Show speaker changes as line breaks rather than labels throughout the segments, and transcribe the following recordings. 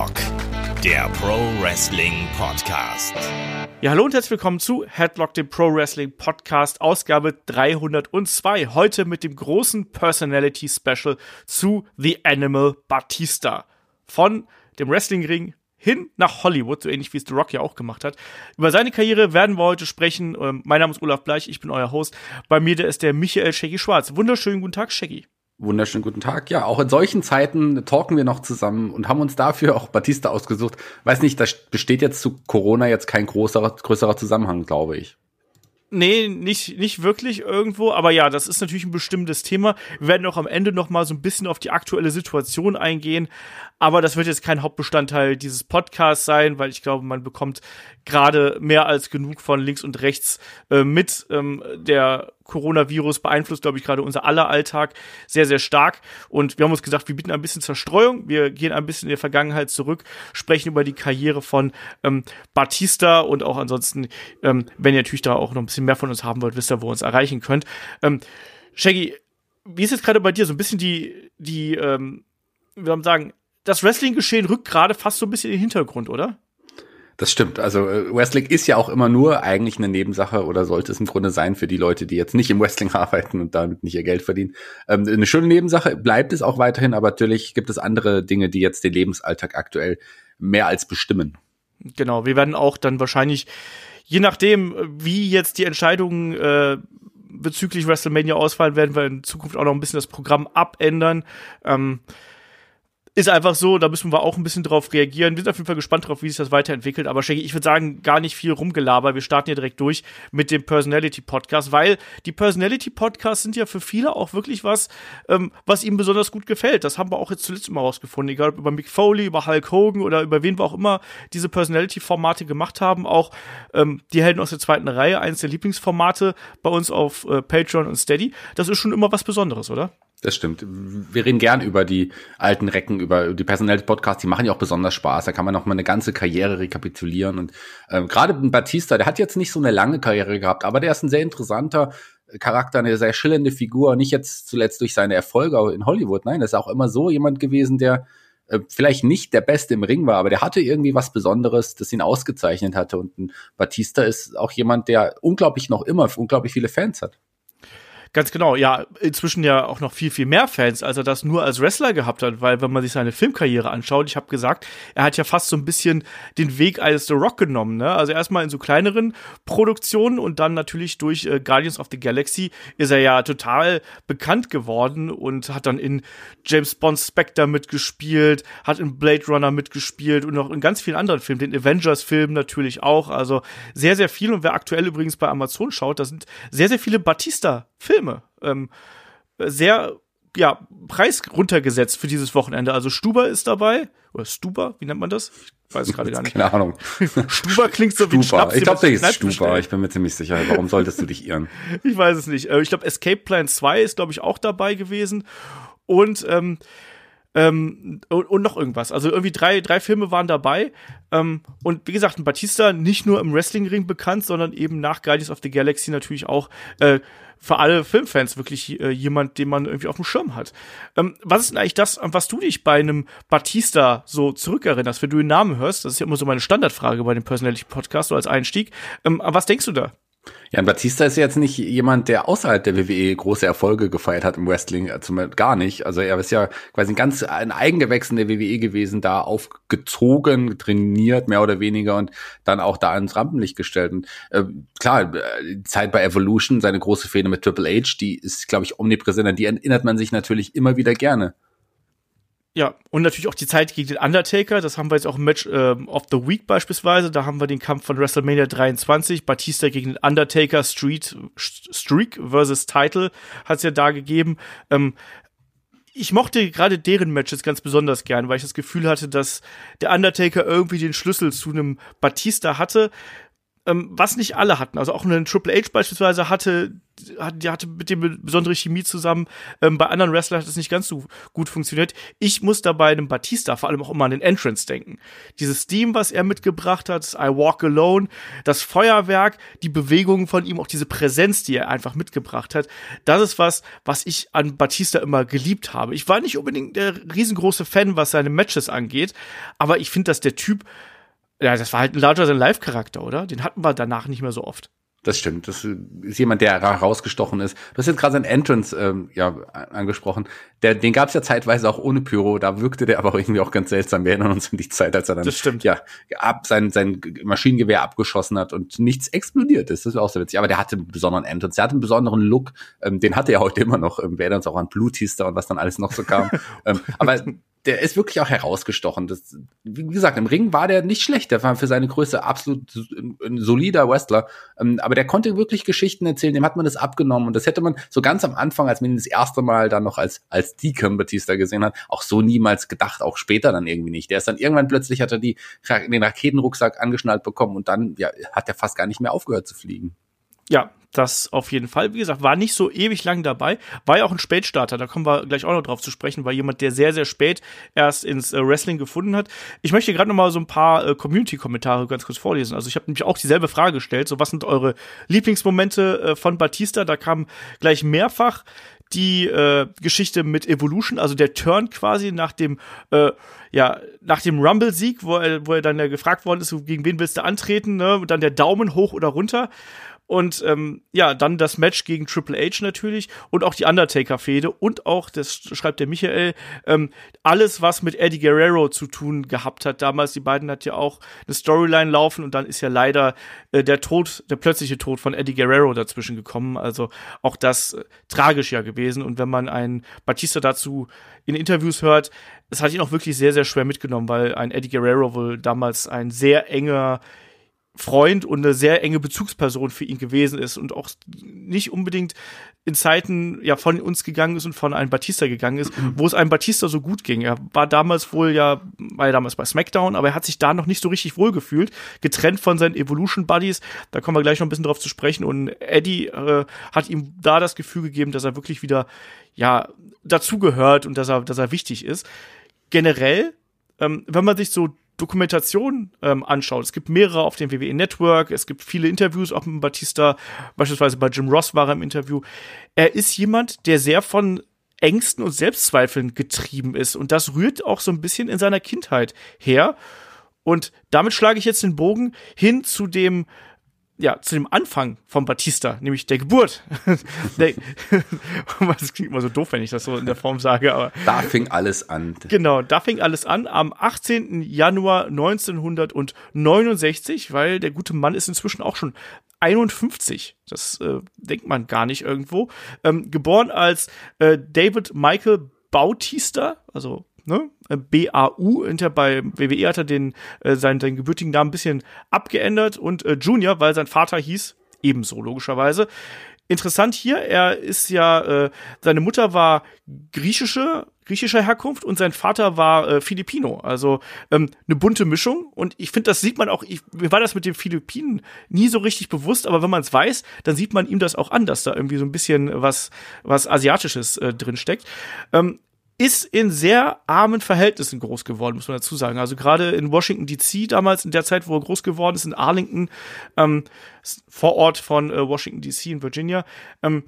Headlock, der Pro Wrestling Podcast.
Ja, hallo und herzlich willkommen zu Headlock, dem Pro Wrestling Podcast, Ausgabe 302. Heute mit dem großen Personality Special zu The Animal Batista. Von dem Wrestling Ring hin nach Hollywood, so ähnlich wie es The Rock ja auch gemacht hat. Über seine Karriere werden wir heute sprechen. Ähm, mein Name ist Olaf Bleich, ich bin euer Host. Bei mir ist der Michael Shaggy Schwarz. Wunderschönen guten Tag, Shaggy.
Wunderschönen guten Tag. Ja, auch in solchen Zeiten talken wir noch zusammen und haben uns dafür auch Batista ausgesucht. Weiß nicht, da besteht jetzt zu Corona jetzt kein großer, größerer Zusammenhang, glaube ich.
Nee, nicht, nicht wirklich irgendwo, aber ja, das ist natürlich ein bestimmtes Thema. Wir werden auch am Ende noch mal so ein bisschen auf die aktuelle Situation eingehen, aber das wird jetzt kein Hauptbestandteil dieses Podcasts sein, weil ich glaube, man bekommt gerade mehr als genug von links und rechts äh, mit. Ähm, der Coronavirus beeinflusst, glaube ich, gerade unser aller Alltag sehr, sehr stark. Und wir haben uns gesagt, wir bieten ein bisschen Zerstreuung. Wir gehen ein bisschen in die Vergangenheit zurück, sprechen über die Karriere von ähm, Batista und auch ansonsten, ähm, wenn ihr natürlich da auch noch ein bisschen mehr von uns haben wollt, wisst ihr, wo ihr uns erreichen könnt. Ähm, Shaggy, wie ist jetzt gerade bei dir so ein bisschen die, die, ähm, wir haben sagen, das Wrestling-Geschehen rückt gerade fast so ein bisschen in den Hintergrund, oder?
Das stimmt. Also äh, Wrestling ist ja auch immer nur eigentlich eine Nebensache oder sollte es im Grunde sein für die Leute, die jetzt nicht im Wrestling arbeiten und damit nicht ihr Geld verdienen. Ähm, eine schöne Nebensache bleibt es auch weiterhin, aber natürlich gibt es andere Dinge, die jetzt den Lebensalltag aktuell mehr als bestimmen.
Genau, wir werden auch dann wahrscheinlich, je nachdem, wie jetzt die Entscheidungen äh, bezüglich WrestleMania ausfallen, werden wir in Zukunft auch noch ein bisschen das Programm abändern. Ähm, ist einfach so, da müssen wir auch ein bisschen drauf reagieren. Wir sind auf jeden Fall gespannt drauf, wie sich das weiterentwickelt. Aber Shaggy, ich würde sagen, gar nicht viel rumgelaber. Wir starten ja direkt durch mit dem Personality Podcast, weil die Personality Podcasts sind ja für viele auch wirklich was, ähm, was ihnen besonders gut gefällt. Das haben wir auch jetzt zuletzt immer rausgefunden. Egal ob über Mick Foley, über Hulk Hogan oder über wen wir auch immer diese Personality Formate gemacht haben. Auch ähm, die Helden aus der zweiten Reihe, eines der Lieblingsformate bei uns auf äh, Patreon und Steady. Das ist schon immer was Besonderes, oder?
Das stimmt. Wir reden gern über die alten Recken, über die personellen Podcasts, die machen ja auch besonders Spaß. Da kann man noch mal eine ganze Karriere rekapitulieren. Und ähm, gerade Batista, der hat jetzt nicht so eine lange Karriere gehabt, aber der ist ein sehr interessanter Charakter, eine sehr schillernde Figur. Nicht jetzt zuletzt durch seine Erfolge in Hollywood. Nein, das ist auch immer so jemand gewesen, der äh, vielleicht nicht der Beste im Ring war, aber der hatte irgendwie was Besonderes, das ihn ausgezeichnet hatte. Und ein Batista ist auch jemand, der unglaublich noch immer unglaublich viele Fans hat.
Ganz genau, ja, inzwischen ja auch noch viel, viel mehr Fans, als er das nur als Wrestler gehabt hat, weil wenn man sich seine Filmkarriere anschaut, ich habe gesagt, er hat ja fast so ein bisschen den Weg eines The Rock genommen, ne? Also erstmal in so kleineren Produktionen und dann natürlich durch äh, Guardians of the Galaxy ist er ja total bekannt geworden und hat dann in James Bond Spectre mitgespielt, hat in Blade Runner mitgespielt und noch in ganz vielen anderen Filmen, den Avengers-Film natürlich auch, also sehr, sehr viel und wer aktuell übrigens bei Amazon schaut, da sind sehr, sehr viele Batista Filme. Ähm, sehr, ja, Preis runtergesetzt für dieses Wochenende. Also Stuber ist dabei. Oder Stuber, wie nennt man das? Ich weiß gerade gar nicht.
Keine Ahnung.
Stuber klingt so wie ein Schnaps.
Ich glaube, der ist Stuber. Ich bin mir ziemlich sicher. Warum solltest du dich irren?
ich weiß es nicht. Äh, ich glaube, Escape Plan 2 ist, glaube ich, auch dabei gewesen. Und ähm, ähm, und, und, noch irgendwas. Also irgendwie drei, drei Filme waren dabei. Ähm, und wie gesagt, ein Batista nicht nur im Wrestlingring bekannt, sondern eben nach Guardians of the Galaxy natürlich auch äh, für alle Filmfans wirklich äh, jemand, den man irgendwie auf dem Schirm hat. Ähm, was ist denn eigentlich das, an was du dich bei einem Batista so zurückerinnerst, wenn du den Namen hörst? Das ist ja immer so meine Standardfrage bei dem Personality Podcast, so als Einstieg. Ähm, an was denkst du da?
Jan Batista ist jetzt nicht jemand, der außerhalb der WWE große Erfolge gefeiert hat im Wrestling, äh, zum gar nicht. Also er ist ja quasi ein ganz ein Eigengewächs in der WWE gewesen, da aufgezogen, trainiert, mehr oder weniger und dann auch da ins Rampenlicht gestellt. Und äh, klar, die Zeit bei Evolution, seine große Fehde mit Triple H, die ist, glaube ich, omnipräsent. An die erinnert man sich natürlich immer wieder gerne.
Ja, und natürlich auch die Zeit gegen den Undertaker. Das haben wir jetzt auch im Match äh, of the Week beispielsweise. Da haben wir den Kampf von WrestleMania 23. Batista gegen den Undertaker Street Streak versus Title hat es ja da gegeben. Ähm, ich mochte gerade deren Matches ganz besonders gern, weil ich das Gefühl hatte, dass der Undertaker irgendwie den Schlüssel zu einem Batista hatte, ähm, was nicht alle hatten. Also auch ein Triple H beispielsweise hatte hat, die hatte mit dem besondere Chemie zusammen. Ähm, bei anderen Wrestlern hat es nicht ganz so gut funktioniert. Ich muss dabei einem Batista vor allem auch immer an den Entrance denken. Dieses Theme, was er mitgebracht hat, I Walk Alone, das Feuerwerk, die Bewegungen von ihm, auch diese Präsenz, die er einfach mitgebracht hat. Das ist was, was ich an Batista immer geliebt habe. Ich war nicht unbedingt der riesengroße Fan, was seine Matches angeht, aber ich finde, dass der Typ ja, das war halt ein larger than life Charakter, oder? Den hatten wir danach nicht mehr so oft.
Das stimmt. Das ist jemand, der herausgestochen ist. Du hast jetzt gerade seinen Entrance ähm, ja, angesprochen. Der, den gab es ja zeitweise auch ohne Pyro. Da wirkte der aber irgendwie auch ganz seltsam. Wir erinnern uns an die Zeit, als er dann
das stimmt.
ja ab, sein, sein Maschinengewehr abgeschossen hat und nichts explodiert ist. Das ist auch sehr witzig. Aber der hatte einen besonderen Entrance. Der hatte einen besonderen Look. Ähm, den hatte er heute immer noch. Ähm, wir erinnern uns auch an Blutister und was dann alles noch so kam. ähm, aber der ist wirklich auch herausgestochen. Das, wie gesagt, im Ring war der nicht schlecht. Der war für seine Größe absolut ein solider Wrestler. Ähm, aber der konnte wirklich Geschichten erzählen. Dem hat man das abgenommen. Und das hätte man so ganz am Anfang, als man ihn das erste Mal dann noch als, als Deacon Batista gesehen hat, auch so niemals gedacht. Auch später dann irgendwie nicht. Der ist dann irgendwann plötzlich hat er die, den Raketenrucksack angeschnallt bekommen und dann, ja, hat er fast gar nicht mehr aufgehört zu fliegen.
Ja, das auf jeden Fall. Wie gesagt, war nicht so ewig lang dabei. War ja auch ein Spätstarter, da kommen wir gleich auch noch drauf zu sprechen, war jemand, der sehr, sehr spät erst ins äh, Wrestling gefunden hat. Ich möchte gerade noch mal so ein paar äh, Community-Kommentare ganz kurz vorlesen. Also ich habe nämlich auch dieselbe Frage gestellt. So, was sind eure Lieblingsmomente äh, von Batista? Da kam gleich mehrfach die äh, Geschichte mit Evolution, also der Turn quasi nach dem äh, ja nach dem Rumble-Sieg, wo er, wo er dann ja gefragt worden ist, gegen wen willst du antreten, ne? Und dann der Daumen hoch oder runter. Und ähm, ja, dann das Match gegen Triple H natürlich und auch die Undertaker-Fehde und auch, das schreibt der Michael, ähm, alles, was mit Eddie Guerrero zu tun gehabt hat. Damals, die beiden hat ja auch eine Storyline laufen und dann ist ja leider äh, der Tod, der plötzliche Tod von Eddie Guerrero dazwischen gekommen. Also auch das äh, tragisch ja gewesen. Und wenn man einen Batista dazu in Interviews hört, es hat ihn auch wirklich sehr, sehr schwer mitgenommen, weil ein Eddie Guerrero wohl damals ein sehr enger Freund und eine sehr enge Bezugsperson für ihn gewesen ist und auch nicht unbedingt in Zeiten ja von uns gegangen ist und von einem Batista gegangen ist, mhm. wo es einem Batista so gut ging. Er war damals wohl ja, war ja damals bei SmackDown, aber er hat sich da noch nicht so richtig wohl gefühlt, getrennt von seinen Evolution Buddies. Da kommen wir gleich noch ein bisschen drauf zu sprechen. Und Eddie äh, hat ihm da das Gefühl gegeben, dass er wirklich wieder ja dazugehört und dass er, dass er wichtig ist. Generell, ähm, wenn man sich so Dokumentation ähm, anschaut, es gibt mehrere auf dem WWE Network, es gibt viele Interviews auch mit Batista, beispielsweise bei Jim Ross war er im Interview. Er ist jemand, der sehr von Ängsten und Selbstzweifeln getrieben ist und das rührt auch so ein bisschen in seiner Kindheit her. Und damit schlage ich jetzt den Bogen hin zu dem ja, zu dem Anfang von Batista, nämlich der Geburt. das klingt immer so doof, wenn ich das so in der Form sage, aber.
Da fing alles an.
Genau, da fing alles an am 18. Januar 1969, weil der gute Mann ist inzwischen auch schon 51. Das äh, denkt man gar nicht irgendwo. Ähm, geboren als äh, David Michael Bautista, also ne? Äh, B-A-U, hinter bei WWE hat er den, äh, seinen, seinen gebürtigen Namen ein bisschen abgeändert und äh, Junior, weil sein Vater hieß ebenso, logischerweise. Interessant hier, er ist ja, äh, seine Mutter war griechische, griechischer Herkunft und sein Vater war äh, Filipino. Also ähm, eine bunte Mischung. Und ich finde, das sieht man auch, ich, mir war das mit den Philippinen nie so richtig bewusst, aber wenn man es weiß, dann sieht man ihm das auch an, dass da irgendwie so ein bisschen was, was Asiatisches äh, drin steckt. Ähm, ist in sehr armen Verhältnissen groß geworden, muss man dazu sagen. Also gerade in Washington DC damals, in der Zeit, wo er groß geworden ist, in Arlington, ähm, vor Ort von äh, Washington DC in Virginia, ähm,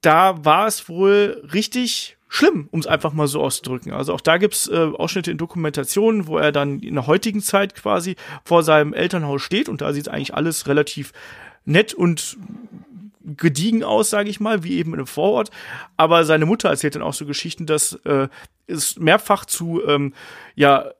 da war es wohl richtig schlimm, um es einfach mal so auszudrücken. Also auch da gibt's äh, Ausschnitte in Dokumentationen, wo er dann in der heutigen Zeit quasi vor seinem Elternhaus steht und da sieht eigentlich alles relativ nett und gediegen aus, sage ich mal, wie eben in einem Vorort. Aber seine Mutter erzählt dann auch so Geschichten, dass äh, es mehrfach zu ähm, ja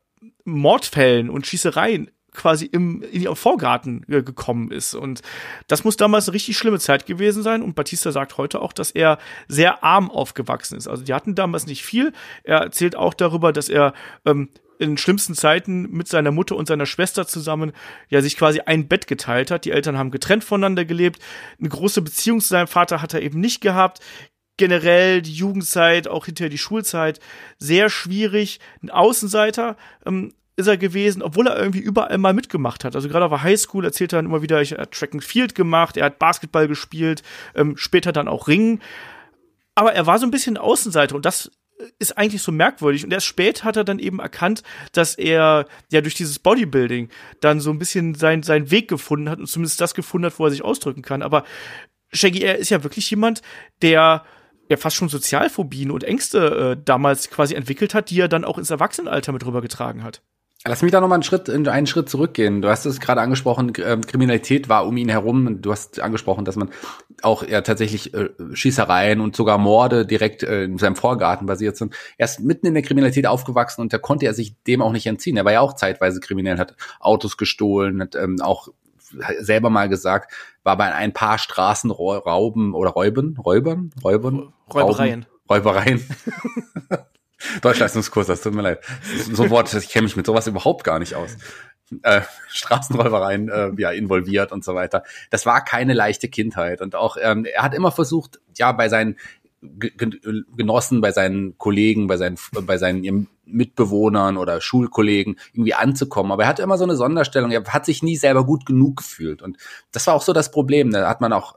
Mordfällen und Schießereien quasi im, in ihrem Vorgarten äh, gekommen ist. Und das muss damals eine richtig schlimme Zeit gewesen sein. Und Batista sagt heute auch, dass er sehr arm aufgewachsen ist. Also die hatten damals nicht viel. Er erzählt auch darüber, dass er ähm, in schlimmsten Zeiten mit seiner Mutter und seiner Schwester zusammen ja sich quasi ein Bett geteilt hat. Die Eltern haben getrennt voneinander gelebt. Eine große Beziehung zu seinem Vater hat er eben nicht gehabt. Generell die Jugendzeit, auch hinterher die Schulzeit, sehr schwierig. Ein Außenseiter, ähm, ist er gewesen, obwohl er irgendwie überall mal mitgemacht hat. Also gerade auf der Highschool erzählt er dann immer wieder, er hat Track and Field gemacht, er hat Basketball gespielt, ähm, später dann auch Ringen. Aber er war so ein bisschen Außenseiter und das ist eigentlich so merkwürdig. Und erst spät hat er dann eben erkannt, dass er ja durch dieses Bodybuilding dann so ein bisschen sein, seinen Weg gefunden hat und zumindest das gefunden hat, wo er sich ausdrücken kann. Aber Shaggy, er ist ja wirklich jemand, der ja fast schon Sozialphobien und Ängste äh, damals quasi entwickelt hat, die er dann auch ins Erwachsenenalter mit rübergetragen hat.
Lass mich da noch mal einen Schritt, einen Schritt zurückgehen. Du hast es gerade angesprochen, äh, Kriminalität war um ihn herum. Du hast angesprochen, dass man auch ja tatsächlich äh, Schießereien und sogar Morde direkt äh, in seinem Vorgarten basiert sind. Er ist mitten in der Kriminalität aufgewachsen und da konnte er sich dem auch nicht entziehen. Er war ja auch zeitweise kriminell, hat Autos gestohlen, hat ähm, auch selber mal gesagt, war bei ein paar Straßenrauben oder Räuben, Räubern, Räubern,
Räubereien.
Räubereien. Deutschleistungskurs, das tut mir leid. So Wort, ich kenne mich mit sowas überhaupt gar nicht aus. Äh, Straßenräubereien äh, ja involviert und so weiter. Das war keine leichte Kindheit und auch ähm, er hat immer versucht, ja bei seinen Genossen, bei seinen Kollegen, bei seinen bei seinen Mitbewohnern oder Schulkollegen irgendwie anzukommen. Aber er hatte immer so eine Sonderstellung. Er hat sich nie selber gut genug gefühlt. Und das war auch so das Problem. Da hat man auch,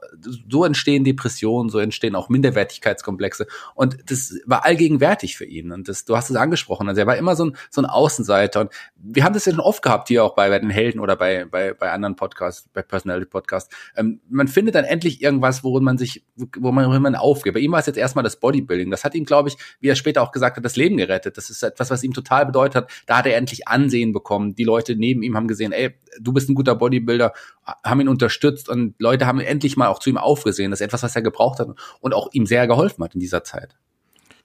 so entstehen Depressionen, so entstehen auch Minderwertigkeitskomplexe. Und das war allgegenwärtig für ihn. Und das, du hast es angesprochen. Also er war immer so ein, so ein Außenseiter. Und wir haben das ja schon oft gehabt, hier auch bei, bei den Helden oder bei, bei, bei anderen Podcasts, bei Personality Podcasts. Ähm, man findet dann endlich irgendwas, worin man sich, worin man aufgeht. Bei ihm war es jetzt erstmal das Bodybuilding. Das hat ihm, glaube ich, wie er später auch gesagt hat, das Leben gerettet. Das ist etwas, was ihm total bedeutet hat. Da hat er endlich Ansehen bekommen. Die Leute neben ihm haben gesehen, ey, du bist ein guter Bodybuilder, haben ihn unterstützt und Leute haben endlich mal auch zu ihm aufgesehen. Das ist etwas, was er gebraucht hat und auch ihm sehr geholfen hat in dieser Zeit.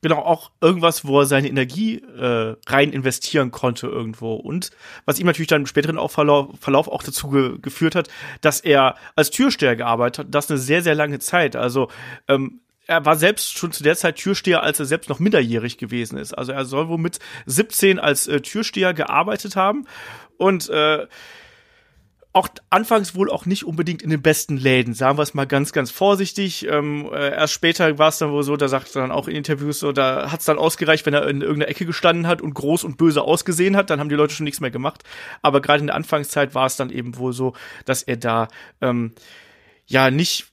Genau, auch irgendwas, wo er seine Energie äh, rein investieren konnte irgendwo. Und was ihm natürlich dann im späteren Verlauf, Verlauf auch dazu ge geführt hat, dass er als Türsteher gearbeitet hat. Das eine sehr, sehr lange Zeit. Also ähm, er war selbst schon zu der Zeit Türsteher, als er selbst noch minderjährig gewesen ist. Also er soll wohl mit 17 als äh, Türsteher gearbeitet haben und äh, auch anfangs wohl auch nicht unbedingt in den besten Läden, sagen wir es mal ganz, ganz vorsichtig. Ähm, äh, erst später war es dann wohl so, da sagt er dann auch in Interviews so, da hat es dann ausgereicht, wenn er in irgendeiner Ecke gestanden hat und groß und böse ausgesehen hat, dann haben die Leute schon nichts mehr gemacht. Aber gerade in der Anfangszeit war es dann eben wohl so, dass er da ähm, ja nicht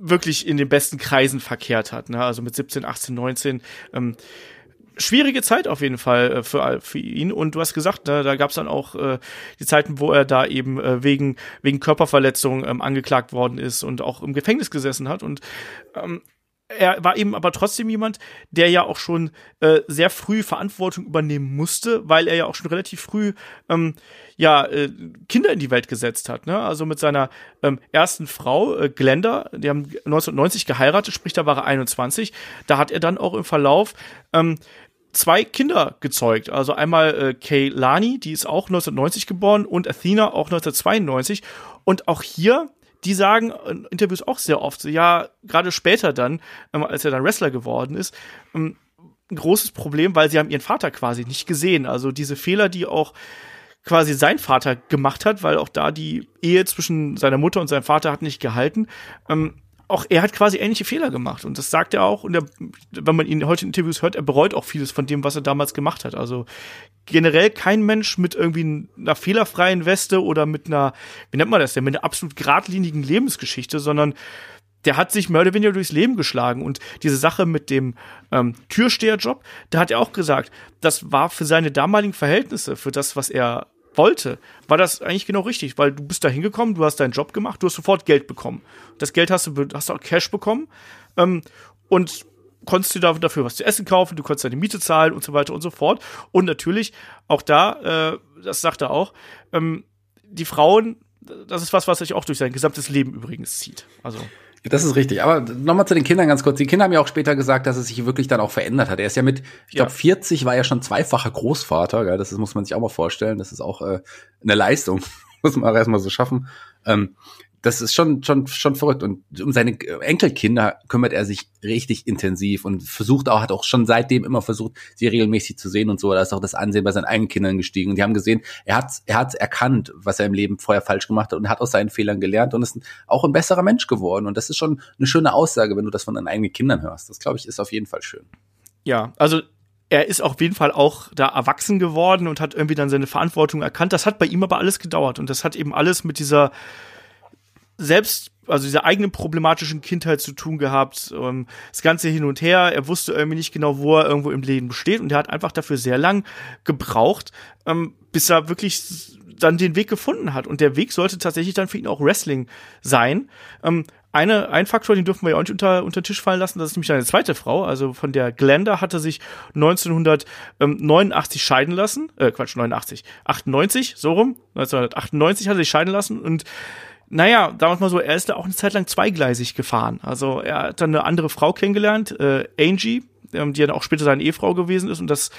wirklich in den besten Kreisen verkehrt hat. Ne? Also mit 17, 18, 19. Ähm, schwierige Zeit auf jeden Fall äh, für, für ihn. Und du hast gesagt, ne, da gab es dann auch äh, die Zeiten, wo er da eben äh, wegen, wegen Körperverletzung ähm, angeklagt worden ist und auch im Gefängnis gesessen hat. Und ähm, er war eben aber trotzdem jemand, der ja auch schon äh, sehr früh Verantwortung übernehmen musste, weil er ja auch schon relativ früh ähm, ja äh, Kinder in die Welt gesetzt hat. Ne? Also mit seiner ähm, ersten Frau äh, Glenda, die haben 1990 geheiratet, sprich da war er 21. Da hat er dann auch im Verlauf ähm, zwei Kinder gezeugt. Also einmal äh, Kay Lani, die ist auch 1990 geboren, und Athena auch 1992. Und auch hier die sagen in Interviews auch sehr oft, so, ja, gerade später dann, ähm, als er dann Wrestler geworden ist, ähm, ein großes Problem, weil sie haben ihren Vater quasi nicht gesehen. Also diese Fehler, die auch quasi sein Vater gemacht hat, weil auch da die Ehe zwischen seiner Mutter und seinem Vater hat nicht gehalten. Ähm, auch er hat quasi ähnliche Fehler gemacht und das sagt er auch und er, wenn man ihn heute in Interviews hört, er bereut auch vieles von dem, was er damals gemacht hat. Also generell kein Mensch mit irgendwie einer fehlerfreien Weste oder mit einer, wie nennt man das denn, mit einer absolut geradlinigen Lebensgeschichte, sondern der hat sich mehr oder weniger durchs Leben geschlagen. Und diese Sache mit dem ähm, Türsteherjob, da hat er auch gesagt, das war für seine damaligen Verhältnisse, für das, was er wollte, war das eigentlich genau richtig, weil du bist da hingekommen, du hast deinen Job gemacht, du hast sofort Geld bekommen. Das Geld hast du, hast auch Cash bekommen ähm, und konntest du dafür was zu essen kaufen, du konntest deine Miete zahlen und so weiter und so fort. Und natürlich, auch da, äh, das sagt er auch, ähm, die Frauen, das ist was, was sich auch durch sein gesamtes Leben übrigens zieht. Also
das ist richtig. Aber nochmal zu den Kindern ganz kurz. Die Kinder haben ja auch später gesagt, dass es sich wirklich dann auch verändert hat. Er ist ja mit, ich glaube, ja. 40 war ja schon zweifacher Großvater. Gell? Das muss man sich auch mal vorstellen. Das ist auch äh, eine Leistung. muss man auch erstmal so schaffen. Ähm, das ist schon, schon, schon verrückt. Und um seine Enkelkinder kümmert er sich richtig intensiv und versucht auch, hat auch schon seitdem immer versucht, sie regelmäßig zu sehen und so. Da ist auch das Ansehen bei seinen eigenen Kindern gestiegen. Und die haben gesehen, er hat, er hat erkannt, was er im Leben vorher falsch gemacht hat und hat aus seinen Fehlern gelernt und ist auch ein besserer Mensch geworden. Und das ist schon eine schöne Aussage, wenn du das von deinen eigenen Kindern hörst. Das, glaube ich, ist auf jeden Fall schön.
Ja, also er ist auf jeden Fall auch da erwachsen geworden und hat irgendwie dann seine Verantwortung erkannt. Das hat bei ihm aber alles gedauert und das hat eben alles mit dieser selbst also dieser eigenen problematischen Kindheit zu tun gehabt, ähm, das ganze hin und her. Er wusste irgendwie nicht genau, wo er irgendwo im Leben steht und er hat einfach dafür sehr lang gebraucht, ähm, bis er wirklich dann den Weg gefunden hat. Und der Weg sollte tatsächlich dann für ihn auch Wrestling sein. Ähm, eine, ein Faktor, den dürfen wir ja auch nicht unter, unter Tisch fallen lassen, das ist nämlich seine zweite Frau. Also von der Glenda hat er sich 1989 scheiden lassen. Äh, Quatsch, 89. 98, so rum. 1998 hat er sich scheiden lassen und naja, damals mal so, er ist da auch eine Zeit lang zweigleisig gefahren. Also er hat dann eine andere Frau kennengelernt, äh, Angie, ähm, die dann auch später seine Ehefrau gewesen ist. Und das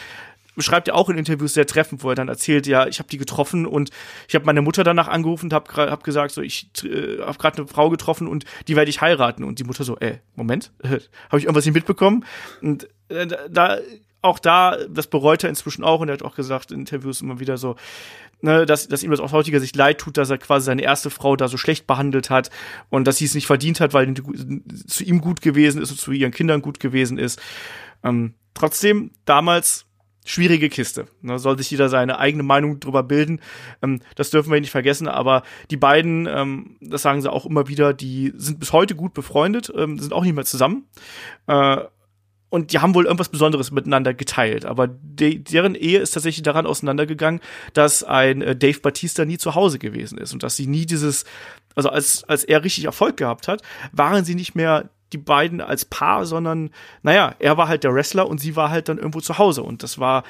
beschreibt er auch in Interviews sehr treffend, wo er dann erzählt, ja, ich habe die getroffen und ich habe meine Mutter danach angerufen und habe hab gesagt, so ich äh, habe gerade eine Frau getroffen und die werde ich heiraten. Und die Mutter so, äh, Moment, äh, habe ich irgendwas nicht mitbekommen? Und äh, da auch da, das bereut er inzwischen auch und er hat auch gesagt in Interviews immer wieder so, ne, dass, dass ihm das aus heutiger Sicht leid tut, dass er quasi seine erste Frau da so schlecht behandelt hat und dass sie es nicht verdient hat, weil zu ihm gut gewesen ist und zu ihren Kindern gut gewesen ist. Ähm, trotzdem, damals schwierige Kiste. Ne, soll sich jeder seine eigene Meinung drüber bilden. Ähm, das dürfen wir nicht vergessen. Aber die beiden, ähm, das sagen sie auch immer wieder, die sind bis heute gut befreundet, ähm, sind auch nicht mehr zusammen. Äh, und die haben wohl irgendwas Besonderes miteinander geteilt. Aber de deren Ehe ist tatsächlich daran auseinandergegangen, dass ein äh, Dave Batista nie zu Hause gewesen ist und dass sie nie dieses, also als, als er richtig Erfolg gehabt hat, waren sie nicht mehr die beiden als Paar, sondern naja, er war halt der Wrestler und sie war halt dann irgendwo zu Hause. Und das war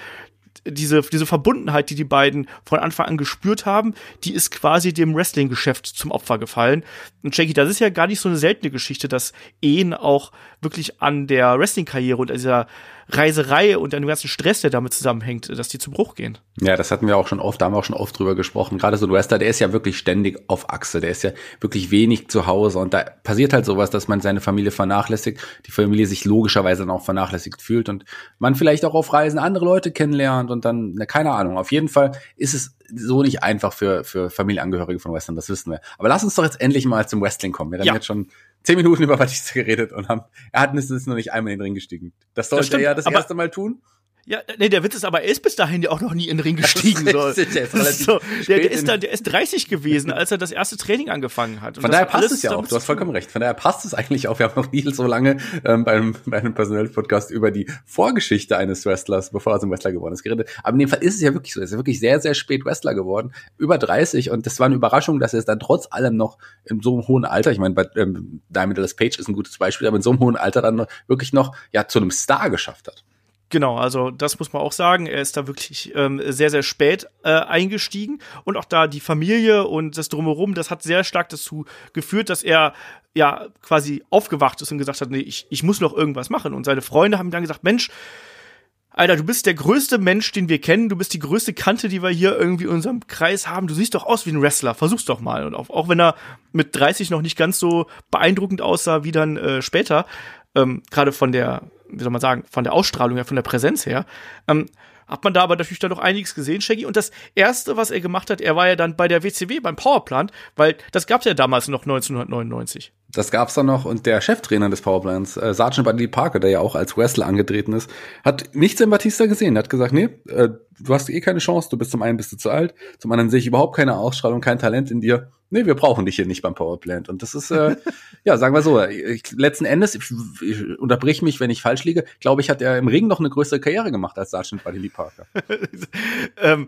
diese, diese Verbundenheit, die die beiden von Anfang an gespürt haben, die ist quasi dem Wrestling-Geschäft zum Opfer gefallen. Und Jackie, das ist ja gar nicht so eine seltene Geschichte, dass Ehen auch wirklich an der Wrestling-Karriere und dieser Reiserei und an ganzen Stress, der damit zusammenhängt, dass die zu Bruch gehen.
Ja, das hatten wir auch schon oft, da haben wir auch schon oft drüber gesprochen. Gerade so ein Wrestler, der ist ja wirklich ständig auf Achse, der ist ja wirklich wenig zu Hause und da passiert halt sowas, dass man seine Familie vernachlässigt, die Familie sich logischerweise dann auch vernachlässigt fühlt und man vielleicht auch auf Reisen andere Leute kennenlernt und dann, na, keine Ahnung. Auf jeden Fall ist es so nicht einfach für, für Familienangehörige von Western, das wissen wir. Aber lass uns doch jetzt endlich mal zum Wrestling kommen. Wir haben ja. jetzt schon zehn Minuten über Batista geredet und haben, er hat es noch nicht einmal in den Ring gestiegen. Das sollte er ja das erste Mal tun.
Ja, nee, der Witz ist aber, er ist bis dahin ja auch noch nie in den Ring gestiegen. Das ist, das ist so, der, der, ist da, der ist 30 gewesen, als er das erste Training angefangen hat.
Und Von daher passt es ja auch, du hast vollkommen recht. Von daher passt es eigentlich auch. Wir haben noch nie so lange ähm, beim, bei einem Personal-Podcast über die Vorgeschichte eines Wrestlers, bevor er zum Wrestler geworden ist, geredet. Aber in dem Fall ist es ja wirklich so. Er ist ja wirklich sehr, sehr spät Wrestler geworden. Über 30. Und das war eine Überraschung, dass er es dann trotz allem noch in so einem hohen Alter, ich meine, bei ähm, Diamond Dallas Page ist ein gutes Beispiel, aber in so einem hohen Alter dann wirklich noch ja zu einem Star geschafft hat.
Genau, also das muss man auch sagen. Er ist da wirklich ähm, sehr, sehr spät äh, eingestiegen. Und auch da die Familie und das Drumherum, das hat sehr stark dazu geführt, dass er ja quasi aufgewacht ist und gesagt hat, nee, ich, ich muss noch irgendwas machen. Und seine Freunde haben dann gesagt, Mensch, Alter, du bist der größte Mensch, den wir kennen. Du bist die größte Kante, die wir hier irgendwie in unserem Kreis haben. Du siehst doch aus wie ein Wrestler. Versuch's doch mal. Und auch, auch wenn er mit 30 noch nicht ganz so beeindruckend aussah wie dann äh, später, ähm, gerade von der wie soll man sagen, von der Ausstrahlung her, von der Präsenz her. Ähm, hat man da aber natürlich dann noch einiges gesehen, Shaggy. Und das erste, was er gemacht hat, er war ja dann bei der WCW, beim Powerplant, weil das gab's ja damals noch 1999.
Das gab's dann noch und der Cheftrainer des Powerplants, äh, Sergeant Buddy Parker, der ja auch als Wrestler angetreten ist, hat nichts in Batista gesehen. Er hat gesagt, nee, äh, du hast eh keine Chance, du bist zum einen bist du zu alt, zum anderen sehe ich überhaupt keine Ausstrahlung, kein Talent in dir. Nee, wir brauchen dich hier nicht beim Powerplant. Und das ist, äh, ja, sagen wir so, ich, letzten Endes, ich, ich unterbrich mich, wenn ich falsch liege, glaube ich, hat er im Ring noch eine größere Karriere gemacht als Sergeant Buddy Parker.
ähm,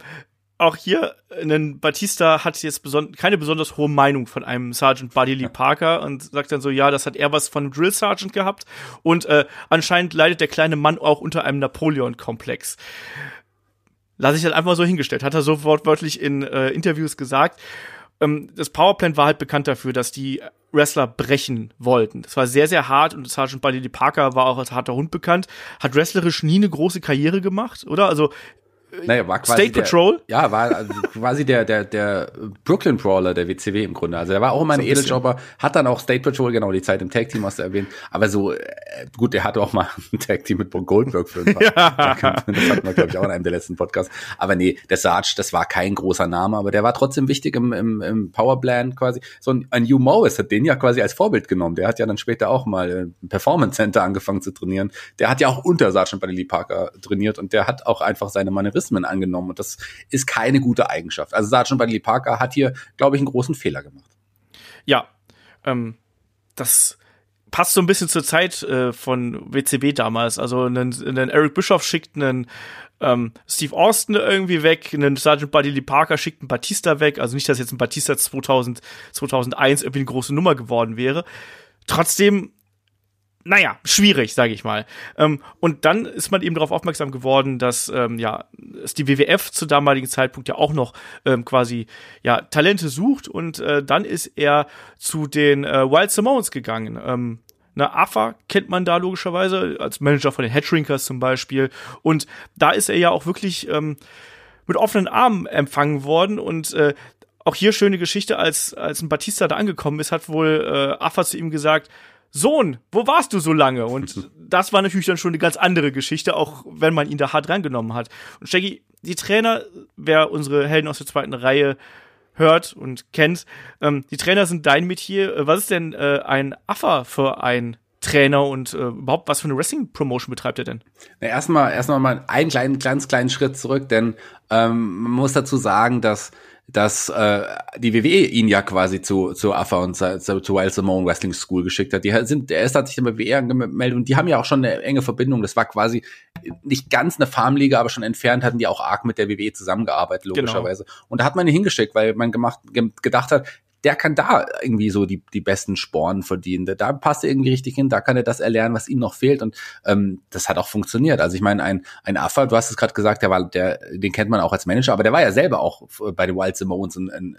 auch hier, ein Batista hat jetzt beson keine besonders hohe Meinung von einem Sergeant Buddy Lee Parker und sagt dann so, ja, das hat er was von einem Drill Sergeant gehabt und äh, anscheinend leidet der kleine Mann auch unter einem Napoleon-Komplex. Lass ich das einfach so hingestellt, hat er so wortwörtlich in äh, Interviews gesagt. Ähm, das Powerplant war halt bekannt dafür, dass die Wrestler brechen wollten. Das war sehr, sehr hart und Sergeant Buddy Parker war auch als harter Hund bekannt, hat wrestlerisch nie eine große Karriere gemacht, oder? Also
naja, war quasi
State Patrol?
Der, ja, war also quasi der, der, der Brooklyn Brawler der WCW im Grunde. Also er war auch immer ein, so ein Edeljobber, hat dann auch State Patrol, genau, die Zeit im Tag Team hast du erwähnt. Aber so, äh, gut, der hatte auch mal ein Tag Team mit Bob Goldberg für ein paar. ja. Das hatten wir, glaube ich, auch in einem der letzten Podcasts. Aber nee, der Sarge, das war kein großer Name, aber der war trotzdem wichtig im, im, im Powerplan quasi. So ein, ein Hugh Morris hat den ja quasi als Vorbild genommen. Der hat ja dann später auch mal ein Performance Center angefangen zu trainieren. Der hat ja auch unter Sergeant Buddy Parker trainiert und der hat auch einfach seine Manierismen angenommen und das ist keine gute Eigenschaft. Also Sergeant Buddy Parker hat hier, glaube ich, einen großen Fehler gemacht.
Ja, ähm, das passt so ein bisschen zur Zeit äh, von WCW damals. Also einen, einen Eric Bischoff schickt einen ähm, Steve Austin irgendwie weg, einen Sergeant Buddy Parker schickt einen Batista weg. Also nicht, dass jetzt ein Batista 2000, 2001 irgendwie eine große Nummer geworden wäre. Trotzdem naja, schwierig, sage ich mal. Ähm, und dann ist man eben darauf aufmerksam geworden, dass ähm, ja dass die WWF zu damaligen Zeitpunkt ja auch noch ähm, quasi ja Talente sucht und äh, dann ist er zu den äh, Wild Simones gegangen. Ähm, na, AFA kennt man da logischerweise als Manager von den Headshrinkers zum Beispiel und da ist er ja auch wirklich ähm, mit offenen Armen empfangen worden und äh, auch hier schöne Geschichte, als, als ein Batista da angekommen ist, hat wohl äh, AFA zu ihm gesagt, Sohn, wo warst du so lange? Und das war natürlich dann schon eine ganz andere Geschichte, auch wenn man ihn da hart reingenommen hat. Und Shaggy, die Trainer, wer unsere Helden aus der zweiten Reihe hört und kennt, ähm, die Trainer sind dein Metier. Äh, was ist denn äh, ein Affer für ein Trainer und äh, überhaupt was für eine Wrestling-Promotion betreibt er denn?
Na, erstmal, erstmal mal einen kleinen, ganz kleinen Schritt zurück, denn ähm, man muss dazu sagen, dass dass äh, die WWE ihn ja quasi zu zu AFA und zu, zu Wild Simone Wrestling School geschickt hat. Die sind, der ist hat sich dann bei WWE angemeldet und die haben ja auch schon eine enge Verbindung. Das war quasi nicht ganz eine Farmliga, aber schon entfernt hatten die auch arg mit der WWE zusammengearbeitet genau. logischerweise. Genau. Und da hat man ihn hingeschickt, weil man gemacht gedacht hat, der kann da irgendwie so die, die besten Sporen verdienen. Da passt er irgendwie richtig hin, da kann er das erlernen, was ihm noch fehlt. Und ähm, das hat auch funktioniert. Also ich meine, ein, ein Affa, du hast es gerade gesagt, der war, der, den kennt man auch als Manager, aber der war ja selber auch bei den Wild Simones und, und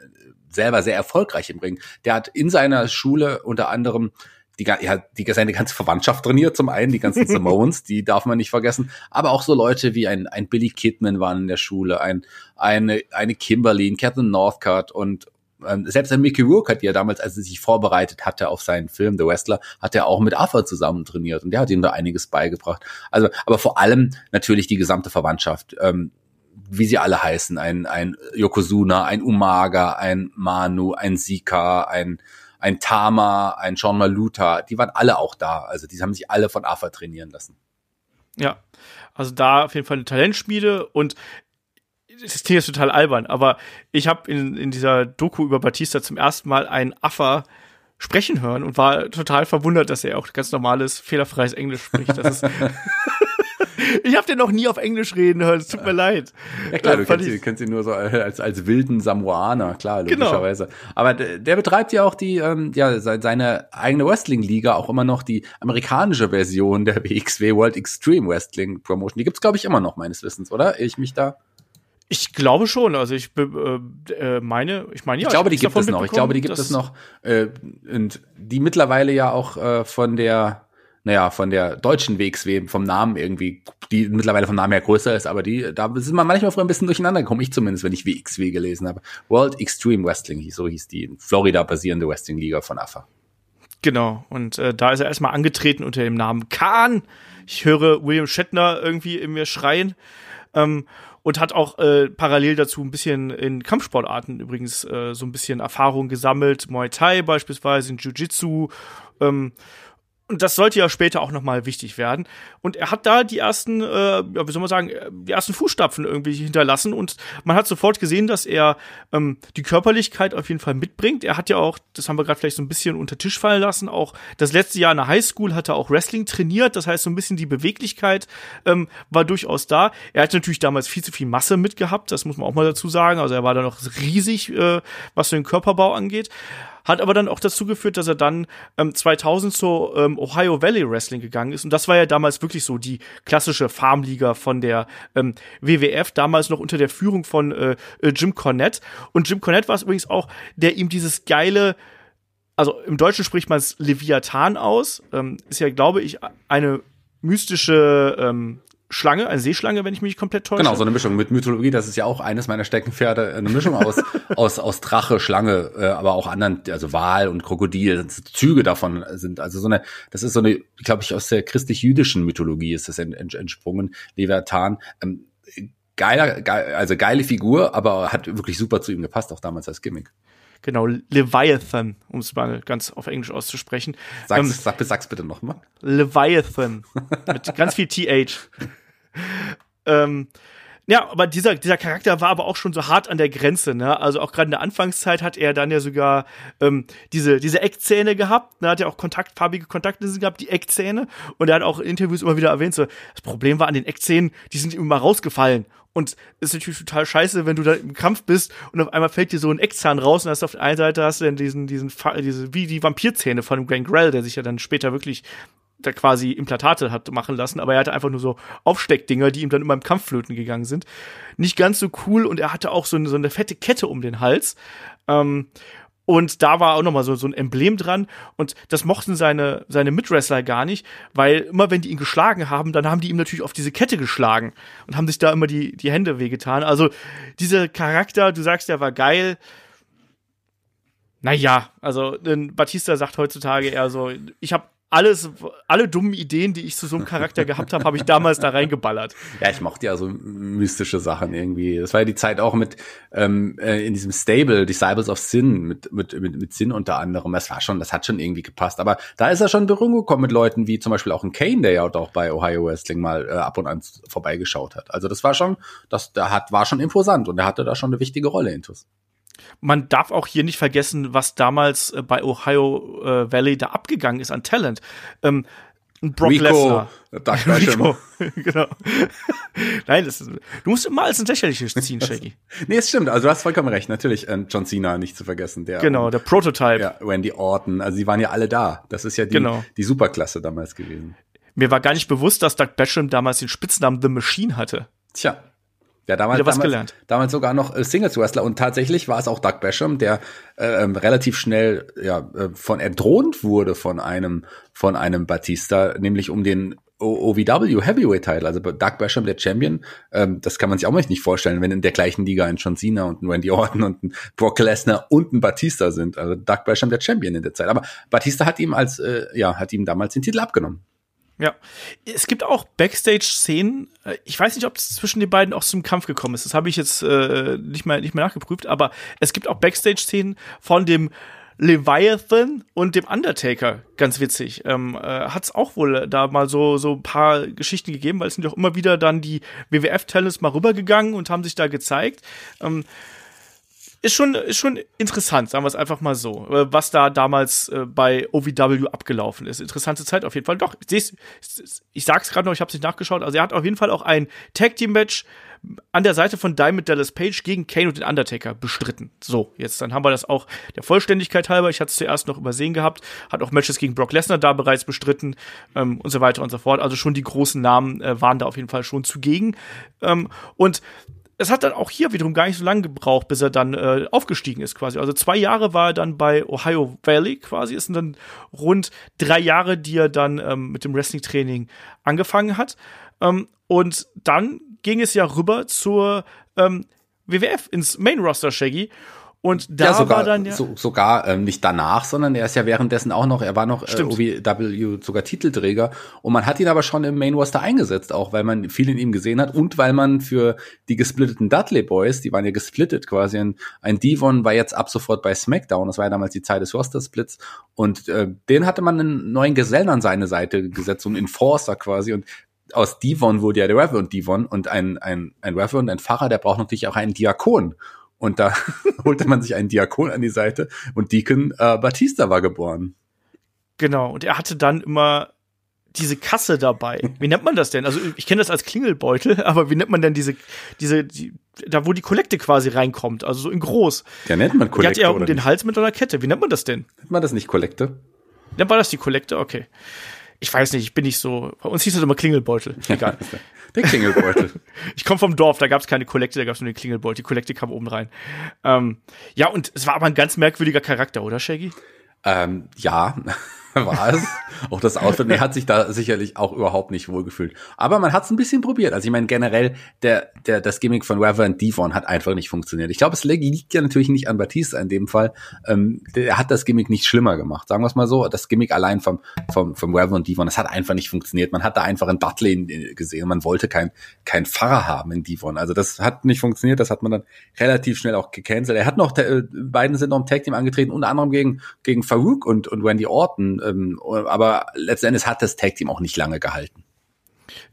selber sehr erfolgreich im Ring. Der hat in seiner Schule unter anderem die, ja, die, seine ganze Verwandtschaft trainiert, zum einen, die ganzen Simones, die darf man nicht vergessen, aber auch so Leute wie ein, ein Billy Kidman waren in der Schule, ein, eine, eine Kimberly, ein Captain Northcutt und ähm, selbst ein Mickey Rourke hat ja damals, als er sich vorbereitet hatte auf seinen Film The Wrestler, hat er auch mit Arthur zusammen trainiert und der hat ihm da einiges beigebracht. Also, aber vor allem natürlich die gesamte Verwandtschaft. Ähm, wie sie alle heißen, ein, ein Yokozuna, ein Umaga, ein Manu, ein Sika, ein, ein Tama, ein Sean Maluta, die waren alle auch da. Also die haben sich alle von AFA trainieren lassen.
Ja, also da auf jeden Fall eine Talentschmiede und das Ding ist total albern, aber ich habe in, in dieser Doku über Batista zum ersten Mal einen Affer sprechen hören und war total verwundert, dass er auch ganz normales, fehlerfreies Englisch spricht. Das ist ich habe den noch nie auf Englisch reden hören, es tut mir leid.
Ja klar, du kennst, ihn, kennst ihn nur so als, als wilden Samoaner, klar, genau. logischerweise. Genau. Aber der, der betreibt ja auch die, ähm, ja, seine eigene Wrestling-Liga, auch immer noch die amerikanische Version der WXW World Extreme Wrestling Promotion. Die gibt's glaube ich, immer noch, meines Wissens, oder? Ich mich da
ich glaube schon. Also ich äh, äh, meine, ich meine ja.
Ich glaube, die gibt es noch. Ich glaube, die gibt es noch. Äh, und die mittlerweile ja auch äh, von der, naja, von der deutschen WXW vom Namen irgendwie, die mittlerweile vom Namen her größer ist, aber die, da sind wir manchmal früher ein bisschen durcheinander gekommen. Ich zumindest, wenn ich WXW gelesen habe. World Extreme Wrestling, so hieß die in Florida basierende Wrestling Liga von AFA.
Genau. Und äh, da ist er erstmal angetreten unter dem Namen Khan. Ich höre William Shatner irgendwie in mir schreien. Ähm, und hat auch äh, parallel dazu ein bisschen in Kampfsportarten übrigens äh, so ein bisschen Erfahrung gesammelt, Muay Thai beispielsweise, in Jiu-Jitsu ähm, und das sollte ja später auch nochmal wichtig werden. Und er hat da die ersten, äh, ja, wie soll man sagen, die ersten Fußstapfen irgendwie hinterlassen. Und man hat sofort gesehen, dass er ähm, die Körperlichkeit auf jeden Fall mitbringt. Er hat ja auch, das haben wir gerade vielleicht so ein bisschen unter Tisch fallen lassen, auch das letzte Jahr in der Highschool hat er auch Wrestling trainiert. Das heißt, so ein bisschen die Beweglichkeit ähm, war durchaus da. Er hat natürlich damals viel zu viel Masse mitgehabt, das muss man auch mal dazu sagen. Also er war da noch riesig, äh, was den Körperbau angeht hat aber dann auch dazu geführt, dass er dann ähm, 2000 zur ähm, Ohio Valley Wrestling gegangen ist. Und das war ja damals wirklich so die klassische Farmliga von der ähm, WWF, damals noch unter der Führung von äh, äh, Jim Cornette. Und Jim Cornette war es übrigens auch, der ihm dieses geile also im Deutschen spricht man es Leviathan aus, ähm, ist ja, glaube ich, eine mystische ähm, Schlange, eine Seeschlange, wenn ich mich komplett täusche.
Genau, so eine Mischung mit Mythologie, das ist ja auch eines meiner Steckenpferde, eine Mischung aus, aus, aus Drache, Schlange, äh, aber auch anderen, also Wal und Krokodil, Züge davon sind, also so eine, das ist so eine, glaube ich, aus der christlich-jüdischen Mythologie ist das entsprungen, Leviathan. Ähm, geiler, geil, also geile Figur, aber hat wirklich super zu ihm gepasst, auch damals als Gimmick.
Genau, Leviathan, um es mal ganz auf Englisch auszusprechen.
Sag's, ähm, sag, sag's bitte nochmal.
Leviathan. mit ganz viel TH. ähm, ja, aber dieser, dieser Charakter war aber auch schon so hart an der Grenze, ne? Also auch gerade in der Anfangszeit hat er dann ja sogar ähm, diese, diese Eckzähne gehabt, ne? Hat ja auch Kontakt, farbige Kontaktlinsen gehabt, die Eckzähne. Und er hat auch in Interviews immer wieder erwähnt, so, das Problem war an den Eckzähnen, die sind immer rausgefallen. Und ist natürlich total scheiße, wenn du da im Kampf bist und auf einmal fällt dir so ein Eckzahn raus und hast auf der einen Seite hast du dann diesen, diesen, diese, wie die Vampirzähne von Grand Grell, der sich ja dann später wirklich da quasi Implantate hat machen lassen, aber er hatte einfach nur so Aufsteckdinger, die ihm dann immer im Kampfflöten gegangen sind. Nicht ganz so cool und er hatte auch so eine, so eine fette Kette um den Hals. Ähm, und da war auch nochmal so, so ein Emblem dran. Und das mochten seine, seine Mitwrestler gar nicht, weil immer wenn die ihn geschlagen haben, dann haben die ihm natürlich auf diese Kette geschlagen und haben sich da immer die, die Hände wehgetan. Also dieser Charakter, du sagst, der war geil. Naja, also Batista sagt heutzutage eher so, ich habe alles, alle dummen Ideen, die ich zu so einem Charakter gehabt habe, habe ich damals da reingeballert.
Ja, ich mochte ja so mystische Sachen irgendwie. Das war ja die Zeit auch mit ähm, äh, in diesem Stable, Disciples of Sin, mit, mit, mit, mit Sin unter anderem. Das war schon, das hat schon irgendwie gepasst. Aber da ist er schon in Berührung gekommen mit Leuten wie zum Beispiel auch ein Kane, der ja auch bei Ohio Wrestling mal äh, ab und an vorbeigeschaut hat. Also das war schon, das der hat, war schon imposant und er hatte da schon eine wichtige Rolle intus.
Man darf auch hier nicht vergessen, was damals äh, bei Ohio äh, Valley da abgegangen ist an Talent. Ähm, Brock Lesnar. Rico, genau. Nein, das ist, du musst immer als ein lächerliches ziehen, Shaggy.
nee, es stimmt. Also du hast vollkommen recht. Natürlich äh, John Cena nicht zu vergessen. Der,
genau, der Prototype.
Ja, Randy Orton. Also die waren ja alle da. Das ist ja die, genau. die Superklasse damals gewesen.
Mir war gar nicht bewusst, dass Doug Basham damals den Spitznamen The Machine hatte.
Tja, ja, damals,
Wieder was
damals,
gelernt.
damals sogar noch äh, Singles Wrestler und tatsächlich war es auch Doug Basham, der äh, ähm, relativ schnell ja äh, von entthront wurde von einem von einem Batista, nämlich um den OVW Heavyweight Title, also Doug Basham der Champion, ähm, das kann man sich auch mal nicht vorstellen, wenn in der gleichen Liga ein John Cena und ein Randy Orton und ein Brock Lesnar und ein Batista sind, also Doug Basham der Champion in der Zeit. Aber Batista hat ihm als äh, ja hat ihm damals den Titel abgenommen.
Ja. Es gibt auch Backstage-Szenen. Äh, ich weiß nicht, ob es zwischen den beiden auch zum Kampf gekommen ist. Das habe ich jetzt äh, nicht, mehr, nicht mehr nachgeprüft. Aber es gibt auch Backstage-Szenen von dem Leviathan und dem Undertaker. Ganz witzig. Ähm, äh, Hat es auch wohl da mal so, so ein paar Geschichten gegeben, weil es sind ja auch immer wieder dann die WWF-Talents mal rübergegangen und haben sich da gezeigt. Ähm, ist schon, ist schon interessant, sagen wir es einfach mal so, äh, was da damals äh, bei OVW abgelaufen ist. Interessante Zeit auf jeden Fall. Doch, ich, ich sag's gerade noch, ich habe es nicht nachgeschaut. Also er hat auf jeden Fall auch ein Tag Team Match an der Seite von Diamond Dallas Page gegen Kane und den Undertaker bestritten. So, jetzt dann haben wir das auch der Vollständigkeit halber. Ich hatte es zuerst noch übersehen gehabt, hat auch Matches gegen Brock Lesnar da bereits bestritten ähm, und so weiter und so fort. Also schon die großen Namen äh, waren da auf jeden Fall schon zugegen. Ähm, und es hat dann auch hier wiederum gar nicht so lange gebraucht, bis er dann äh, aufgestiegen ist quasi. Also zwei Jahre war er dann bei Ohio Valley quasi. Es sind dann rund drei Jahre, die er dann ähm, mit dem Wrestling-Training angefangen hat. Ähm, und dann ging es ja rüber zur ähm, WWF ins Main Roster Shaggy. Und da
ja, sogar,
war dann ja
so, sogar ähm, nicht danach, sondern er ist ja währenddessen auch noch, er war noch äh, OVW sogar Titelträger. Und man hat ihn aber schon im Main Roster eingesetzt, auch weil man viel in ihm gesehen hat und weil man für die gesplitteten Dudley Boys, die waren ja gesplittet quasi, ein, ein Devon war jetzt ab sofort bei SmackDown, das war ja damals die Zeit des Roster-Splits. Und äh, den hatte man einen neuen Gesellen an seine Seite gesetzt, so einen Enforcer quasi. Und aus Devon wurde ja der Reverend Devon und ein, ein, ein Reverend, ein Pfarrer, der braucht natürlich auch einen Diakon. Und da holte man sich einen Diakon an die Seite und Deacon äh, Batista war geboren.
Genau, und er hatte dann immer diese Kasse dabei. Wie nennt man das denn? Also ich kenne das als Klingelbeutel, aber wie nennt man denn diese, diese, die, da wo die Kollekte quasi reinkommt, also so in groß.
Ja, nennt man
Kollekte. Die hat ja um den nicht? Hals mit einer Kette. Wie nennt man das denn?
Nennt man das nicht Kollekte?
Nennt man das die Kollekte? Okay. Ich weiß nicht, ich bin nicht so. Bei uns hieß das immer Klingelbeutel. Egal.
Der Klingelbeutel.
ich komme vom Dorf, da gab es keine Kollekte, da gab es nur den Klingelbeutel. Die Kollekte kam oben rein. Ähm, ja, und es war aber ein ganz merkwürdiger Charakter, oder, Shaggy?
Ähm, ja. War es. Auch das Outfit, er hat sich da sicherlich auch überhaupt nicht wohlgefühlt. Aber man hat es ein bisschen probiert. Also ich meine, generell, der, der, das Gimmick von Reverend Devon hat einfach nicht funktioniert. Ich glaube, es liegt ja natürlich nicht an Batista in dem Fall. Ähm, der hat das Gimmick nicht schlimmer gemacht. Sagen wir es mal so. Das Gimmick allein vom, vom, vom Reverend Devon, das hat einfach nicht funktioniert. Man hat da einfach einen Dudley gesehen. Man wollte kein, kein Pfarrer haben in Devon. Also das hat nicht funktioniert. Das hat man dann relativ schnell auch gecancelt. Er hat noch, äh, beiden sind noch im Tag Team angetreten, unter anderem gegen, gegen Farouk und, und Randy Orton ähm, aber letztendlich hat das Tag Team auch nicht lange gehalten.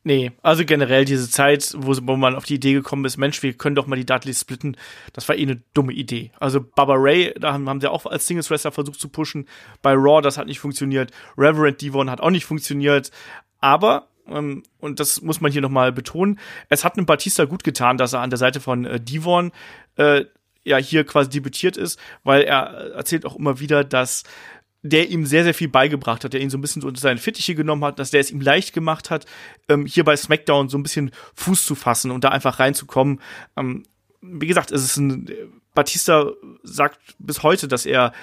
Nee, also generell diese Zeit, wo, man auf die Idee gekommen ist, Mensch, wir können doch mal die Dudleys splitten, das war eh eine dumme Idee. Also Baba Ray, da haben, haben sie auch als Singles Wrestler versucht zu pushen. Bei Raw, das hat nicht funktioniert. Reverend Devon hat auch nicht funktioniert. Aber ähm, und das muss man hier nochmal betonen, es hat einem Batista gut getan, dass er an der Seite von äh, Devon äh, ja hier quasi debütiert ist, weil er erzählt auch immer wieder, dass der ihm sehr, sehr viel beigebracht hat, der ihn so ein bisschen unter seine Fittiche genommen hat, dass der es ihm leicht gemacht hat, ähm, hier bei SmackDown so ein bisschen Fuß zu fassen und da einfach reinzukommen. Ähm, wie gesagt, es ist ein, Batista sagt bis heute, dass er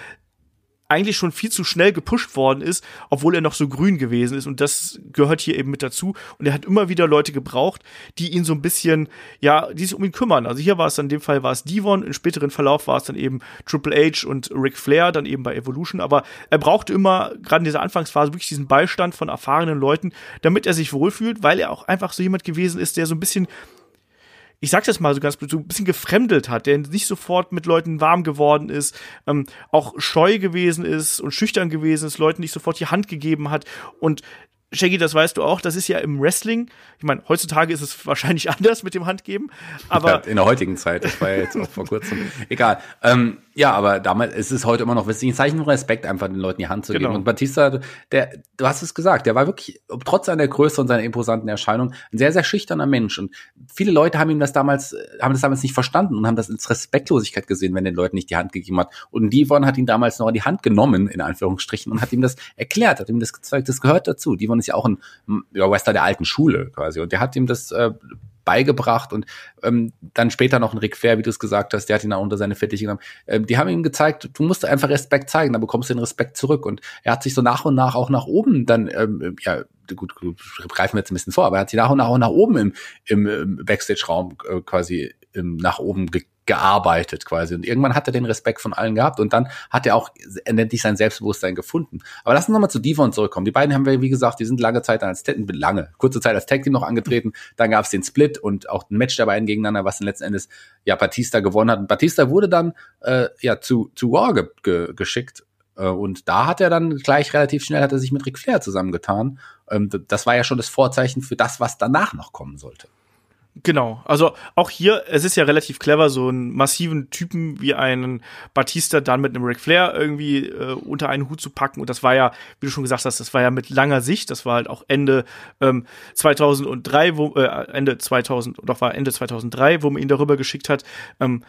eigentlich schon viel zu schnell gepusht worden ist, obwohl er noch so grün gewesen ist. Und das gehört hier eben mit dazu. Und er hat immer wieder Leute gebraucht, die ihn so ein bisschen, ja, die sich um ihn kümmern. Also hier war es dann in dem Fall war es Devon, im späteren Verlauf war es dann eben Triple H und Ric Flair, dann eben bei Evolution. Aber er brauchte immer, gerade in dieser Anfangsphase, wirklich diesen Beistand von erfahrenen Leuten, damit er sich wohlfühlt, weil er auch einfach so jemand gewesen ist, der so ein bisschen ich sag das mal so ganz so ein bisschen gefremdelt hat, der nicht sofort mit Leuten warm geworden ist, ähm, auch scheu gewesen ist und schüchtern gewesen ist, Leuten nicht sofort die Hand gegeben hat. Und Shaggy, das weißt du auch, das ist ja im Wrestling. Ich meine, heutzutage ist es wahrscheinlich anders mit dem Handgeben, aber. Ja,
in der heutigen Zeit, das war ja jetzt auch vor kurzem. Egal. Ähm, ja, aber damals ist es heute immer noch ein Zeichen von Respekt, einfach den Leuten die Hand zu geben. Genau. Und Batista, der, du hast es gesagt, der war wirklich, trotz seiner Größe und seiner imposanten Erscheinung, ein sehr, sehr schüchterner Mensch. Und viele Leute haben ihm das damals, haben das damals nicht verstanden und haben das als Respektlosigkeit gesehen, wenn den Leuten nicht die Hand gegeben hat. Und Devon hat ihn damals noch in die Hand genommen, in Anführungsstrichen, und hat ihm das erklärt, hat ihm das gezeigt, das gehört dazu. Devon ist ja auch ein ja, Wrestler der alten Schule quasi. Und der hat ihm das äh, beigebracht und ähm, dann später noch ein Ric Flair, wie du es gesagt hast, der hat ihn auch unter seine Fittiche genommen. Ähm, die haben ihm gezeigt, du musst einfach Respekt zeigen, dann bekommst du den Respekt zurück. Und er hat sich so nach und nach auch nach oben dann, ähm, ja, gut, greifen wir jetzt ein bisschen vor, aber er hat sich nach und nach auch nach oben im, im, Backstage-Raum äh, quasi im, nach oben ge gearbeitet quasi. Und irgendwann hat er den Respekt von allen gehabt und dann hat er auch endlich sein Selbstbewusstsein gefunden. Aber lassen wir nochmal zu Devon zurückkommen. Die beiden haben wir, wie gesagt, die sind lange Zeit als lange, kurze Zeit als Tag Team noch angetreten. Dann gab es den Split und auch ein Match der beiden gegeneinander, was dann letzten Endes ja Batista gewonnen hat. Und Batista wurde dann äh, ja zu, zu War ge ge geschickt. Äh, und da hat er dann gleich relativ schnell hat er sich mit Ric Flair zusammengetan. Ähm, das war ja schon das Vorzeichen für das, was danach noch kommen sollte.
Genau, also auch hier, es ist ja relativ clever, so einen massiven Typen wie einen Batista dann mit einem Ric Flair irgendwie äh, unter einen Hut zu packen. Und das war ja, wie du schon gesagt hast, das war ja mit langer Sicht. Das war halt auch Ende ähm, 2003, wo äh, Ende 2000, doch war Ende 2003, wo man ihn darüber geschickt hat. Ähm,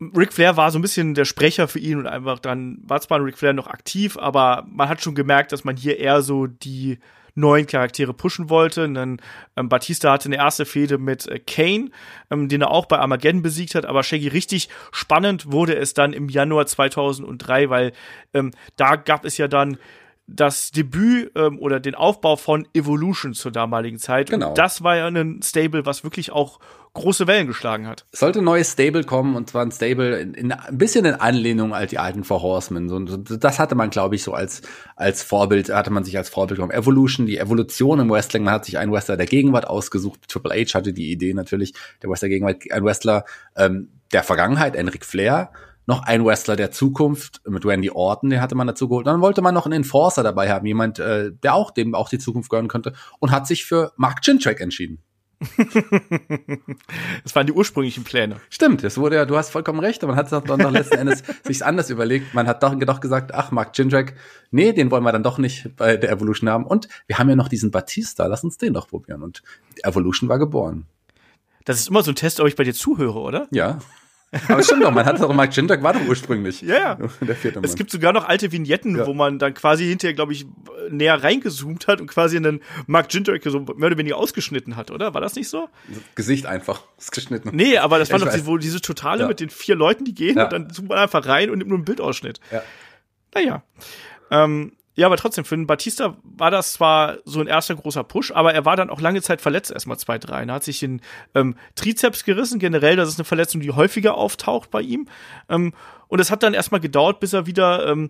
Ric Flair war so ein bisschen der Sprecher für ihn und einfach dann war zwar Ric Flair noch aktiv, aber man hat schon gemerkt, dass man hier eher so die neuen Charaktere pushen wollte. Und dann ähm, Batista hatte eine erste Fehde mit äh, Kane, ähm, den er auch bei Armageddon besiegt hat. Aber Shaggy richtig spannend wurde es dann im Januar 2003, weil ähm, da gab es ja dann das Debüt ähm, oder den Aufbau von Evolution zur damaligen Zeit. Genau. Und das war ja ein Stable, was wirklich auch große Wellen geschlagen hat.
Es sollte ein neues Stable kommen und zwar ein Stable in, in ein bisschen in Anlehnung als die alten Four Horsemen. So, das hatte man, glaube ich, so als als Vorbild hatte man sich als Vorbild genommen. Evolution, die Evolution im Wrestling. Man hat sich einen Wrestler der Gegenwart ausgesucht. Triple H hatte die Idee natürlich. Der Wrestler der Gegenwart, ein Wrestler ähm, der Vergangenheit, Enric Flair noch ein Wrestler der Zukunft mit Randy Orton, den hatte man dazu geholt. dann wollte man noch einen Enforcer dabei haben, jemand, äh, der auch dem auch die Zukunft gehören könnte und hat sich für Mark Chintrack entschieden.
das waren die ursprünglichen Pläne.
Stimmt, das wurde ja, du hast vollkommen recht, man hat dann doch letzten Endes sich anders überlegt. Man hat doch, doch gesagt, ach, Mark Jindrak, nee, den wollen wir dann doch nicht bei der Evolution haben. Und wir haben ja noch diesen Batista, lass uns den doch probieren. Und Evolution war geboren.
Das ist immer so ein Test, ob ich bei dir zuhöre, oder?
Ja. Aber stimmt doch, man hat doch Mike Jindrak war doch ursprünglich.
Ja, ja. Der vierte Mann. Es gibt sogar noch alte Vignetten, ja. wo man dann quasi hinterher, glaube ich, näher reingezoomt hat und quasi einen Mark Jindrak so mehr oder weniger ausgeschnitten hat, oder? War das nicht so?
Gesicht einfach geschnitten.
Nee, aber das war doch die, wo diese Totale ja. mit den vier Leuten, die gehen ja. und dann zoomt man einfach rein und nimmt nur einen Bildausschnitt. Ja. Naja. Ähm, Ja, aber trotzdem, für den Batista war das zwar so ein erster großer Push, aber er war dann auch lange Zeit verletzt, erstmal zwei, drei. Er hat sich den ähm, Trizeps gerissen. Generell, das ist eine Verletzung, die häufiger auftaucht bei ihm. Ähm, und es hat dann erstmal gedauert, bis er wieder, ähm,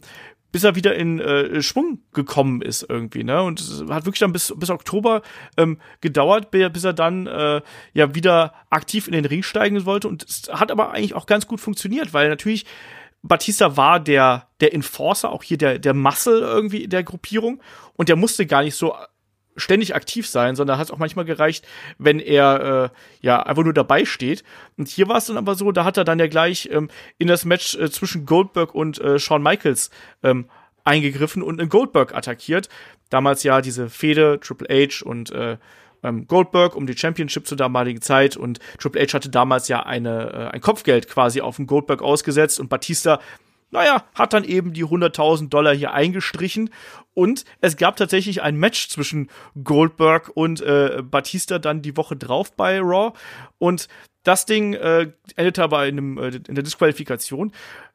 bis er wieder in äh, Schwung gekommen ist irgendwie, ne? Und es hat wirklich dann bis, bis Oktober ähm, gedauert, bis er dann äh, ja wieder aktiv in den Ring steigen wollte. Und es hat aber eigentlich auch ganz gut funktioniert, weil natürlich Batista war der, der Enforcer, auch hier der, der Muscle irgendwie der Gruppierung und der musste gar nicht so ständig aktiv sein, sondern hat es auch manchmal gereicht, wenn er äh, ja einfach nur dabei steht. Und hier war es dann aber so, da hat er dann ja gleich ähm, in das Match äh, zwischen Goldberg und äh, Shawn Michaels ähm, eingegriffen und einen Goldberg attackiert. Damals ja diese Fehde Triple H und äh, ähm, Goldberg um die Championship zur damaligen Zeit. Und Triple H hatte damals ja eine, äh, ein Kopfgeld quasi auf den Goldberg ausgesetzt. Und Batista naja, hat dann eben die 100.000 Dollar hier eingestrichen. Und es gab tatsächlich ein Match zwischen Goldberg und äh, Batista dann die Woche drauf bei Raw. Und das Ding äh, endete aber in, einem, äh, in der Disqualifikation.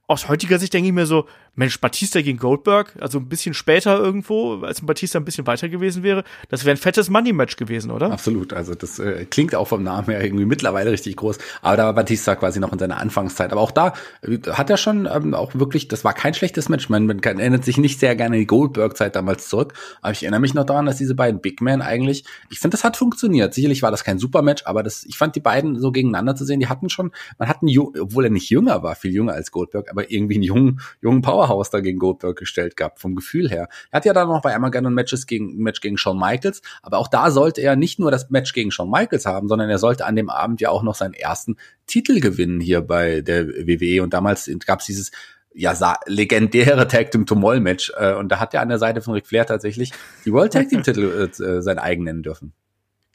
Aus heutiger Sicht denke ich mir so, Mensch, Batista gegen Goldberg, also ein bisschen später irgendwo, als Batista ein bisschen weiter gewesen wäre, das wäre ein fettes Money-Match gewesen, oder?
Absolut. Also das äh, klingt auch vom Namen her irgendwie mittlerweile richtig groß. Aber da war Batista quasi noch in seiner Anfangszeit. Aber auch da äh, hat er schon ähm, auch wirklich, das war kein schlechtes Match. Man, man erinnert sich nicht sehr gerne an die Goldberg-Zeit damals zurück. Aber ich erinnere mich noch daran, dass diese beiden Big Men eigentlich, ich finde, das hat funktioniert. Sicherlich war das kein Super-Match, aber das, ich fand die beiden so gegeneinander zu sehen, die hatten schon, man hat einen, obwohl er nicht jünger war, viel jünger als Goldberg, aber irgendwie einen jungen, jungen Power Powerhouse da gegen Goldberg gestellt gehabt, vom Gefühl her. Er hat ja dann noch bei Armageddon Matches gegen, Match gegen Shawn Michaels, aber auch da sollte er nicht nur das Match gegen Shawn Michaels haben, sondern er sollte an dem Abend ja auch noch seinen ersten Titel gewinnen hier bei der WWE und damals gab es dieses ja, legendäre Tag Team Tumol Match äh, und da hat er an der Seite von Ric Flair tatsächlich die World Tag Team Titel äh, äh, sein eigen nennen dürfen.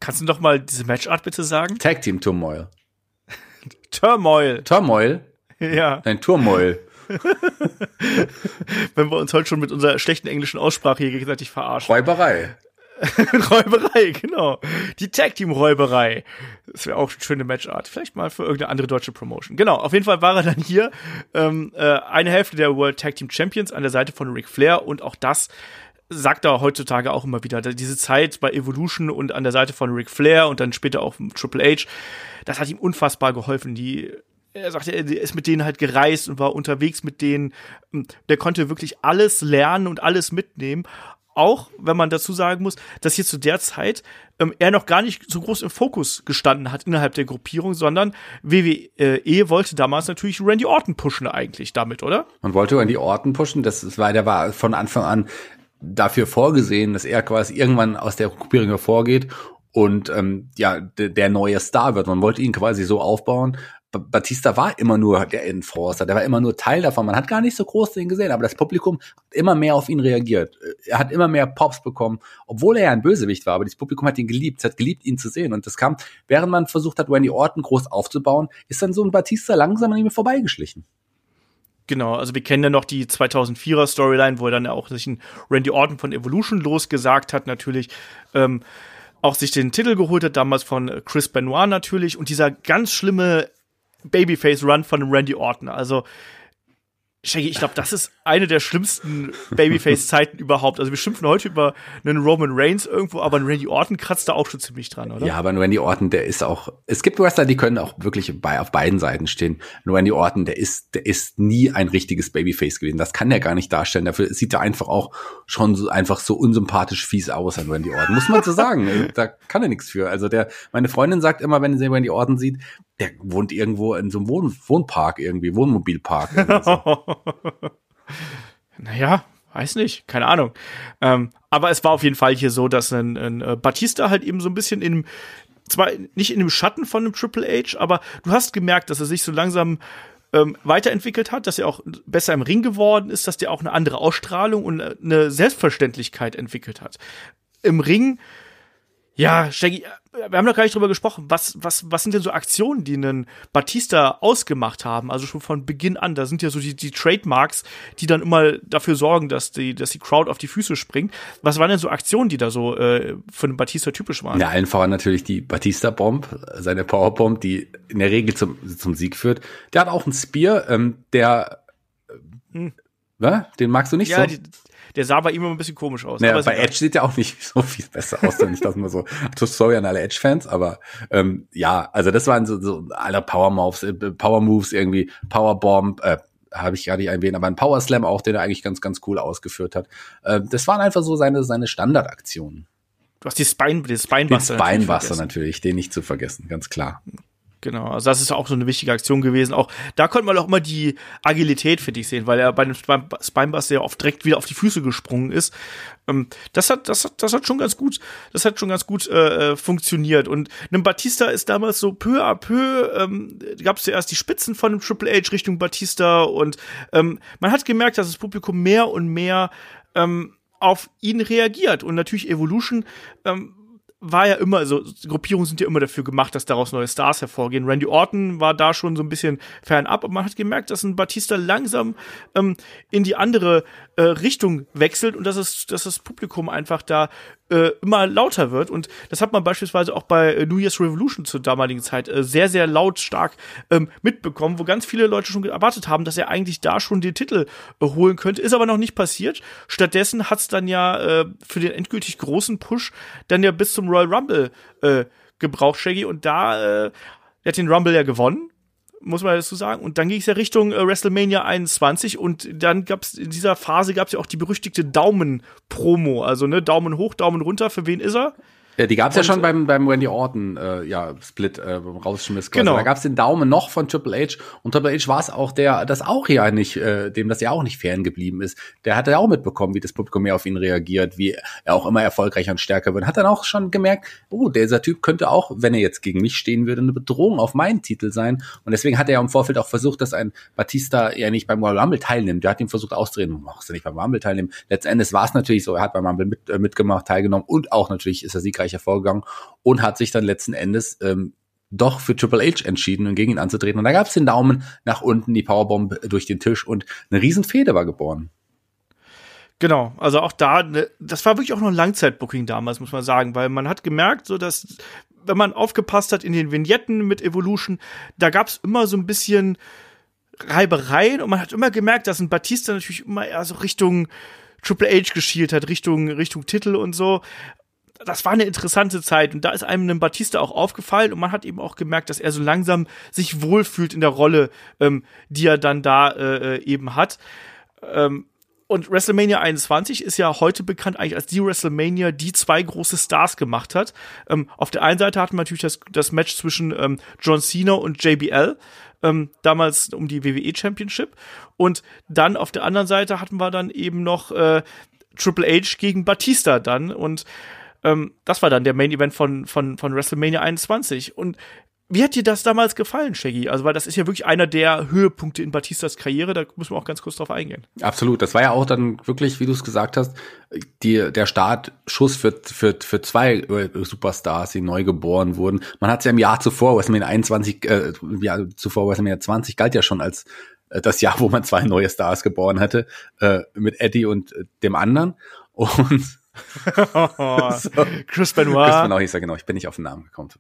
Kannst du doch mal diese Matchart bitte sagen?
Tag Team Turmoil.
Turmoil.
Turmoil?
Ja.
Nein, Turmoil.
Wenn wir uns heute schon mit unserer schlechten englischen Aussprache hier gegenseitig verarschen.
Räuberei.
Räuberei, genau. Die Tag Team Räuberei. Das wäre auch eine schöne Matchart. Vielleicht mal für irgendeine andere deutsche Promotion. Genau, auf jeden Fall war er dann hier ähm, äh, eine Hälfte der World Tag Team Champions an der Seite von Ric Flair und auch das sagt er heutzutage auch immer wieder. Diese Zeit bei Evolution und an der Seite von Ric Flair und dann später auch Triple H, das hat ihm unfassbar geholfen. Die er sagte, er ist mit denen halt gereist und war unterwegs mit denen. Der konnte wirklich alles lernen und alles mitnehmen. Auch wenn man dazu sagen muss, dass hier zu der Zeit ähm, er noch gar nicht so groß im Fokus gestanden hat innerhalb der Gruppierung, sondern WWE wollte damals natürlich Randy Orton pushen eigentlich damit, oder?
Man wollte Randy Orton pushen, das war, der war von Anfang an dafür vorgesehen, dass er quasi irgendwann aus der Gruppierung hervorgeht und ähm, ja der neue Star wird. Man wollte ihn quasi so aufbauen, Batista war immer nur der Enforcer, der war immer nur Teil davon. Man hat gar nicht so groß den gesehen, aber das Publikum hat immer mehr auf ihn reagiert. Er hat immer mehr Pops bekommen, obwohl er ja ein Bösewicht war, aber das Publikum hat ihn geliebt, es hat geliebt, ihn zu sehen. Und das kam, während man versucht hat, Randy Orton groß aufzubauen, ist dann so ein Batista langsam an ihm vorbeigeschlichen.
Genau, also wir kennen ja noch die 2004er Storyline, wo er dann auch sich ein Randy Orton von Evolution losgesagt hat, natürlich. Ähm, auch sich den Titel geholt hat, damals von Chris Benoit natürlich. Und dieser ganz schlimme Babyface-Run von Randy Orton. Also, Shaggy, ich glaube, das ist eine der schlimmsten Babyface-Zeiten überhaupt. Also wir schimpfen heute über einen Roman Reigns irgendwo, aber ein Randy Orton kratzt da auch schon ziemlich dran, oder?
Ja, aber ein Randy Orton, der ist auch, es gibt Wrestler, die können auch wirklich bei, auf beiden Seiten stehen. Ein Randy Orton, der ist, der ist nie ein richtiges Babyface gewesen. Das kann er gar nicht darstellen. Dafür sieht er einfach auch schon so, einfach so unsympathisch fies aus an Randy Orton. Muss man so sagen. da kann er nichts für. Also der, meine Freundin sagt immer, wenn sie Randy Orton sieht, der wohnt irgendwo in so einem Wohn Wohnpark irgendwie, Wohnmobilpark. So.
naja, weiß nicht, keine Ahnung. Ähm, aber es war auf jeden Fall hier so, dass ein, ein äh, Batista halt eben so ein bisschen in zwar nicht in dem Schatten von einem Triple H, aber du hast gemerkt, dass er sich so langsam ähm, weiterentwickelt hat, dass er auch besser im Ring geworden ist, dass der auch eine andere Ausstrahlung und eine Selbstverständlichkeit entwickelt hat. Im Ring ja, Shaggy, wir haben noch gar nicht drüber gesprochen. Was, was, was sind denn so Aktionen, die einen Batista ausgemacht haben? Also schon von Beginn an. Da sind ja so die, die Trademarks, die dann immer dafür sorgen, dass die, dass die Crowd auf die Füße springt. Was waren denn so Aktionen, die da so äh, für einen Batista typisch waren?
Ja, allen voran natürlich die Batista-Bomb, seine Powerbomb, die in der Regel zum, zum Sieg führt. Der hat auch einen Spear, ähm, der, hm. ne? Den magst du nicht
ja,
so?
Die, Der sah bei ihm immer ein bisschen komisch aus.
Naja, bei Edge sieht er auch nicht so viel besser aus, wenn ich das mal so. Sorry an alle Edge-Fans, aber ähm, ja, also das waren so, so alle Power Moves, äh, Power Moves irgendwie, Power Bomb, äh, habe ich gerade nicht erwähnt, aber ein Power Slam auch, den er eigentlich ganz, ganz cool ausgeführt hat. Äh, das waren einfach so seine, seine Standardaktionen.
Du hast die Spine, die Spinebuster.
Den Spinebuster natürlich, den nicht zu vergessen, ganz klar.
Genau, also das ist auch so eine wichtige Aktion gewesen. Auch da konnte man auch immer die Agilität für dich sehen, weil er bei dem Spinebuster ja oft direkt wieder auf die Füße gesprungen ist. Ähm, das hat, das hat, das hat schon ganz gut, das hat schon ganz gut äh, äh funktioniert. Und einem Batista ist damals so peu à peu ähm, gab es zuerst die Spitzen von dem Triple H Richtung Batista und ähm, man hat gemerkt, dass das Publikum mehr und mehr ähm, auf ihn reagiert. Und natürlich Evolution ähm, war ja immer, also Gruppierungen sind ja immer dafür gemacht, dass daraus neue Stars hervorgehen. Randy Orton war da schon so ein bisschen fernab, aber man hat gemerkt, dass ein Batista langsam ähm, in die andere äh, Richtung wechselt und dass es, dass das Publikum einfach da äh, immer lauter wird. Und das hat man beispielsweise auch bei äh, New Year's Revolution zur damaligen Zeit äh, sehr, sehr lautstark ähm, mitbekommen, wo ganz viele Leute schon erwartet haben, dass er eigentlich da schon den Titel äh, holen könnte. Ist aber noch nicht passiert. Stattdessen hat es dann ja äh, für den endgültig großen Push dann ja bis zum Royal Rumble äh, gebraucht, Shaggy. Und da äh, er hat den Rumble ja gewonnen muss man dazu sagen. Und dann ging es ja Richtung äh, WrestleMania 21 und dann gab es in dieser Phase gab es ja auch die berüchtigte Daumen-Promo. Also ne, Daumen hoch, Daumen runter, für wen ist er?
Ja, die gab es ja schon beim, beim Randy Orton äh, ja, Split äh, rausschmiss.
Genau.
Da gab es den Daumen noch von Triple H und Triple H war es auch der, das auch ja nicht, äh, dem das ja auch nicht fern geblieben ist. Der hatte ja auch mitbekommen, wie das Publikum mehr auf ihn reagiert, wie er auch immer erfolgreicher und stärker wird. Hat dann auch schon gemerkt, oh, dieser Typ könnte auch, wenn er jetzt gegen mich stehen würde, eine Bedrohung auf meinen Titel sein. Und deswegen hat er ja im Vorfeld auch versucht, dass ein Batista ja nicht beim Royal Rumble teilnimmt. Der hat ihn versucht auszureden, machst du nicht beim Rumble teilnehmen. Letztendlich war es natürlich so, er hat beim Rumble mit, äh, mitgemacht, teilgenommen und auch natürlich ist er siegreich hervorgegangen und hat sich dann letzten Endes ähm, doch für Triple H entschieden und gegen ihn anzutreten. Und da gab es den Daumen nach unten, die Powerbomb durch den Tisch und eine Riesenfehde war geboren.
Genau, also auch da, ne, das war wirklich auch noch ein Langzeitbooking damals, muss man sagen, weil man hat gemerkt, so dass, wenn man aufgepasst hat in den Vignetten mit Evolution, da gab es immer so ein bisschen Reibereien und man hat immer gemerkt, dass ein Batista natürlich immer eher so Richtung Triple H geschielt hat, Richtung, Richtung Titel und so das war eine interessante Zeit und da ist einem ein Batista auch aufgefallen und man hat eben auch gemerkt, dass er so langsam sich wohlfühlt in der Rolle, ähm, die er dann da äh, eben hat. Ähm, und WrestleMania 21 ist ja heute bekannt eigentlich als die WrestleMania, die zwei große Stars gemacht hat. Ähm, auf der einen Seite hatten wir natürlich das, das Match zwischen ähm, John Cena und JBL, ähm, damals um die WWE Championship. Und dann auf der anderen Seite hatten wir dann eben noch äh, Triple H gegen Batista dann. Und ähm, das war dann der Main Event von, von, von WrestleMania 21. Und wie hat dir das damals gefallen, Shaggy? Also, weil das ist ja wirklich einer der Höhepunkte in Batistas Karriere, da muss man auch ganz kurz drauf eingehen.
Absolut. Das war ja auch dann wirklich, wie du es gesagt hast, die, der Startschuss für, für, für zwei äh, Superstars, die neu geboren wurden. Man hat es ja im Jahr zuvor, WrestleMania 21, äh, im Jahr zuvor, WrestleMania 20, galt ja schon als äh, das Jahr, wo man zwei neue Stars geboren hatte, äh, mit Eddie und äh, dem anderen. Und
so. Chris Benoit. Chris
Benoit hieß er, genau. Ich bin nicht auf den Namen gekommen.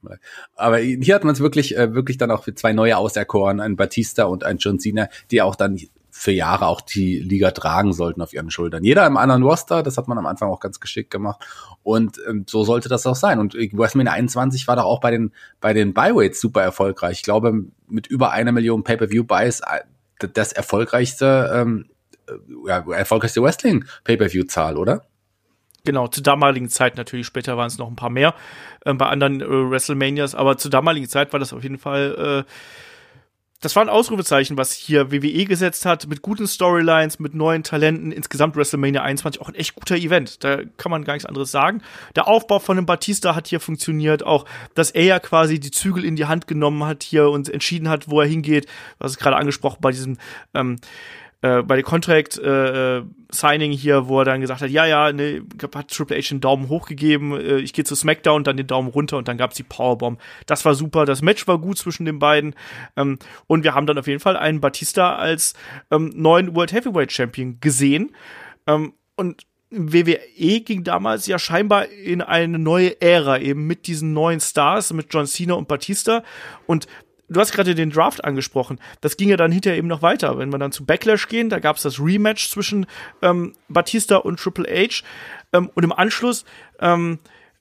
Aber hier hat man es wirklich, äh, wirklich dann auch für zwei neue auserkoren, ein Batista und ein John Cena, die auch dann für Jahre auch die Liga tragen sollten auf ihren Schultern. Jeder im anderen Roster, das hat man am Anfang auch ganz geschickt gemacht. Und ähm, so sollte das auch sein. Und WrestleMania 21 war doch auch bei den, bei den Byweights super erfolgreich. Ich glaube, mit über einer Million Pay-Per-View-Buys äh, das erfolgreichste, ähm, äh, ja, erfolgreichste Wrestling-Pay-Per-View-Zahl, oder?
Genau, zur damaligen Zeit natürlich, später waren es noch ein paar mehr äh, bei anderen äh, WrestleManias, aber zur damaligen Zeit war das auf jeden Fall, äh, das war ein Ausrufezeichen, was hier WWE gesetzt hat, mit guten Storylines, mit neuen Talenten, insgesamt WrestleMania 21, auch ein echt guter Event, da kann man gar nichts anderes sagen. Der Aufbau von dem Batista hat hier funktioniert, auch, dass er ja quasi die Zügel in die Hand genommen hat hier und entschieden hat, wo er hingeht, was ist gerade angesprochen bei diesem, ähm, äh, bei der Contract äh, Signing hier, wo er dann gesagt hat, ja, ja, ne, hat Triple H den Daumen hochgegeben, äh, ich gehe zu SmackDown, dann den Daumen runter und dann gab's die Powerbomb. Das war super, das Match war gut zwischen den beiden ähm, und wir haben dann auf jeden Fall einen Batista als ähm, neuen World Heavyweight Champion gesehen ähm, und WWE ging damals ja scheinbar in eine neue Ära eben mit diesen neuen Stars, mit John Cena und Batista und du hast gerade den Draft angesprochen. Das ging ja dann hinterher eben noch weiter. Wenn wir dann zu Backlash gehen, da gab es das Rematch zwischen ähm, Batista und Triple H. Ähm, und im Anschluss ähm,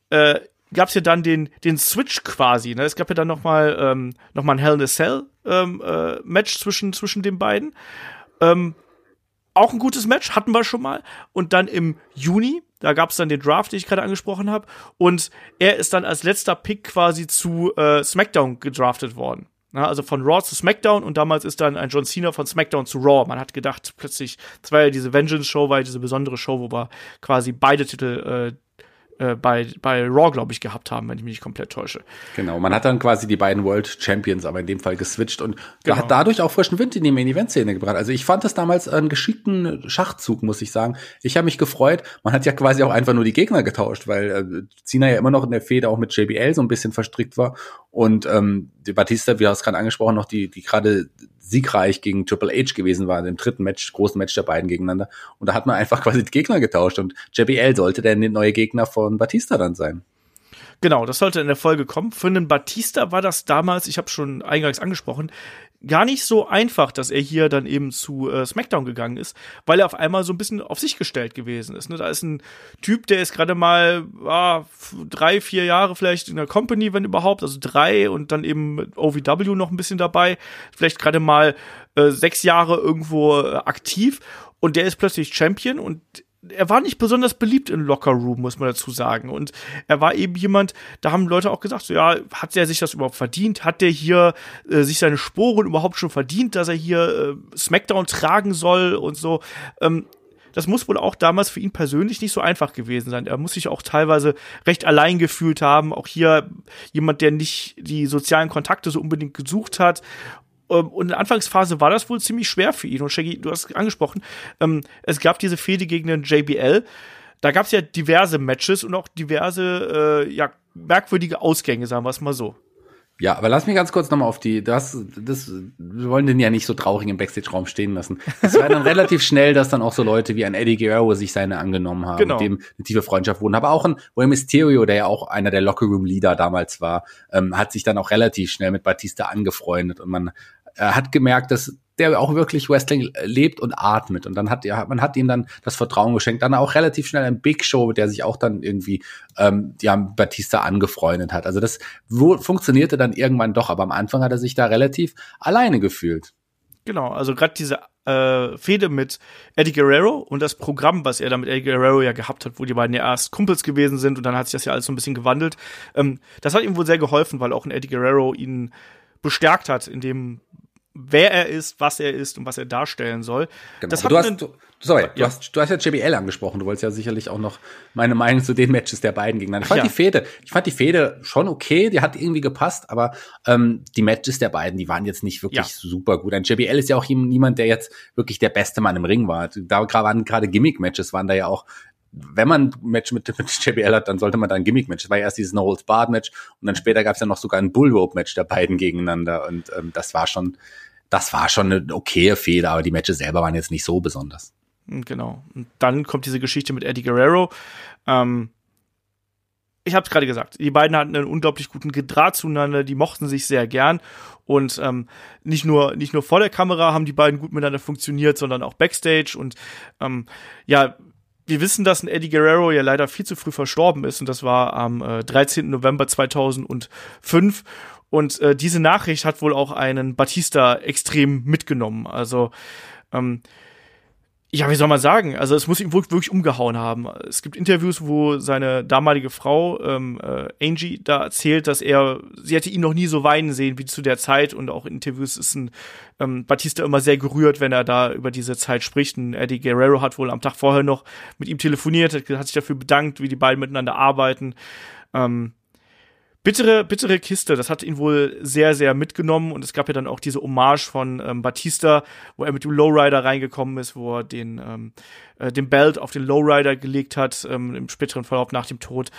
äh, gab es ja dann den, den Switch quasi. Ne? Es gab ja dann noch mal, ähm, noch ein Hell in a Cell ähm, äh, Match zwischen, zwischen den beiden. Ähm, auch ein gutes Match, hatten wir schon mal. Und dann im Juni, da gab es dann den Draft, den ich gerade angesprochen habe. Und er ist dann als letzter Pick quasi zu äh, SmackDown gedraftet worden. Also von Raw zu SmackDown und damals ist dann ein John Cena von SmackDown zu Raw. Man hat gedacht, plötzlich, das war ja diese Vengeance-Show, war ja diese besondere Show, wo wir quasi beide Titel äh, äh, bei, bei Raw, glaube ich, gehabt haben, wenn ich mich nicht komplett täusche.
Genau, man hat dann quasi die beiden World Champions, aber in dem Fall geswitcht und genau. hat dadurch auch frischen Wind in die Main-Event-Szene gebracht. Also ich fand das damals einen geschickten Schachzug, muss ich sagen. Ich habe mich gefreut. Man hat ja quasi auch einfach nur die Gegner getauscht, weil äh, Cena ja immer noch in der Feder auch mit JBL so ein bisschen verstrickt war und ähm, die Batista, wie du es gerade angesprochen, noch die, die gerade siegreich gegen Triple H gewesen war, im dritten Match, großen Match der beiden gegeneinander. Und da hat man einfach quasi die Gegner getauscht und JBL sollte der neue Gegner von Batista dann sein.
Genau, das sollte in der Folge kommen. Für einen Batista war das damals, ich habe schon eingangs angesprochen, gar nicht so einfach, dass er hier dann eben zu äh, SmackDown gegangen ist, weil er auf einmal so ein bisschen auf sich gestellt gewesen ist. Ne? Da ist ein Typ, der ist gerade mal ah, drei, vier Jahre vielleicht in der Company, wenn überhaupt, also drei und dann eben mit OVW noch ein bisschen dabei, vielleicht gerade mal äh, sechs Jahre irgendwo äh, aktiv und der ist plötzlich Champion und er war nicht besonders beliebt im Locker Room, muss man dazu sagen. Und er war eben jemand, da haben Leute auch gesagt, so, ja, hat der sich das überhaupt verdient? Hat der hier äh, sich seine Sporen überhaupt schon verdient, dass er hier äh, SmackDown tragen soll und so? Ähm, das muss wohl auch damals für ihn persönlich nicht so einfach gewesen sein. Er muss sich auch teilweise recht allein gefühlt haben. Auch hier jemand, der nicht die sozialen Kontakte so unbedingt gesucht hat und in der Anfangsphase war das wohl ziemlich schwer für ihn. Und Shaggy, du hast es angesprochen, ähm, es gab diese Fehde gegen den JBL. Da gab es ja diverse Matches und auch diverse, äh, ja, merkwürdige Ausgänge, sagen wir es mal so.
Ja, aber lass mich ganz kurz nochmal auf die, das, das, wir wollen den ja nicht so traurig im Backstage-Raum stehen lassen. Es war dann relativ schnell, dass dann auch so Leute wie ein Eddie Guerrero sich seine angenommen haben, genau. mit dem eine tiefe Freundschaft wurden. Aber auch ein Rey Mysterio, der ja auch einer der Locker-Room-Leader damals war, ähm, hat sich dann auch relativ schnell mit Batista angefreundet und man äh, hat gemerkt, dass der auch wirklich Wrestling lebt und atmet. Und dann hat ja, man hat ihm dann das Vertrauen geschenkt. Dann auch relativ schnell ein Big Show, der sich auch dann irgendwie ähm, ja, Batista angefreundet hat. Also das funktionierte dann irgendwann doch, aber am Anfang hat er sich da relativ alleine gefühlt.
Genau, also gerade diese äh, Fehde mit Eddie Guerrero und das Programm, was er da mit Eddie Guerrero ja gehabt hat, wo die beiden ja erst Kumpels gewesen sind und dann hat sich das ja alles so ein bisschen gewandelt. Ähm, das hat ihm wohl sehr geholfen, weil auch ein Eddie Guerrero ihn bestärkt hat in dem, wer er ist, was er ist und was er darstellen soll.
Genau. Das du hast, du, sorry, ja. du, hast, du hast ja JBL angesprochen. Du wolltest ja sicherlich auch noch meine Meinung zu den Matches der beiden gegeneinander. Ich fand ja. die Fehde, ich fand die Fehde schon okay, die hat irgendwie gepasst, aber ähm, die Matches der beiden, die waren jetzt nicht wirklich ja. super gut. Ein JBL ist ja auch niemand, der jetzt wirklich der beste Mann im Ring war. Da waren gerade Gimmick-Matches, waren da ja auch wenn man ein Match mit, mit JBL hat, dann sollte man da ein Gimmick-Match. Es war ja erst dieses No Holds Barred Match und dann später gab es ja noch sogar ein Bullrope-Match der beiden gegeneinander und ähm, das war schon, das war schon eine okaye Fehler, aber die Matches selber waren jetzt nicht so besonders.
Genau. Und dann kommt diese Geschichte mit Eddie Guerrero. Ähm, ich habe es gerade gesagt, die beiden hatten einen unglaublich guten Draht zueinander, die mochten sich sehr gern und ähm, nicht nur nicht nur vor der Kamera haben die beiden gut miteinander funktioniert, sondern auch backstage und ähm, ja, wir wissen, dass ein Eddie Guerrero ja leider viel zu früh verstorben ist und das war am äh, 13. November 2005 und äh, diese Nachricht hat wohl auch einen Batista extrem mitgenommen. Also ähm, ja, wie soll man sagen? Also es muss ihn wirklich umgehauen haben. Es gibt Interviews, wo seine damalige Frau ähm, äh, Angie da erzählt, dass er, sie hätte ihn noch nie so weinen sehen wie zu der Zeit und auch in Interviews ist ein ähm, Batista immer sehr gerührt, wenn er da über diese Zeit spricht. Und Eddie Guerrero hat wohl am Tag vorher noch mit ihm telefoniert, hat, hat sich dafür bedankt, wie die beiden miteinander arbeiten. Ähm, bittere, bittere Kiste. Das hat ihn wohl sehr, sehr mitgenommen. Und es gab ja dann auch diese Hommage von ähm, Batista, wo er mit dem Lowrider reingekommen ist, wo er den, ähm, äh, den Belt auf den Lowrider gelegt hat, ähm, im späteren Verlauf nach dem Tod.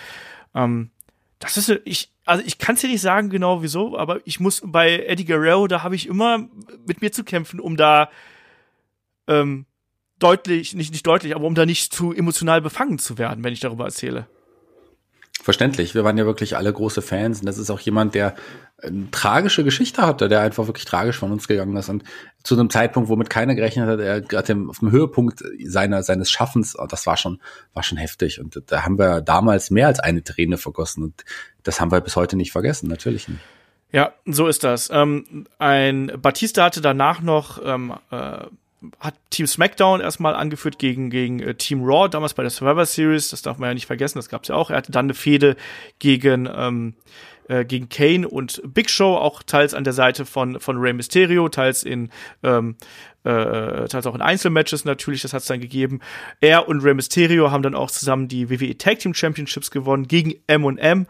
Ähm, das ist, ich, also ich kann es dir nicht sagen genau wieso, aber ich muss bei Eddie Guerrero, da habe ich immer mit mir zu kämpfen, um da ähm, deutlich, nicht, nicht deutlich, aber um da nicht zu emotional befangen zu werden, wenn ich darüber erzähle.
Verständlich. Wir waren ja wirklich alle große Fans und das ist auch jemand, der eine tragische Geschichte hatte, der einfach wirklich tragisch von uns gegangen ist und zu einem Zeitpunkt, womit keiner gerechnet hat, er gerade auf dem Höhepunkt seiner seines Schaffens, oh, das war schon war schon heftig und da haben wir damals mehr als eine Träne vergossen und das haben wir bis heute nicht vergessen, natürlich nicht.
Ja, so ist das. Ähm, ein Batista hatte danach noch ähm, äh, hat Team SmackDown erstmal angeführt gegen, gegen äh, Team Raw, damals bei der Survivor Series, das darf man ja nicht vergessen, das gab's ja auch. Er hatte dann eine Fehde gegen, ähm, äh, gegen Kane und Big Show, auch teils an der Seite von, von Rey Mysterio, teils in, ähm, äh, teils auch in Einzelmatches natürlich, das hat's dann gegeben. Er und Rey Mysterio haben dann auch zusammen die WWE Tag Team Championships gewonnen gegen M&M.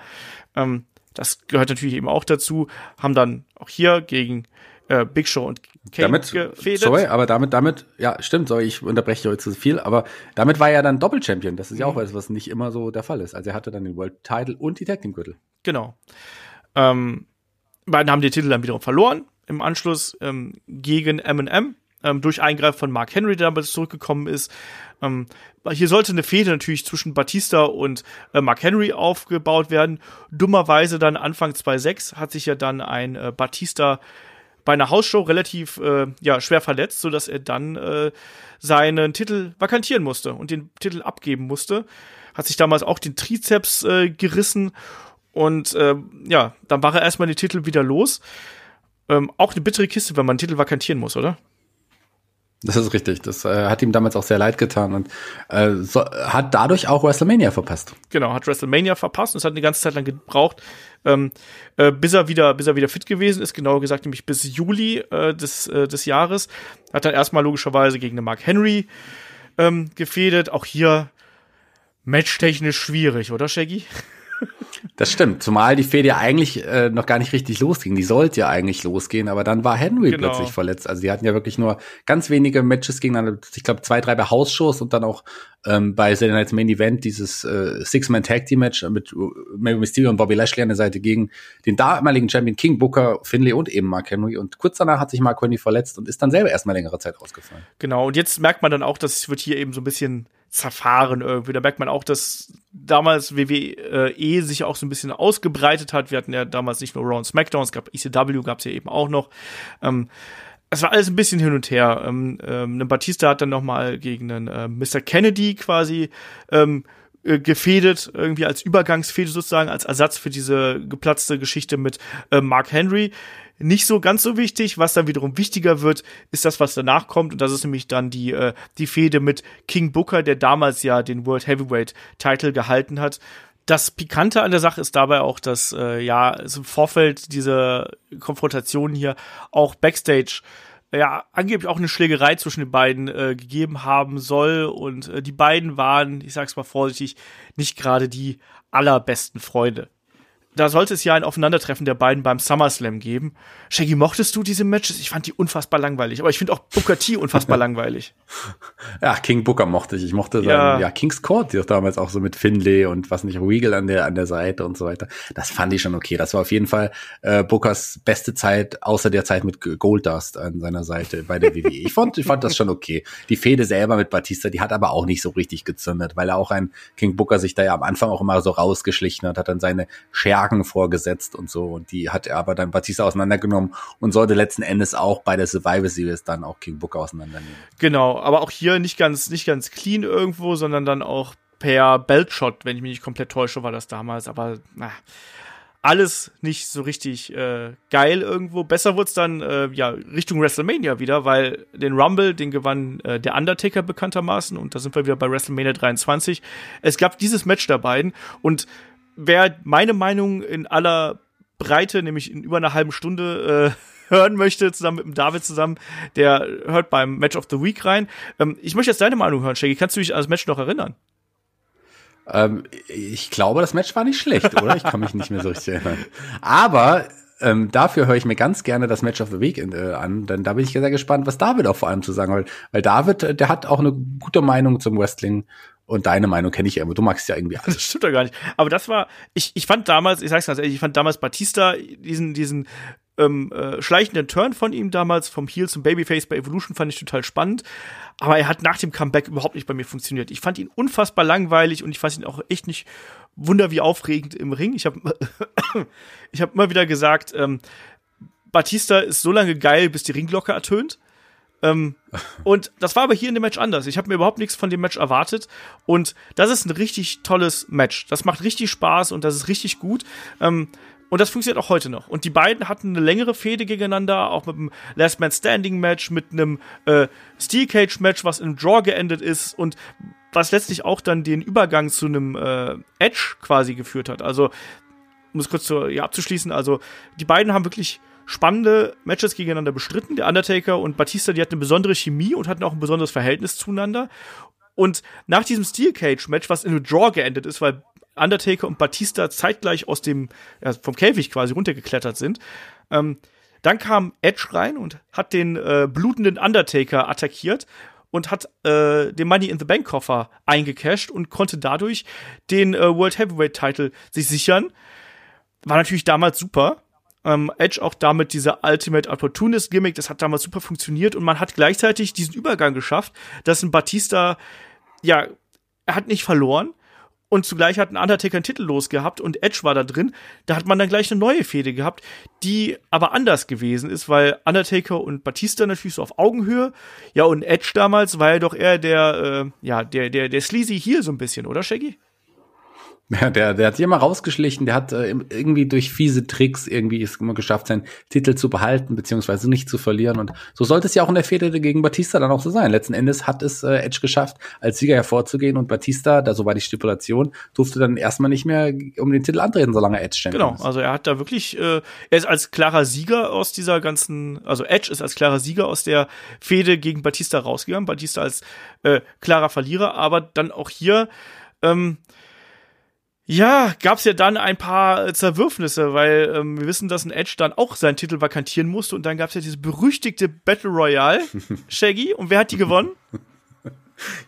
Ähm, das gehört natürlich eben auch dazu, haben dann auch hier gegen äh, Big Show und
Kane damit, gefädet. Sorry, aber damit, damit, ja, stimmt, sorry, ich unterbreche heute zu viel, aber damit war er dann Doppel-Champion. Das ist ja auch mhm. was, was nicht immer so der Fall ist. Also er hatte dann den World Title und die Tag Team Gürtel.
Genau. Ähm, beiden haben die Titel dann wiederum verloren. Im Anschluss ähm, gegen M&M ähm, durch Eingreifen von Mark Henry, der damals zurückgekommen ist. Ähm, hier sollte eine Fehde natürlich zwischen Batista und äh, Mark Henry aufgebaut werden. Dummerweise dann Anfang 2.6 hat sich ja dann ein äh, Batista bei einer Hausshow relativ äh, ja, schwer verletzt, so dass er dann äh, seinen Titel vakantieren musste und den Titel abgeben musste. Hat sich damals auch den Trizeps äh, gerissen und äh, ja, dann war er erstmal den Titel wieder los. Ähm, auch eine bittere Kiste, wenn man einen Titel vakantieren muss, oder?
Das ist richtig. Das äh, hat ihm damals auch sehr leid getan und äh, so, hat dadurch auch WrestleMania verpasst.
Genau, hat WrestleMania verpasst und es hat eine ganze Zeit lang gebraucht, ähm, äh, bis er wieder, bis er wieder fit gewesen ist. Genauer gesagt nämlich bis Juli äh, des äh, des Jahres. Hat dann erstmal logischerweise gegen den Mark Henry ähm, gefädet. Auch hier matchtechnisch schwierig, oder Shaggy?
Das stimmt, zumal die Fehde ja eigentlich äh, noch gar nicht richtig losging. Die sollte ja eigentlich losgehen, aber dann war Henry genau. plötzlich verletzt. Also die hatten ja wirklich nur ganz wenige Matches gegeneinander. Ich glaube zwei, drei bei Hausshows und dann auch ähm, bei Saturday Night's Main Event dieses äh, Six-Man Tag Team Match mit äh, Mary Mysterio und Bobby Lashley an der Seite gegen den damaligen Champion King Booker, Finlay und eben Mark Henry. Und kurz danach hat sich Mark Henry verletzt und ist dann selber erstmal längere Zeit ausgefallen.
Genau. Und jetzt merkt man dann auch, dass es wird hier eben so ein bisschen zerfahren irgendwie. Da merkt man auch, dass damals WWE sich auch so ein bisschen ausgebreitet hat. Wir hatten ja damals nicht nur Raw und SmackDown, es gab ECW, gab es ja eben auch noch. Ähm, es war alles ein bisschen hin und her. Ähm, ähm, Batista hat dann noch mal gegen einen äh, Mr. Kennedy quasi ähm, äh, gefädet, irgendwie als Übergangsfehde sozusagen, als Ersatz für diese geplatzte Geschichte mit äh, Mark Henry nicht so ganz so wichtig. Was dann wiederum wichtiger wird, ist das, was danach kommt. Und das ist nämlich dann die, äh, die Fehde mit King Booker, der damals ja den World Heavyweight Title gehalten hat. Das Pikante an der Sache ist dabei auch, dass äh, ja im Vorfeld dieser Konfrontation hier auch Backstage ja angeblich auch eine Schlägerei zwischen den beiden äh, gegeben haben soll und äh, die beiden waren, ich sag's mal vorsichtig, nicht gerade die allerbesten Freunde da sollte es ja ein Aufeinandertreffen der beiden beim SummerSlam geben. Shaggy, mochtest du diese Matches? Ich fand die unfassbar langweilig, aber ich finde auch Booker T unfassbar langweilig.
Ja, King Booker mochte ich. Ich mochte ja. seinen, ja, King's Court, die auch damals auch so mit Finlay und was nicht, Regal an der, an der Seite und so weiter. Das fand ich schon okay. Das war auf jeden Fall äh, Bookers beste Zeit, außer der Zeit mit Goldust an seiner Seite bei der WWE. Ich fand, ich fand das schon okay. Die Fehde selber mit Batista, die hat aber auch nicht so richtig gezündet, weil er auch ein King Booker sich da ja am Anfang auch immer so rausgeschlichen hat, hat dann seine Schergen Fragen vorgesetzt und so. Und die hat er aber dann Batista auseinandergenommen und sollte letzten Endes auch bei der Survivor Series dann auch King Booker auseinandernehmen.
Genau, aber auch hier nicht ganz, nicht ganz clean irgendwo, sondern dann auch per Beltshot, wenn ich mich nicht komplett täusche, war das damals. Aber na, alles nicht so richtig äh, geil irgendwo. Besser wurde es dann äh, ja Richtung WrestleMania wieder, weil den Rumble, den gewann äh, der Undertaker bekanntermaßen und da sind wir wieder bei WrestleMania 23. Es gab dieses Match der beiden und wer meine Meinung in aller Breite, nämlich in über einer halben Stunde, äh, hören möchte, zusammen mit dem David zusammen, der hört beim Match of the Week rein. Ähm, ich möchte jetzt deine Meinung hören, Shaggy. Kannst du dich an das Match noch erinnern?
Ähm, ich glaube, das Match war nicht schlecht, oder? Ich kann mich nicht mehr so richtig erinnern. Aber ähm, dafür höre ich mir ganz gerne das Match of the Week äh, an, denn da bin ich sehr gespannt, was David auch vor allem zu sagen hat. Weil David, äh, der hat auch eine gute Meinung zum Wrestling und deine Meinung kenne ich ja immer. Du magst ja irgendwie alles.
Das stimmt doch gar nicht. Aber das war, ich, ich fand damals, ich sag's ganz ehrlich, ich fand damals Batista diesen, diesen ähm, äh, schleichenden Turn von ihm damals, vom Heel zum Babyface bei Evolution, fand ich total spannend. Aber er hat nach dem Comeback überhaupt nicht bei mir funktioniert. Ich fand ihn unfassbar langweilig und ich fand ihn auch echt nicht wunder wie aufregend im Ring. Ich habe ich hab immer wieder gesagt, ähm, Batista ist so lange geil, bis die Ringglocke ertönt. Ähm, und das war aber hier in dem Match anders. Ich habe mir überhaupt nichts von dem Match erwartet. Und das ist ein richtig tolles Match. Das macht richtig Spaß und das ist richtig gut. Ähm, und das funktioniert auch heute noch. Und die beiden hatten eine längere Fehde gegeneinander, auch mit einem Last Man Standing Match, mit einem äh, Steel Cage Match, was im Draw geendet ist und was letztlich auch dann den Übergang zu einem äh, Edge quasi geführt hat. Also, um es kurz zu, ja, abzuschließen, also die beiden haben wirklich spannende Matches gegeneinander bestritten. Der Undertaker und Batista, die hatten eine besondere Chemie und hatten auch ein besonderes Verhältnis zueinander. Und nach diesem Steel Cage Match, was in einem Draw geendet ist, weil Undertaker und Batista zeitgleich aus dem, ja, vom Käfig quasi runtergeklettert sind. Ähm, dann kam Edge rein und hat den äh, blutenden Undertaker attackiert und hat äh, den Money in the Bank Koffer eingecashed und konnte dadurch den äh, World Heavyweight Title sich sichern. War natürlich damals super. Ähm, Edge auch damit dieser Ultimate Opportunist Gimmick, das hat damals super funktioniert und man hat gleichzeitig diesen Übergang geschafft, dass ein Batista, ja, er hat nicht verloren, und zugleich hat ein Undertaker einen Titel losgehabt und Edge war da drin. Da hat man dann gleich eine neue Fehde gehabt, die aber anders gewesen ist, weil Undertaker und Batista natürlich so auf Augenhöhe. Ja, und Edge damals war ja doch eher der, äh, ja, der, der, der Sleazy Heel so ein bisschen, oder Shaggy?
Ja, der, der hat sich immer rausgeschlichen, der hat äh, irgendwie durch fiese Tricks irgendwie es immer geschafft, seinen Titel zu behalten, beziehungsweise nicht zu verlieren. Und so sollte es ja auch in der Fehde gegen Batista dann auch so sein. Letzten Endes hat es äh, Edge geschafft, als Sieger hervorzugehen und Batista, da so war die Stipulation, durfte dann erstmal nicht mehr um den Titel antreten, solange Edge Champion
Genau, also er hat da wirklich, äh, er ist als klarer Sieger aus dieser ganzen, also Edge ist als klarer Sieger aus der Fehde gegen Batista rausgegangen, Batista als äh, klarer Verlierer, aber dann auch hier, ähm, ja, gab's ja dann ein paar Zerwürfnisse, weil ähm, wir wissen, dass ein Edge dann auch seinen Titel vakantieren musste und dann gab's ja diese berüchtigte Battle Royale, Shaggy, und wer hat die gewonnen?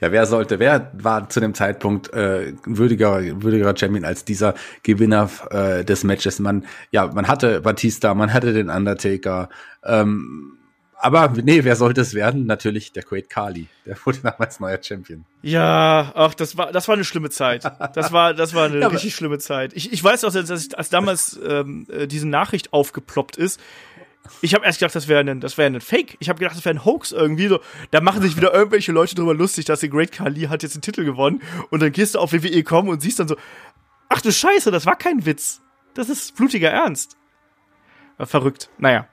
Ja, wer sollte, wer war zu dem Zeitpunkt äh, würdiger, würdiger Champion als dieser Gewinner äh, des Matches? Man, ja, man hatte Batista, man hatte den Undertaker, ähm, aber nee, wer sollte es werden? Natürlich der Great Kali. Der wurde damals neuer Champion.
Ja, ach, das war, das war eine schlimme Zeit. Das war, das war eine ja, richtig schlimme Zeit. Ich, ich weiß auch, dass, ich, als damals ähm, äh, diese Nachricht aufgeploppt ist, ich habe erst gedacht, das wäre ein, das wäre ein Fake. Ich habe gedacht, das wäre ein Hoax irgendwie. So, da machen sich wieder irgendwelche Leute drüber lustig, dass der Great Kali hat jetzt den Titel gewonnen. Und dann gehst du auf WWE.com und siehst dann so, ach du Scheiße, das war kein Witz. Das ist blutiger Ernst. Äh, verrückt. Naja.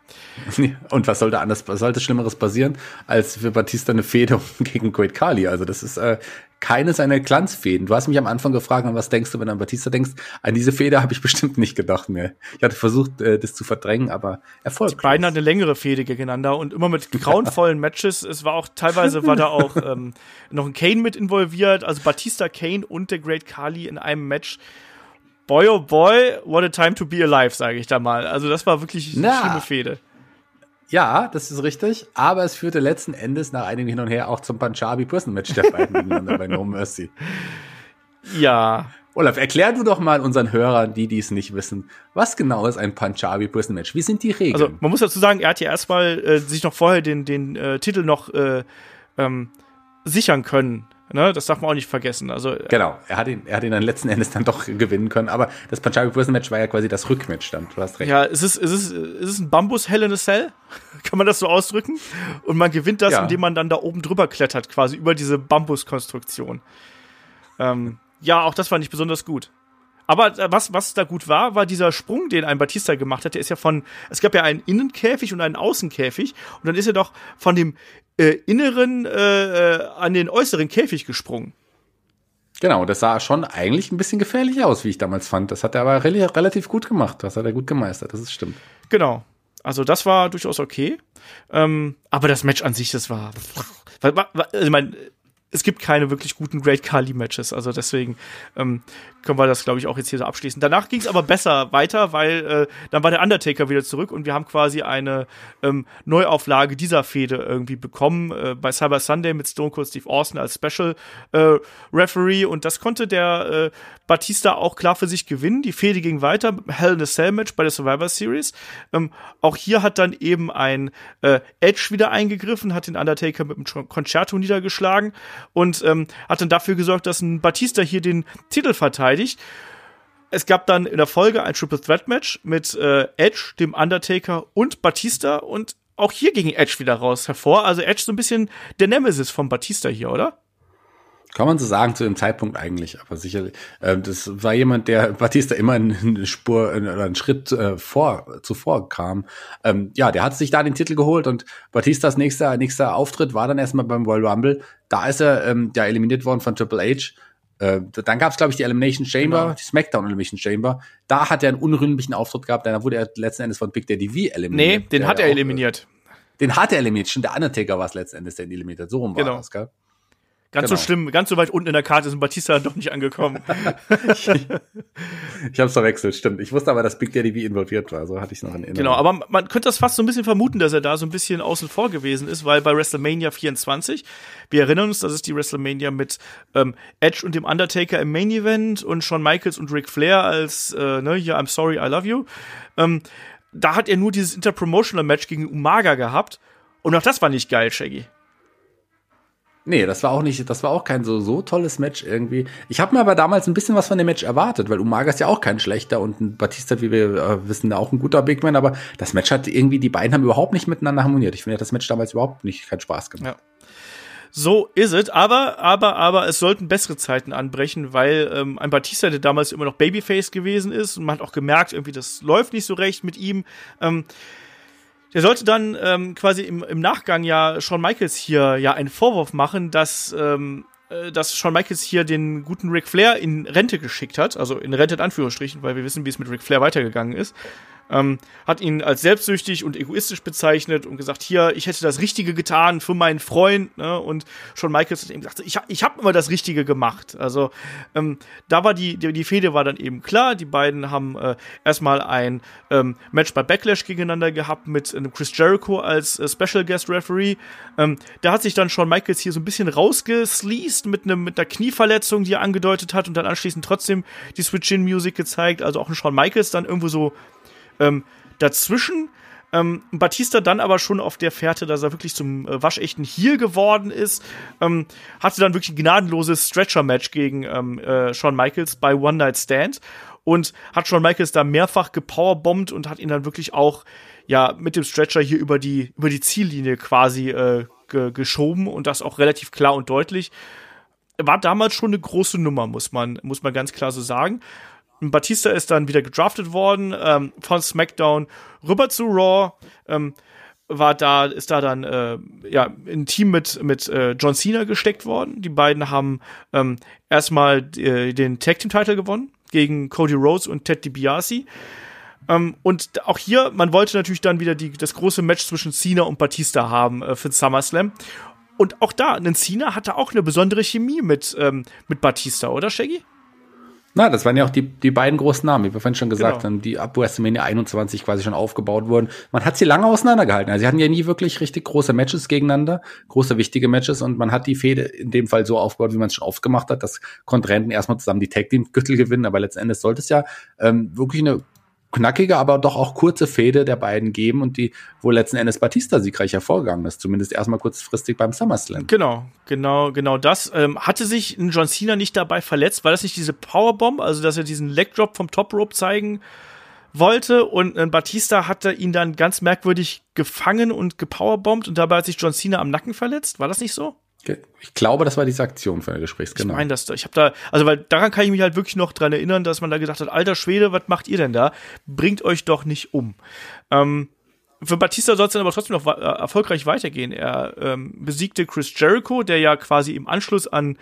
Und was sollte anders, was sollte Schlimmeres passieren, als für Batista eine Fehde gegen Great Kali? Also das ist äh, keine seiner Glanzfäden. Du hast mich am Anfang gefragt, an was denkst du, wenn du an Batista denkst? An diese Fehde habe ich bestimmt nicht gedacht mehr. Ich hatte versucht, äh, das zu verdrängen, aber erfolgreich.
Die beiden hatten eine längere Fehde gegeneinander und immer mit grauenvollen Matches. Es war auch, teilweise war da auch ähm, noch ein Kane mit involviert, also Batista, Kane und der Great Kali in einem Match boy oh boy, what a time to be alive, sage ich da mal. Also das war wirklich eine schlimme Fehde.
Ja, das ist richtig, aber es führte letzten Endes nach einigem Hin und Her auch zum Punjabi Prison Match der beiden miteinander bei No Mercy.
Ja.
Olaf, erklär du doch mal unseren Hörern, die dies nicht wissen, was genau ist ein Punjabi Prison Match? Wie sind die Regeln?
Also man muss dazu sagen, er hat ja erstmal äh, sich noch vorher den, den äh, Titel noch äh, ähm, sichern können. Ne, das darf man auch nicht vergessen. Also
genau, er hat ihn, er hat ihn dann letzten Endes dann doch gewinnen können. Aber das Punjabi Prison Match war ja quasi das Rückmatch dann. Du hast recht.
Ja, es ist, es ist, es ist ein Bambus Hell in a Cell, kann man das so ausdrücken? Und man gewinnt das, ja. indem man dann da oben drüber klettert, quasi über diese Bambuskonstruktion. Ähm, ja, auch das fand ich besonders gut. Aber äh, was, was da gut war, war dieser Sprung, den ein Batista gemacht hat. Der ist ja von, es gab ja einen Innenkäfig und einen Außenkäfig. Und dann ist er doch von dem äh, inneren äh, äh, an den äußeren Käfig gesprungen.
Genau, das sah schon eigentlich ein bisschen gefährlich aus, wie ich damals fand. Das hat er aber re relativ gut gemacht. Das hat er gut gemeistert, das ist stimmt.
Genau. Also das war durchaus okay. Ähm, aber das Match an sich, das war. Also ich meine, es gibt keine wirklich guten Great Kali Matches. Also deswegen ähm, können wir das, glaube ich, auch jetzt hier so abschließen. Danach ging es aber besser weiter, weil äh, dann war der Undertaker wieder zurück und wir haben quasi eine ähm, Neuauflage dieser Fehde irgendwie bekommen äh, bei Cyber Sunday mit Stone Cold Steve Austin als Special äh, Referee und das konnte der äh, Batista auch klar für sich gewinnen. Die Fehde ging weiter, Hell in a Cell Match bei der Survivor Series. Ähm, auch hier hat dann eben ein äh, Edge wieder eingegriffen, hat den Undertaker mit dem Concerto niedergeschlagen und ähm, hat dann dafür gesorgt, dass ein Batista hier den Titel verteidigt. Es gab dann in der Folge ein Triple Threat Match mit äh, Edge, dem Undertaker und Batista und auch hier ging Edge wieder raus hervor. Also Edge so ein bisschen der Nemesis von Batista hier, oder?
Kann man so sagen zu dem Zeitpunkt eigentlich, aber sicherlich. Äh, das war jemand, der Batista immer eine Spur oder einen Schritt äh, vor zuvor kam. Ähm, ja, der hat sich da den Titel geholt und Batistas nächster nächster Auftritt war dann erstmal beim Royal Rumble. Da ist er ähm, ja eliminiert worden von Triple H. Äh, dann gab es, glaube ich, die Elimination Chamber, genau. die SmackDown Elimination Chamber. Da hat er einen unrühmlichen Auftritt gehabt. Da wurde er letzten Endes von Big Daddy V eliminiert.
Nee, den hat er eliminiert.
Den hat er eliminiert. Schon der Undertaker war es letzten Endes, der ihn eliminiert hat. So rum war genau. das, gell?
Ganz genau. so schlimm, ganz so weit unten in der Karte ist ein Batista doch nicht angekommen.
ich ich habe es verwechselt, stimmt. Ich wusste aber, dass Big Daddy wie involviert war, so hatte ich noch in Erinnerung.
Genau, aber man könnte das fast so ein bisschen vermuten, dass er da so ein bisschen außen vor gewesen ist, weil bei WrestleMania 24, wir erinnern uns, das ist die WrestleMania mit ähm, Edge und dem Undertaker im Main Event und Shawn Michaels und Ric Flair als, äh, ne, hier, I'm sorry, I love you. Ähm, da hat er nur dieses Interpromotional Match gegen Umaga gehabt und auch das war nicht geil, Shaggy.
Nee, das war auch nicht, das war auch kein so, so tolles Match irgendwie. Ich habe mir aber damals ein bisschen was von dem Match erwartet, weil Umaga ist ja auch kein schlechter und Batista, wie wir äh, wissen, auch ein guter Big Man, aber das Match hat irgendwie, die beiden haben überhaupt nicht miteinander harmoniert. Ich finde, das Match damals überhaupt nicht keinen Spaß gemacht. Ja.
So ist es, aber, aber, aber es sollten bessere Zeiten anbrechen, weil ähm, ein Batista, der damals immer noch Babyface gewesen ist und man hat auch gemerkt, irgendwie, das läuft nicht so recht mit ihm. Ähm, der sollte dann ähm, quasi im, im Nachgang ja Shawn Michaels hier ja einen Vorwurf machen, dass ähm, äh, dass Shawn Michaels hier den guten Ric Flair in Rente geschickt hat, also in Rente in Anführungsstrichen, weil wir wissen, wie es mit Ric Flair weitergegangen ist ähm, hat ihn als selbstsüchtig und egoistisch bezeichnet und gesagt, hier, ich hätte das Richtige getan für meinen Freund. Ne? Und Shawn Michaels hat eben gesagt, ich, ich habe immer das Richtige gemacht. Also ähm, da war die, die, die Fehde war dann eben klar. Die beiden haben äh, erstmal ein ähm, Match bei Backlash gegeneinander gehabt mit äh, Chris Jericho als äh, Special Guest Referee. Ähm, da hat sich dann Shawn Michaels hier so ein bisschen rausgesleast mit, einem mit einer Knieverletzung, die er angedeutet hat und dann anschließend trotzdem die Switch-In-Music gezeigt. Also auch ein Shawn Michaels dann irgendwo so ähm, dazwischen ähm, Batista dann aber schon auf der Fährte, dass er wirklich zum äh, waschechten Heel geworden ist, ähm, hatte dann wirklich ein gnadenloses Stretcher-Match gegen ähm, äh, Shawn Michaels bei One Night Stand und hat Shawn Michaels da mehrfach gepowerbombt und hat ihn dann wirklich auch ja mit dem Stretcher hier über die über die Ziellinie quasi äh, ge geschoben und das auch relativ klar und deutlich. War damals schon eine große Nummer, muss man muss man ganz klar so sagen. Batista ist dann wieder gedraftet worden ähm, von SmackDown rüber zu Raw. Ähm, war da, ist da dann äh, ja ein Team mit mit äh, John Cena gesteckt worden. Die beiden haben ähm, erstmal äh, den Tag Team Title gewonnen gegen Cody Rhodes und Ted DiBiase. Ähm, und auch hier, man wollte natürlich dann wieder die, das große Match zwischen Cena und Batista haben äh, für SummerSlam. Und auch da, ein Cena hatte auch eine besondere Chemie mit, ähm, mit Batista, oder Shaggy?
Na, das waren ja auch die, die beiden großen Namen, wie wir vorhin schon gesagt genau. haben, die ab WrestleMania 21 quasi schon aufgebaut wurden. Man hat sie lange auseinandergehalten. Also sie hatten ja nie wirklich richtig große Matches gegeneinander, große wichtige Matches und man hat die Fehde in dem Fall so aufgebaut, wie man es schon oft gemacht hat, dass Kontrahenten erstmal zusammen die Tag Team Gürtel gewinnen, aber letztendlich sollte es ja ähm, wirklich eine knackige, aber doch auch kurze Fehde der beiden geben und die, wo letzten Endes Batista siegreich hervorgegangen ist, zumindest erstmal kurzfristig beim SummerSlam.
Genau, genau, genau das. Ähm, hatte sich ein John Cena nicht dabei verletzt? War das nicht diese Powerbomb, also dass er diesen Leg Drop vom Top Rope zeigen wollte und äh, Batista hatte ihn dann ganz merkwürdig gefangen und gepowerbombt und dabei hat sich John Cena am Nacken verletzt? War das nicht so?
Ich glaube, das war diese Aktion von der Gesprächs,
genau. Ich meine das da. Ich habe da, also weil daran kann ich mich halt wirklich noch dran erinnern, dass man da gesagt hat, alter Schwede, was macht ihr denn da? Bringt euch doch nicht um. Ähm, für Batista soll es dann aber trotzdem noch äh, erfolgreich weitergehen. Er ähm, besiegte Chris Jericho, der ja quasi im Anschluss an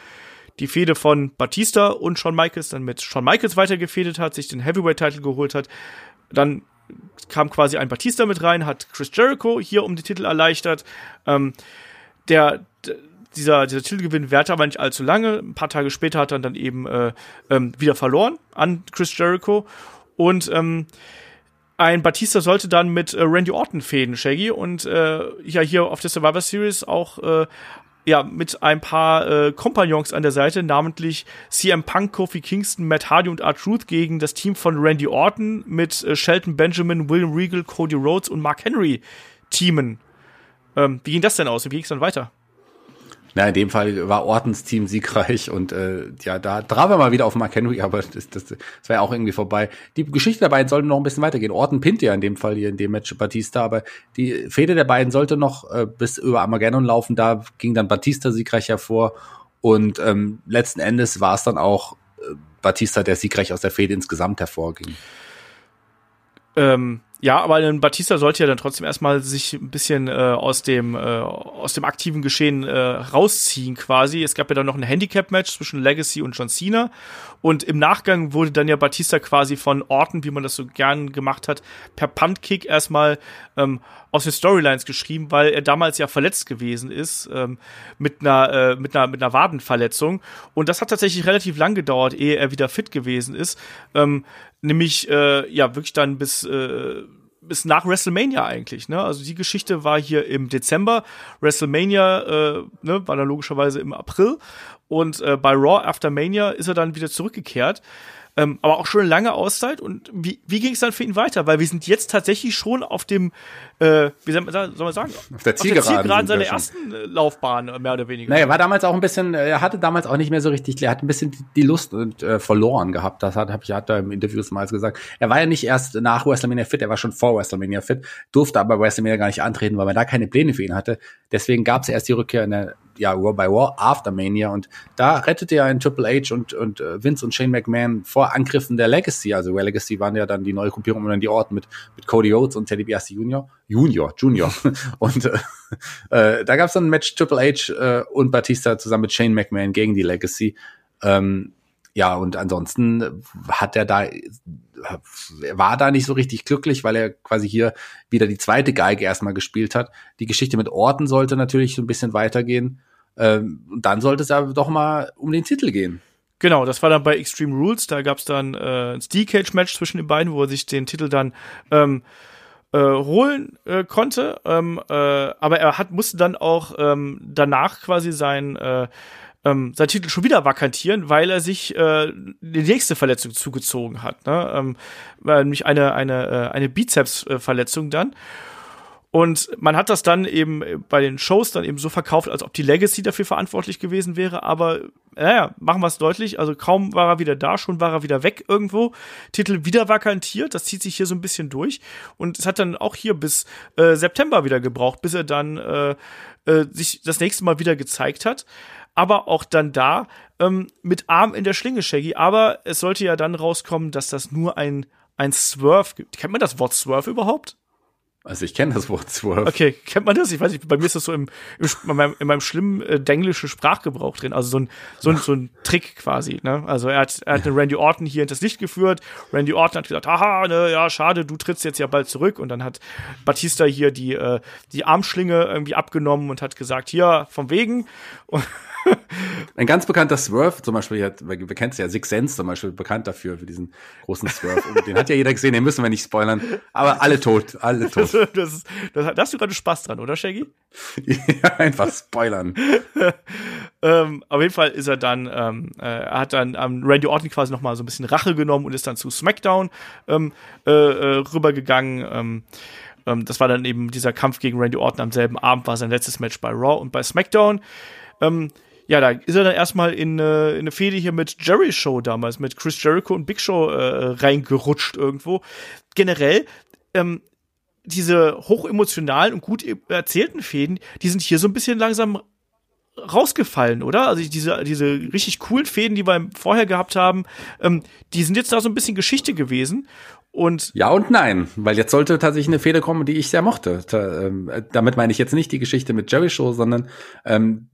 die Fehde von Batista und Shawn Michaels dann mit Shawn Michaels weitergefädet hat, sich den Heavyweight-Titel geholt hat. Dann kam quasi ein Batista mit rein, hat Chris Jericho hier um die Titel erleichtert. Ähm, der dieser, dieser Titelgewinn währte aber nicht allzu lange. Ein paar Tage später hat er dann eben äh, ähm, wieder verloren an Chris Jericho. Und ähm, ein Batista sollte dann mit äh, Randy Orton fäden, Shaggy, und äh, ja hier auf der Survivor Series auch äh, ja mit ein paar äh, Kompagnons an der Seite, namentlich CM Punk, Kofi Kingston, Matt Hardy und R-Truth gegen das Team von Randy Orton mit äh, Shelton Benjamin, William Regal, Cody Rhodes und Mark Henry teamen. Ähm, wie ging das denn aus? Wie ging es dann weiter?
Na, in dem Fall war Ortens Team siegreich und äh, ja, da traf er mal wieder auf Mark Henry, aber das, das, das war ja auch irgendwie vorbei. Die Geschichte der beiden sollte noch ein bisschen weitergehen. Orton pinnt ja in dem Fall hier in dem Match Batista, aber die Fehde der beiden sollte noch äh, bis über Armageddon laufen. Da ging dann Batista siegreich hervor und ähm, letzten Endes war es dann auch äh, Batista, der siegreich aus der Fehde insgesamt hervorging.
Ähm, ja, aber ein Batista sollte ja dann trotzdem erstmal sich ein bisschen äh, aus dem äh, aus dem aktiven Geschehen äh, rausziehen quasi. Es gab ja dann noch ein Handicap-Match zwischen Legacy und John Cena und im Nachgang wurde dann ja Batista quasi von Orton, wie man das so gern gemacht hat, per Puntkick erstmal ähm, aus den Storylines geschrieben, weil er damals ja verletzt gewesen ist ähm, mit einer äh, mit einer mit einer Wadenverletzung und das hat tatsächlich relativ lang gedauert, ehe er wieder fit gewesen ist. Ähm, nämlich äh, ja wirklich dann bis äh, bis nach WrestleMania eigentlich, ne? Also die Geschichte war hier im Dezember, WrestleMania äh, ne, war dann logischerweise im April und äh, bei Raw After Mania ist er dann wieder zurückgekehrt. Ähm, aber auch schon eine lange Auszeit. Und wie, wie ging es dann für ihn weiter? Weil wir sind jetzt tatsächlich schon auf dem, äh, wie soll man, soll man sagen,
auf der Zielgeraden,
auf der Zielgeraden seiner ersten äh, Laufbahn, äh, mehr oder weniger.
Naja, er war damals auch ein bisschen, er hatte damals auch nicht mehr so richtig, er hat ein bisschen die Lust und, äh, verloren gehabt. Das hat, hab ich, hat er im Interview mal gesagt. Er war ja nicht erst nach WrestleMania fit, er war schon vor WrestleMania fit, durfte aber WrestleMania gar nicht antreten, weil man da keine Pläne für ihn hatte. Deswegen gab es erst die Rückkehr in der ja, Raw by Raw After Mania und da rettete ja ein Triple H und, und äh, Vince und Shane McMahon vor Angriffen der Legacy. Also Legacy waren ja dann die neue Gruppierung und dann die Orten mit, mit Cody Oates und Teddy DiBiase Junior. Junior, Junior. und äh, äh, da gab es dann ein Match Triple H äh, und Batista zusammen mit Shane McMahon gegen die Legacy. Ähm, ja, und ansonsten hat er da, war da nicht so richtig glücklich, weil er quasi hier wieder die zweite Geige erstmal gespielt hat. Die Geschichte mit Orten sollte natürlich so ein bisschen weitergehen. Ähm, und dann sollte es aber doch mal um den Titel gehen.
Genau, das war dann bei Extreme Rules. Da gab es dann äh, ein Steel Cage Match zwischen den beiden, wo er sich den Titel dann ähm, äh, holen äh, konnte. Ähm, äh, aber er hat musste dann auch ähm, danach quasi sein äh, ähm, sein Titel schon wieder vakantieren, weil er sich äh, die nächste Verletzung zugezogen hat. Ne? Ähm, nämlich eine eine äh, eine Bizepsverletzung dann. Und man hat das dann eben bei den Shows dann eben so verkauft, als ob die Legacy dafür verantwortlich gewesen wäre. Aber naja, machen wir es deutlich. Also kaum war er wieder da, schon war er wieder weg irgendwo. Titel wieder vakantiert. Das zieht sich hier so ein bisschen durch. Und es hat dann auch hier bis äh, September wieder gebraucht, bis er dann äh, äh, sich das nächste Mal wieder gezeigt hat. Aber auch dann da ähm, mit Arm in der Schlinge, Shaggy. Aber es sollte ja dann rauskommen, dass das nur ein, ein Swerve gibt. Kennt man das Wort Swerve überhaupt?
Also ich kenne das Wort Swerve.
Okay, kennt man das? Ich weiß nicht, bei mir ist das so im, im in, meinem, in meinem schlimmen äh, denglischen Sprachgebrauch drin. Also so ein, so ein, so ein Trick quasi. Ne? Also er hat, er hat den Randy Orton hier hinters Licht geführt. Randy Orton hat gesagt, haha, ne, ja, schade, du trittst jetzt ja bald zurück. Und dann hat Batista hier die, äh, die Armschlinge irgendwie abgenommen und hat gesagt, hier, vom wegen. Und
Ein ganz bekannter Swerve, zum Beispiel, hat, wir kennen es ja, Six Sense zum Beispiel, bekannt dafür, für diesen großen Swerve. Und den hat ja jeder gesehen, den müssen wir nicht spoilern. Aber alle tot, alle tot.
Das, das, ist, das, da hast du gerade Spaß dran, oder, Shaggy?
ja, einfach spoilern.
ähm, auf jeden Fall ist er dann, ähm, äh, er hat dann ähm, Randy Orton quasi noch mal so ein bisschen Rache genommen und ist dann zu SmackDown ähm, äh, äh, rübergegangen. Ähm, ähm, das war dann eben dieser Kampf gegen Randy Orton am selben Abend, war sein letztes Match bei Raw und bei SmackDown. Ähm, ja, da ist er dann erstmal in, äh, in eine Fehde hier mit Jerry Show damals, mit Chris Jericho und Big Show äh, reingerutscht irgendwo. Generell, ähm, diese hochemotionalen und gut erzählten Fäden, die sind hier so ein bisschen langsam rausgefallen, oder? Also diese, diese richtig coolen Fäden, die wir vorher gehabt haben, ähm, die sind jetzt da so ein bisschen Geschichte gewesen. Und
ja und nein, weil jetzt sollte tatsächlich eine Fehde kommen, die ich sehr mochte. Da, ähm, damit meine ich jetzt nicht die Geschichte mit Jerry Show, sondern ähm,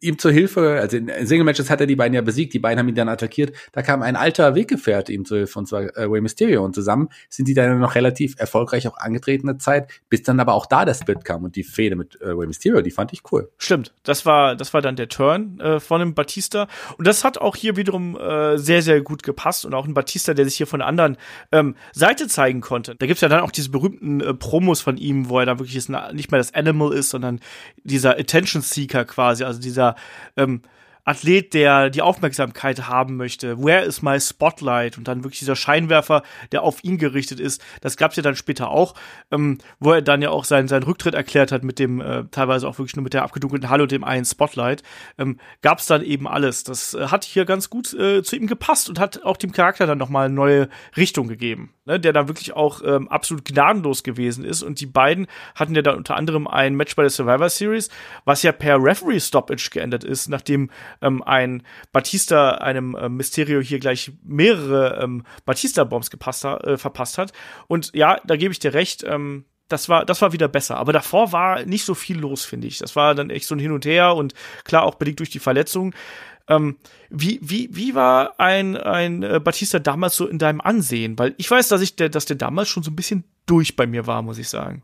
ihm zur Hilfe, also in Single Matches hat er die beiden ja besiegt, die beiden haben ihn dann attackiert. Da kam ein alter Weggefährte ihm zur Hilfe, und zwar äh, Way Mysterio. Und zusammen sind die dann noch relativ erfolgreich auch angetretene Zeit, bis dann aber auch da der Split kam und die Fehde mit äh, Way Mysterio, die fand ich cool.
Stimmt, das war das war dann der Turn äh, von dem Batista und das hat auch hier wiederum äh, sehr sehr gut gepasst und auch ein Batista, der sich hier von der anderen ähm, Seite zeigen konnte. Da gibt's ja dann auch diese berühmten äh, Promos von ihm, wo er dann wirklich nicht mehr das Animal ist, sondern dieser Attention Seeker quasi, also dieser ähm, Athlet, der die Aufmerksamkeit haben möchte. Where is my spotlight? Und dann wirklich dieser Scheinwerfer, der auf ihn gerichtet ist. Das gab's ja dann später auch, ähm, wo er dann ja auch seinen, seinen Rücktritt erklärt hat mit dem, äh, teilweise auch wirklich nur mit der abgedunkelten Halle und dem einen Spotlight. Ähm, gab's dann eben alles. Das äh, hat hier ganz gut äh, zu ihm gepasst und hat auch dem Charakter dann nochmal eine neue Richtung gegeben. Ne, der dann wirklich auch ähm, absolut gnadenlos gewesen ist. Und die beiden hatten ja dann unter anderem ein Match bei der Survivor Series, was ja per Referee Stoppage geendet ist, nachdem ähm, ein Batista einem äh, Mysterio hier gleich mehrere ähm, Batista-Bombs äh, verpasst hat. Und ja, da gebe ich dir recht, ähm, das war, das war wieder besser. Aber davor war nicht so viel los, finde ich. Das war dann echt so ein Hin und Her und klar auch bedingt durch die Verletzung. Ähm, wie, wie, wie war ein, ein äh, Batista damals so in deinem Ansehen? Weil ich weiß, dass ich der, dass der damals schon so ein bisschen durch bei mir war, muss ich sagen.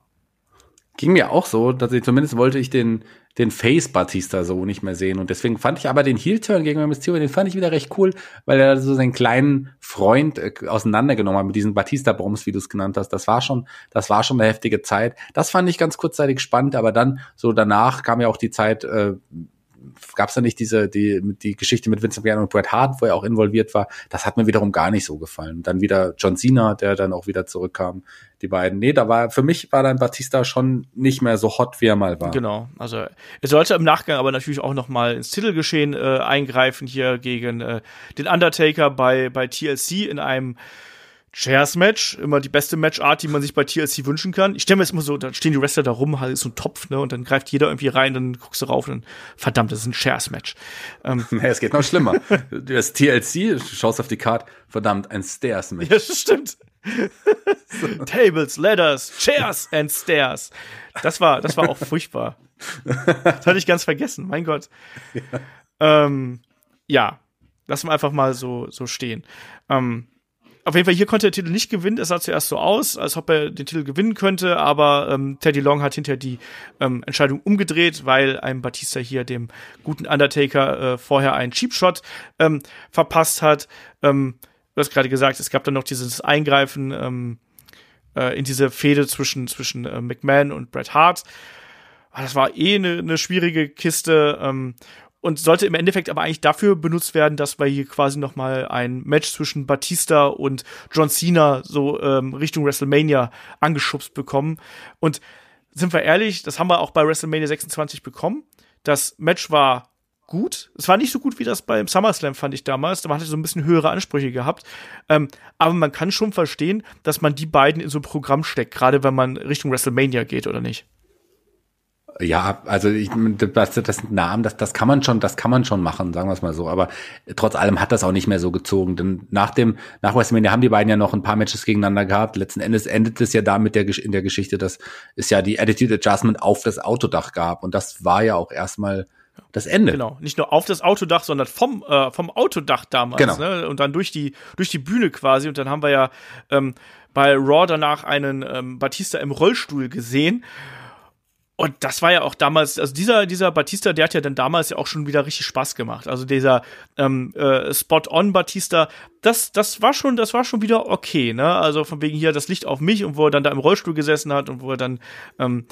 Ging mir auch so, dass ich zumindest wollte ich den, den Face Batista so nicht mehr sehen. Und deswegen fand ich aber den Heel-Turn gegen Mysterio, den fand ich wieder recht cool, weil er so seinen kleinen Freund äh, auseinandergenommen hat mit diesen Batista-Bombs, wie du es genannt hast. Das war schon, das war schon eine heftige Zeit. Das fand ich ganz kurzzeitig spannend, aber dann so danach kam ja auch die Zeit, äh, gab es da nicht diese die die Geschichte mit Vincent McMahon und Bret Hart, wo er auch involviert war. Das hat mir wiederum gar nicht so gefallen. Dann wieder John Cena, der dann auch wieder zurückkam. Die beiden. Nee, da war für mich war dann Batista schon nicht mehr so hot, wie er mal war.
Genau. Also er sollte im Nachgang aber natürlich auch noch mal ins Titelgeschehen äh, eingreifen hier gegen äh, den Undertaker bei bei TLC in einem Chairs-Match, immer die beste Matchart, die man sich bei TLC wünschen kann. Ich stelle mir jetzt immer so, da stehen die Wrestler da rum, halt so ein Topf, ne, und dann greift jeder irgendwie rein, dann guckst du rauf und dann, verdammt, das ist ein Chairs-Match.
Ähm, nee, es geht noch schlimmer. du hast TLC, schaust auf die Karte, verdammt, ein Stairs-Match.
Ja, stimmt. so. Tables, Ladders, Chairs and Stairs. Das war, das war auch furchtbar. Das hatte ich ganz vergessen, mein Gott. Ja, ähm, ja lassen wir einfach mal so, so stehen. Ähm, auf jeden Fall, hier konnte der Titel nicht gewinnen. Es sah zuerst so aus, als ob er den Titel gewinnen könnte, aber ähm, Teddy Long hat hinterher die ähm, Entscheidung umgedreht, weil ein Batista hier dem guten Undertaker äh, vorher einen Cheap Shot ähm, verpasst hat. Ähm, du hast gerade gesagt, es gab dann noch dieses Eingreifen ähm, äh, in diese Fehde zwischen, zwischen äh, McMahon und Bret Hart. Ah, das war eh eine ne schwierige Kiste. Ähm, und sollte im Endeffekt aber eigentlich dafür benutzt werden, dass wir hier quasi noch mal ein Match zwischen Batista und John Cena so ähm, Richtung WrestleMania angeschubst bekommen. Und sind wir ehrlich, das haben wir auch bei WrestleMania 26 bekommen. Das Match war gut. Es war nicht so gut wie das beim SummerSlam, fand ich damals. Da hatte so ein bisschen höhere Ansprüche gehabt. Ähm, aber man kann schon verstehen, dass man die beiden in so ein Programm steckt, gerade wenn man Richtung WrestleMania geht, oder nicht?
Ja, also ich, das, das Namen, das, das kann man schon, das kann man schon machen, sagen wir es mal so. Aber trotz allem hat das auch nicht mehr so gezogen. Denn nach dem, nach WrestleMania haben die beiden ja noch ein paar Matches gegeneinander gehabt. Letzten Endes endet es ja damit der, in der Geschichte, dass es ja die Attitude Adjustment auf das Autodach gab. Und das war ja auch erstmal das Ende.
Genau, nicht nur auf das Autodach, sondern vom äh, vom Autodach damals. Genau. Ne? Und dann durch die durch die Bühne quasi. Und dann haben wir ja ähm, bei Raw danach einen ähm, Batista im Rollstuhl gesehen. Und das war ja auch damals, also dieser, dieser Batista, der hat ja dann damals ja auch schon wieder richtig Spaß gemacht. Also dieser ähm, äh, Spot-on Batista, das, das war schon, das war schon wieder okay, ne? Also von wegen hier das Licht auf mich und wo er dann da im Rollstuhl gesessen hat und wo er dann ähm,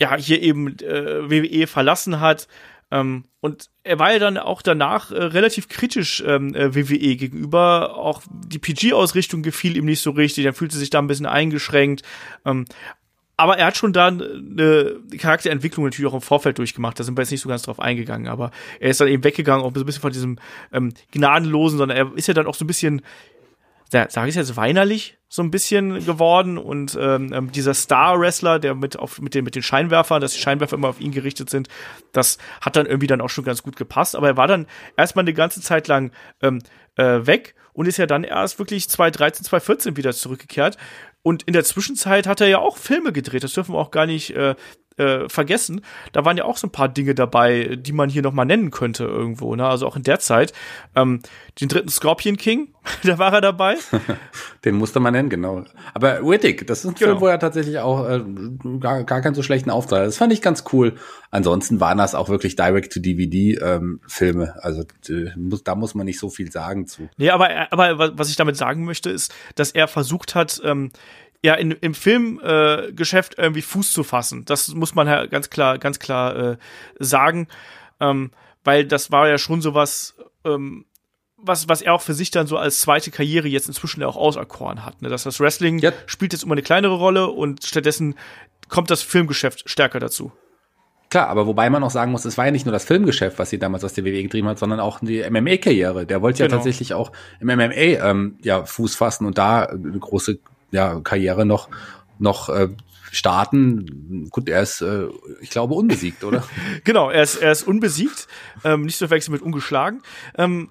ja hier eben äh, WWE verlassen hat. Ähm, und er war ja dann auch danach äh, relativ kritisch ähm, äh, WWE gegenüber. Auch die PG-Ausrichtung gefiel ihm nicht so richtig. Er fühlte sich da ein bisschen eingeschränkt. Ähm, aber er hat schon da eine Charakterentwicklung natürlich auch im Vorfeld durchgemacht. Da sind wir jetzt nicht so ganz drauf eingegangen. Aber er ist dann eben weggegangen, auch so ein bisschen von diesem ähm, Gnadenlosen, sondern er ist ja dann auch so ein bisschen sage ich jetzt weinerlich so ein bisschen geworden und ähm, ähm, dieser Star-Wrestler, der mit auf mit den mit den Scheinwerfern, dass die Scheinwerfer immer auf ihn gerichtet sind, das hat dann irgendwie dann auch schon ganz gut gepasst. Aber er war dann erstmal eine ganze Zeit lang ähm, äh, weg und ist ja dann erst wirklich 2013, 2014 wieder zurückgekehrt. Und in der Zwischenzeit hat er ja auch Filme gedreht. Das dürfen wir auch gar nicht äh, äh, vergessen. Da waren ja auch so ein paar Dinge dabei, die man hier noch mal nennen könnte irgendwo. Ne? Also auch in der Zeit. Ähm, den dritten Scorpion King, da war er dabei.
den musste man nennen, genau. Aber Riddick, das ist ein genau. Film, wo er tatsächlich auch äh, gar, gar keinen so schlechten Auftrag hat. Das fand ich ganz cool. Ansonsten waren das auch wirklich Direct-to-DVD-Filme. Ähm, also da muss man nicht so viel sagen zu.
Nee, aber, aber was ich damit sagen möchte, ist, dass er versucht hat, ähm, ja in, im Filmgeschäft äh, irgendwie Fuß zu fassen. Das muss man ja ganz klar, ganz klar äh, sagen, ähm, weil das war ja schon sowas, ähm, was, was er auch für sich dann so als zweite Karriere jetzt inzwischen auch auserkoren hat. Ne? Dass das Wrestling ja. spielt jetzt immer eine kleinere Rolle und stattdessen kommt das Filmgeschäft stärker dazu.
Klar, aber wobei man auch sagen muss, es war ja nicht nur das Filmgeschäft, was sie damals aus der WWE getrieben hat, sondern auch die MMA-Karriere. Der wollte ja genau. tatsächlich auch im MMA ähm, ja, Fuß fassen und da eine große ja, Karriere noch, noch äh, starten. Gut, er ist, äh, ich glaube, unbesiegt, oder?
genau, er ist, er ist unbesiegt, ähm, nicht zu verwechseln mit ungeschlagen. Ähm,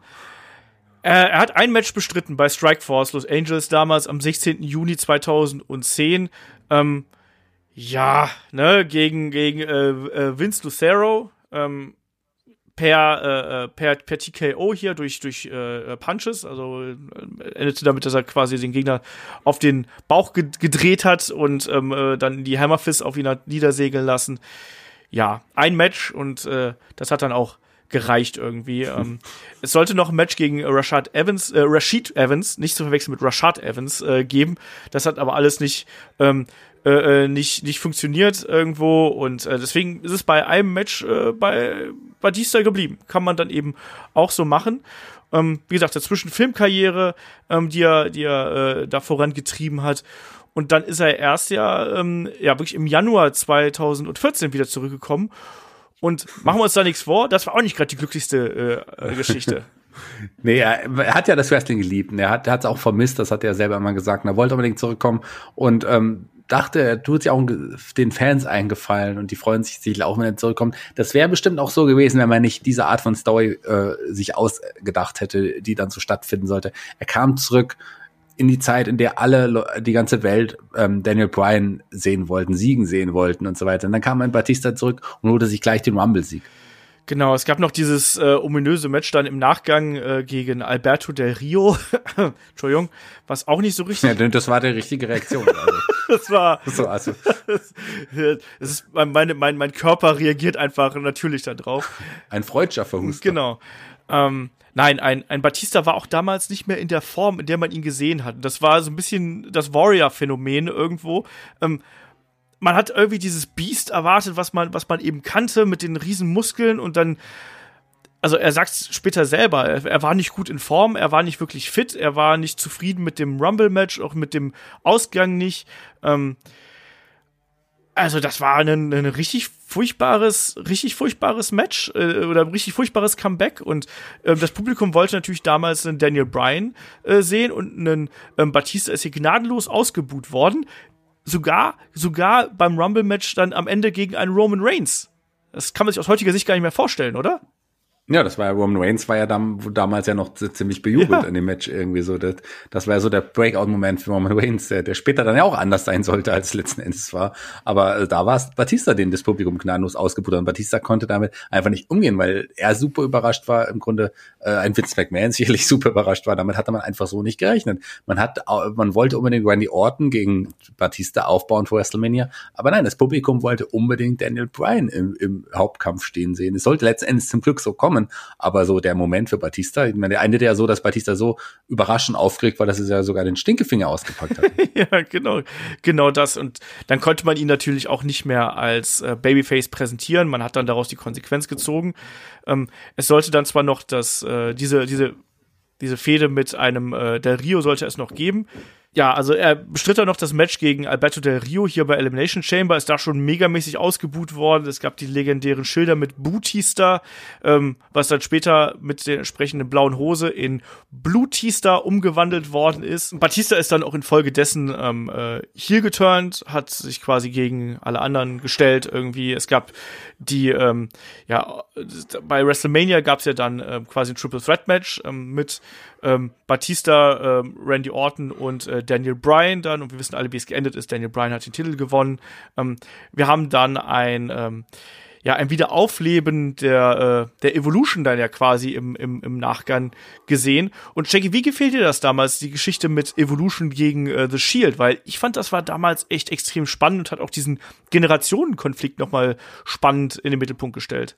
er, hat ein Match bestritten bei Strikeforce Los Angeles damals am 16. Juni 2010. Ähm, ja, ne, gegen, gegen äh, äh Vince Lucero. Ähm, per, äh, äh, per, per TKO hier durch, durch äh, Punches. Also äh, endete damit, dass er quasi den Gegner auf den Bauch gedreht hat und ähm, äh, dann die Hammerfist auf ihn hat niedersegeln lassen. Ja, ein Match und äh, das hat dann auch gereicht irgendwie. ähm, es sollte noch ein Match gegen Rashad Evans, äh, Rashid Evans, nicht zu verwechseln mit Rashad Evans, äh, geben. Das hat aber alles nicht ähm, äh, äh, nicht, nicht funktioniert irgendwo und äh, deswegen ist es bei einem Match äh, bei Batista geblieben. Kann man dann eben auch so machen. Ähm, wie gesagt, dazwischen Filmkarriere, ähm, die er, die er äh, da vorangetrieben hat. Und dann ist er erst ja, ähm, ja wirklich im Januar 2014 wieder zurückgekommen. Und machen wir uns da nichts vor, das war auch nicht gerade die glücklichste äh, Geschichte.
Nee, er, er, hat ja das Wrestling geliebt. Er hat es auch vermisst, das hat er selber immer gesagt. Er wollte unbedingt zurückkommen. Und ähm, dachte, er tut sich auch den Fans eingefallen und die freuen sich sicherlich auch, wenn er zurückkommt. Das wäre bestimmt auch so gewesen, wenn man nicht diese Art von Story äh, sich ausgedacht hätte, die dann so stattfinden sollte. Er kam zurück in die Zeit, in der alle, die ganze Welt ähm, Daniel Bryan sehen wollten, siegen sehen wollten und so weiter. Und dann kam ein Batista zurück und holte sich gleich den Rumble-Sieg.
Genau, es gab noch dieses äh, ominöse Match dann im Nachgang äh, gegen Alberto del Rio. Entschuldigung, was auch nicht so richtig.
Ja, das war die richtige Reaktion. Also.
das war. So, also. das ist, meine, mein, mein Körper reagiert einfach natürlich darauf.
Ein freudscher Verhuster.
Genau. Ähm, nein, ein, ein Batista war auch damals nicht mehr in der Form, in der man ihn gesehen hat. Das war so ein bisschen das Warrior-Phänomen irgendwo. Ähm, man hat irgendwie dieses Biest erwartet, was man, was man eben kannte, mit den riesen Muskeln und dann, also er sagt später selber, er, er, war nicht gut in Form, er war nicht wirklich fit, er war nicht zufrieden mit dem Rumble-Match, auch mit dem Ausgang nicht. Ähm, also das war ein, ein richtig furchtbares, richtig furchtbares Match äh, oder ein richtig furchtbares Comeback und äh, das Publikum wollte natürlich damals einen Daniel Bryan äh, sehen und einen ähm, Batista ist hier gnadenlos ausgebuht worden sogar, sogar beim Rumble-Match dann am Ende gegen einen Roman Reigns. Das kann man sich aus heutiger Sicht gar nicht mehr vorstellen, oder?
Ja, das war ja, Roman Reigns war ja dam damals ja noch ziemlich bejubelt ja. in dem Match irgendwie so. Das, das war ja so der Breakout-Moment für Roman Reigns, der, der später dann ja auch anders sein sollte, als es letzten Endes war. Aber äh, da war es Batista, den das Publikum gnadenlos ausgebuddert. Und Batista konnte damit einfach nicht umgehen, weil er super überrascht war, im Grunde äh, ein Vince McMahon sicherlich super überrascht war. Damit hatte man einfach so nicht gerechnet. Man hat, man wollte unbedingt Randy Orton gegen Batista aufbauen für WrestleMania. Aber nein, das Publikum wollte unbedingt Daniel Bryan im, im Hauptkampf stehen sehen. Es sollte letzten Endes zum Glück so kommen kommen. Aber so der Moment für Batista, ich meine, der endete ja so, dass Batista so überraschend aufgeregt war, dass er ja sogar den Stinkefinger ausgepackt hat.
ja, genau, genau das. Und dann konnte man ihn natürlich auch nicht mehr als äh, Babyface präsentieren. Man hat dann daraus die Konsequenz gezogen. Ähm, es sollte dann zwar noch das, äh, diese, diese, diese Fehde mit einem äh, Del Rio sollte es noch geben. Ja, also er bestritt dann noch das Match gegen Alberto Del Rio hier bei Elimination Chamber, ist da schon megamäßig ausgebuht worden. Es gab die legendären Schilder mit Bootista, ähm, was dann später mit der entsprechenden blauen Hose in Blutista umgewandelt worden ist. Batista ist dann auch infolgedessen ähm, äh, hier geturnt, hat sich quasi gegen alle anderen gestellt irgendwie. Es gab die, ähm, ja, bei WrestleMania gab es ja dann äh, quasi ein Triple Threat Match ähm, mit ähm, Batista, ähm, Randy Orton und äh, Daniel Bryan dann. Und wir wissen alle, wie es geendet ist. Daniel Bryan hat den Titel gewonnen. Ähm, wir haben dann ein, ähm, ja, ein Wiederaufleben der, äh, der Evolution dann ja quasi im, im, im Nachgang gesehen. Und Jackie, wie gefällt dir das damals, die Geschichte mit Evolution gegen äh, The Shield? Weil ich fand, das war damals echt extrem spannend und hat auch diesen Generationenkonflikt nochmal spannend in den Mittelpunkt gestellt.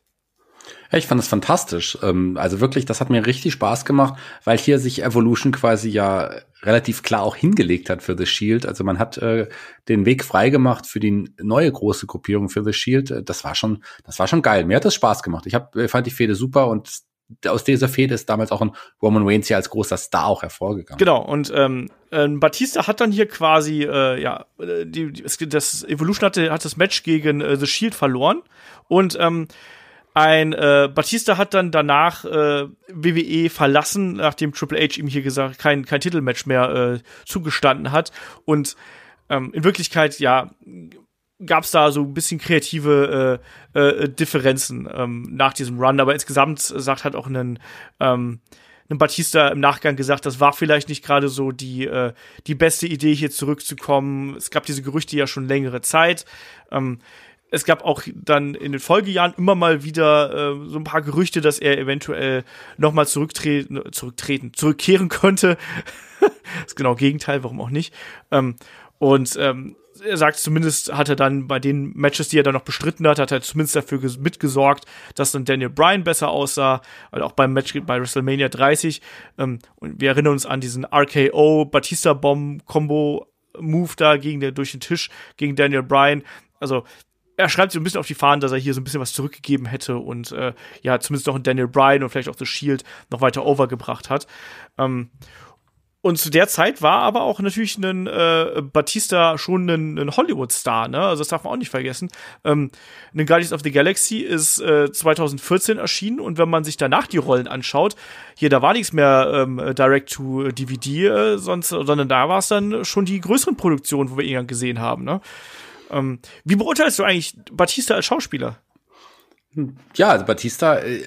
Ich fand das fantastisch. Ähm, also wirklich, das hat mir richtig Spaß gemacht, weil hier sich Evolution quasi ja relativ klar auch hingelegt hat für The Shield. Also man hat äh, den Weg freigemacht für die neue große Gruppierung für The Shield. Äh, das war schon, das war schon geil. Mir hat das Spaß gemacht. Ich hab, äh, fand die Fehde super und aus dieser Fehde ist damals auch ein Roman Reigns hier als großer Star auch hervorgegangen.
Genau, und ähm, äh, Batista hat dann hier quasi, äh, ja, die, die, das Evolution hatte, hat das Match gegen äh, The Shield verloren und ähm, ein äh, Batista hat dann danach äh, WWE verlassen, nachdem Triple H ihm hier gesagt kein kein Titelmatch mehr äh, zugestanden hat und ähm, in Wirklichkeit ja gab es da so ein bisschen kreative äh, äh, Differenzen ähm, nach diesem Run, aber insgesamt sagt hat auch einen ähm, ein Batista im Nachgang gesagt, das war vielleicht nicht gerade so die, äh, die beste Idee, hier zurückzukommen. Es gab diese Gerüchte ja schon längere Zeit. Ähm, es gab auch dann in den Folgejahren immer mal wieder äh, so ein paar Gerüchte, dass er eventuell nochmal zurücktreten, zurücktreten, zurückkehren könnte. das ist genau Gegenteil, warum auch nicht. Ähm, und ähm, er sagt zumindest, hat er dann bei den Matches, die er dann noch bestritten hat, hat er zumindest dafür mitgesorgt, dass dann Daniel Bryan besser aussah, weil auch beim Match bei WrestleMania 30. Ähm, und wir erinnern uns an diesen RKO Batista Bomb Combo Move da gegen den, durch den Tisch gegen Daniel Bryan. Also er schreibt so ein bisschen auf die Fahnen, dass er hier so ein bisschen was zurückgegeben hätte und äh, ja, zumindest noch in Daniel Bryan und vielleicht auch The Shield noch weiter overgebracht hat. Ähm, und zu der Zeit war aber auch natürlich ein äh, Batista schon ein, ein Hollywood-Star, ne? Also das darf man auch nicht vergessen. Ähm, ein Guardians of the Galaxy ist äh, 2014 erschienen und wenn man sich danach die Rollen anschaut, hier da war nichts mehr ähm, Direct to DVD, äh, sondern da war es dann schon die größeren Produktionen, wo wir ihn gesehen haben, ne? Ähm, wie beurteilst du eigentlich Batista als Schauspieler?
Ja, also Batista, äh,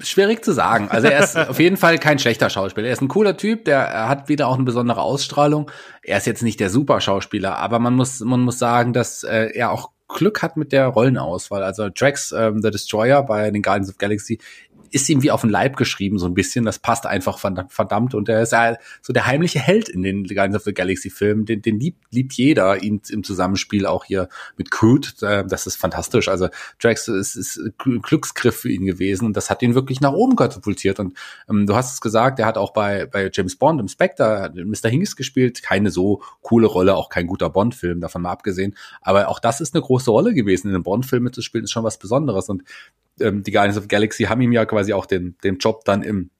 schwierig zu sagen. Also er ist auf jeden Fall kein schlechter Schauspieler. Er ist ein cooler Typ, der er hat wieder auch eine besondere Ausstrahlung. Er ist jetzt nicht der super Schauspieler, aber man muss, man muss sagen, dass äh, er auch Glück hat mit der Rollenauswahl. Also Drax ähm, the Destroyer bei den Guardians of Galaxy ist ihm wie auf den Leib geschrieben, so ein bisschen. Das passt einfach verdammt. Und er ist ja so der heimliche Held in den Guardians of the Galaxy Filmen. Den, den liebt, liebt jeder, ihn im Zusammenspiel auch hier mit Groot. Äh, das ist fantastisch. Also Drax ist, ist ein Glücksgriff für ihn gewesen und das hat ihn wirklich nach oben katapultiert. Und ähm, du hast es gesagt, er hat auch bei, bei James Bond im Spectre Mr. Hingis gespielt. Keine so coole Rolle, auch kein guter Bond-Film, davon mal abgesehen. Aber auch das ist eine große Rolle gewesen. In einem Bond-Film mitzuspielen, ist schon was Besonderes. Und ähm, die Guardians of Galaxy haben ihm ja quasi auch den, den Job dann im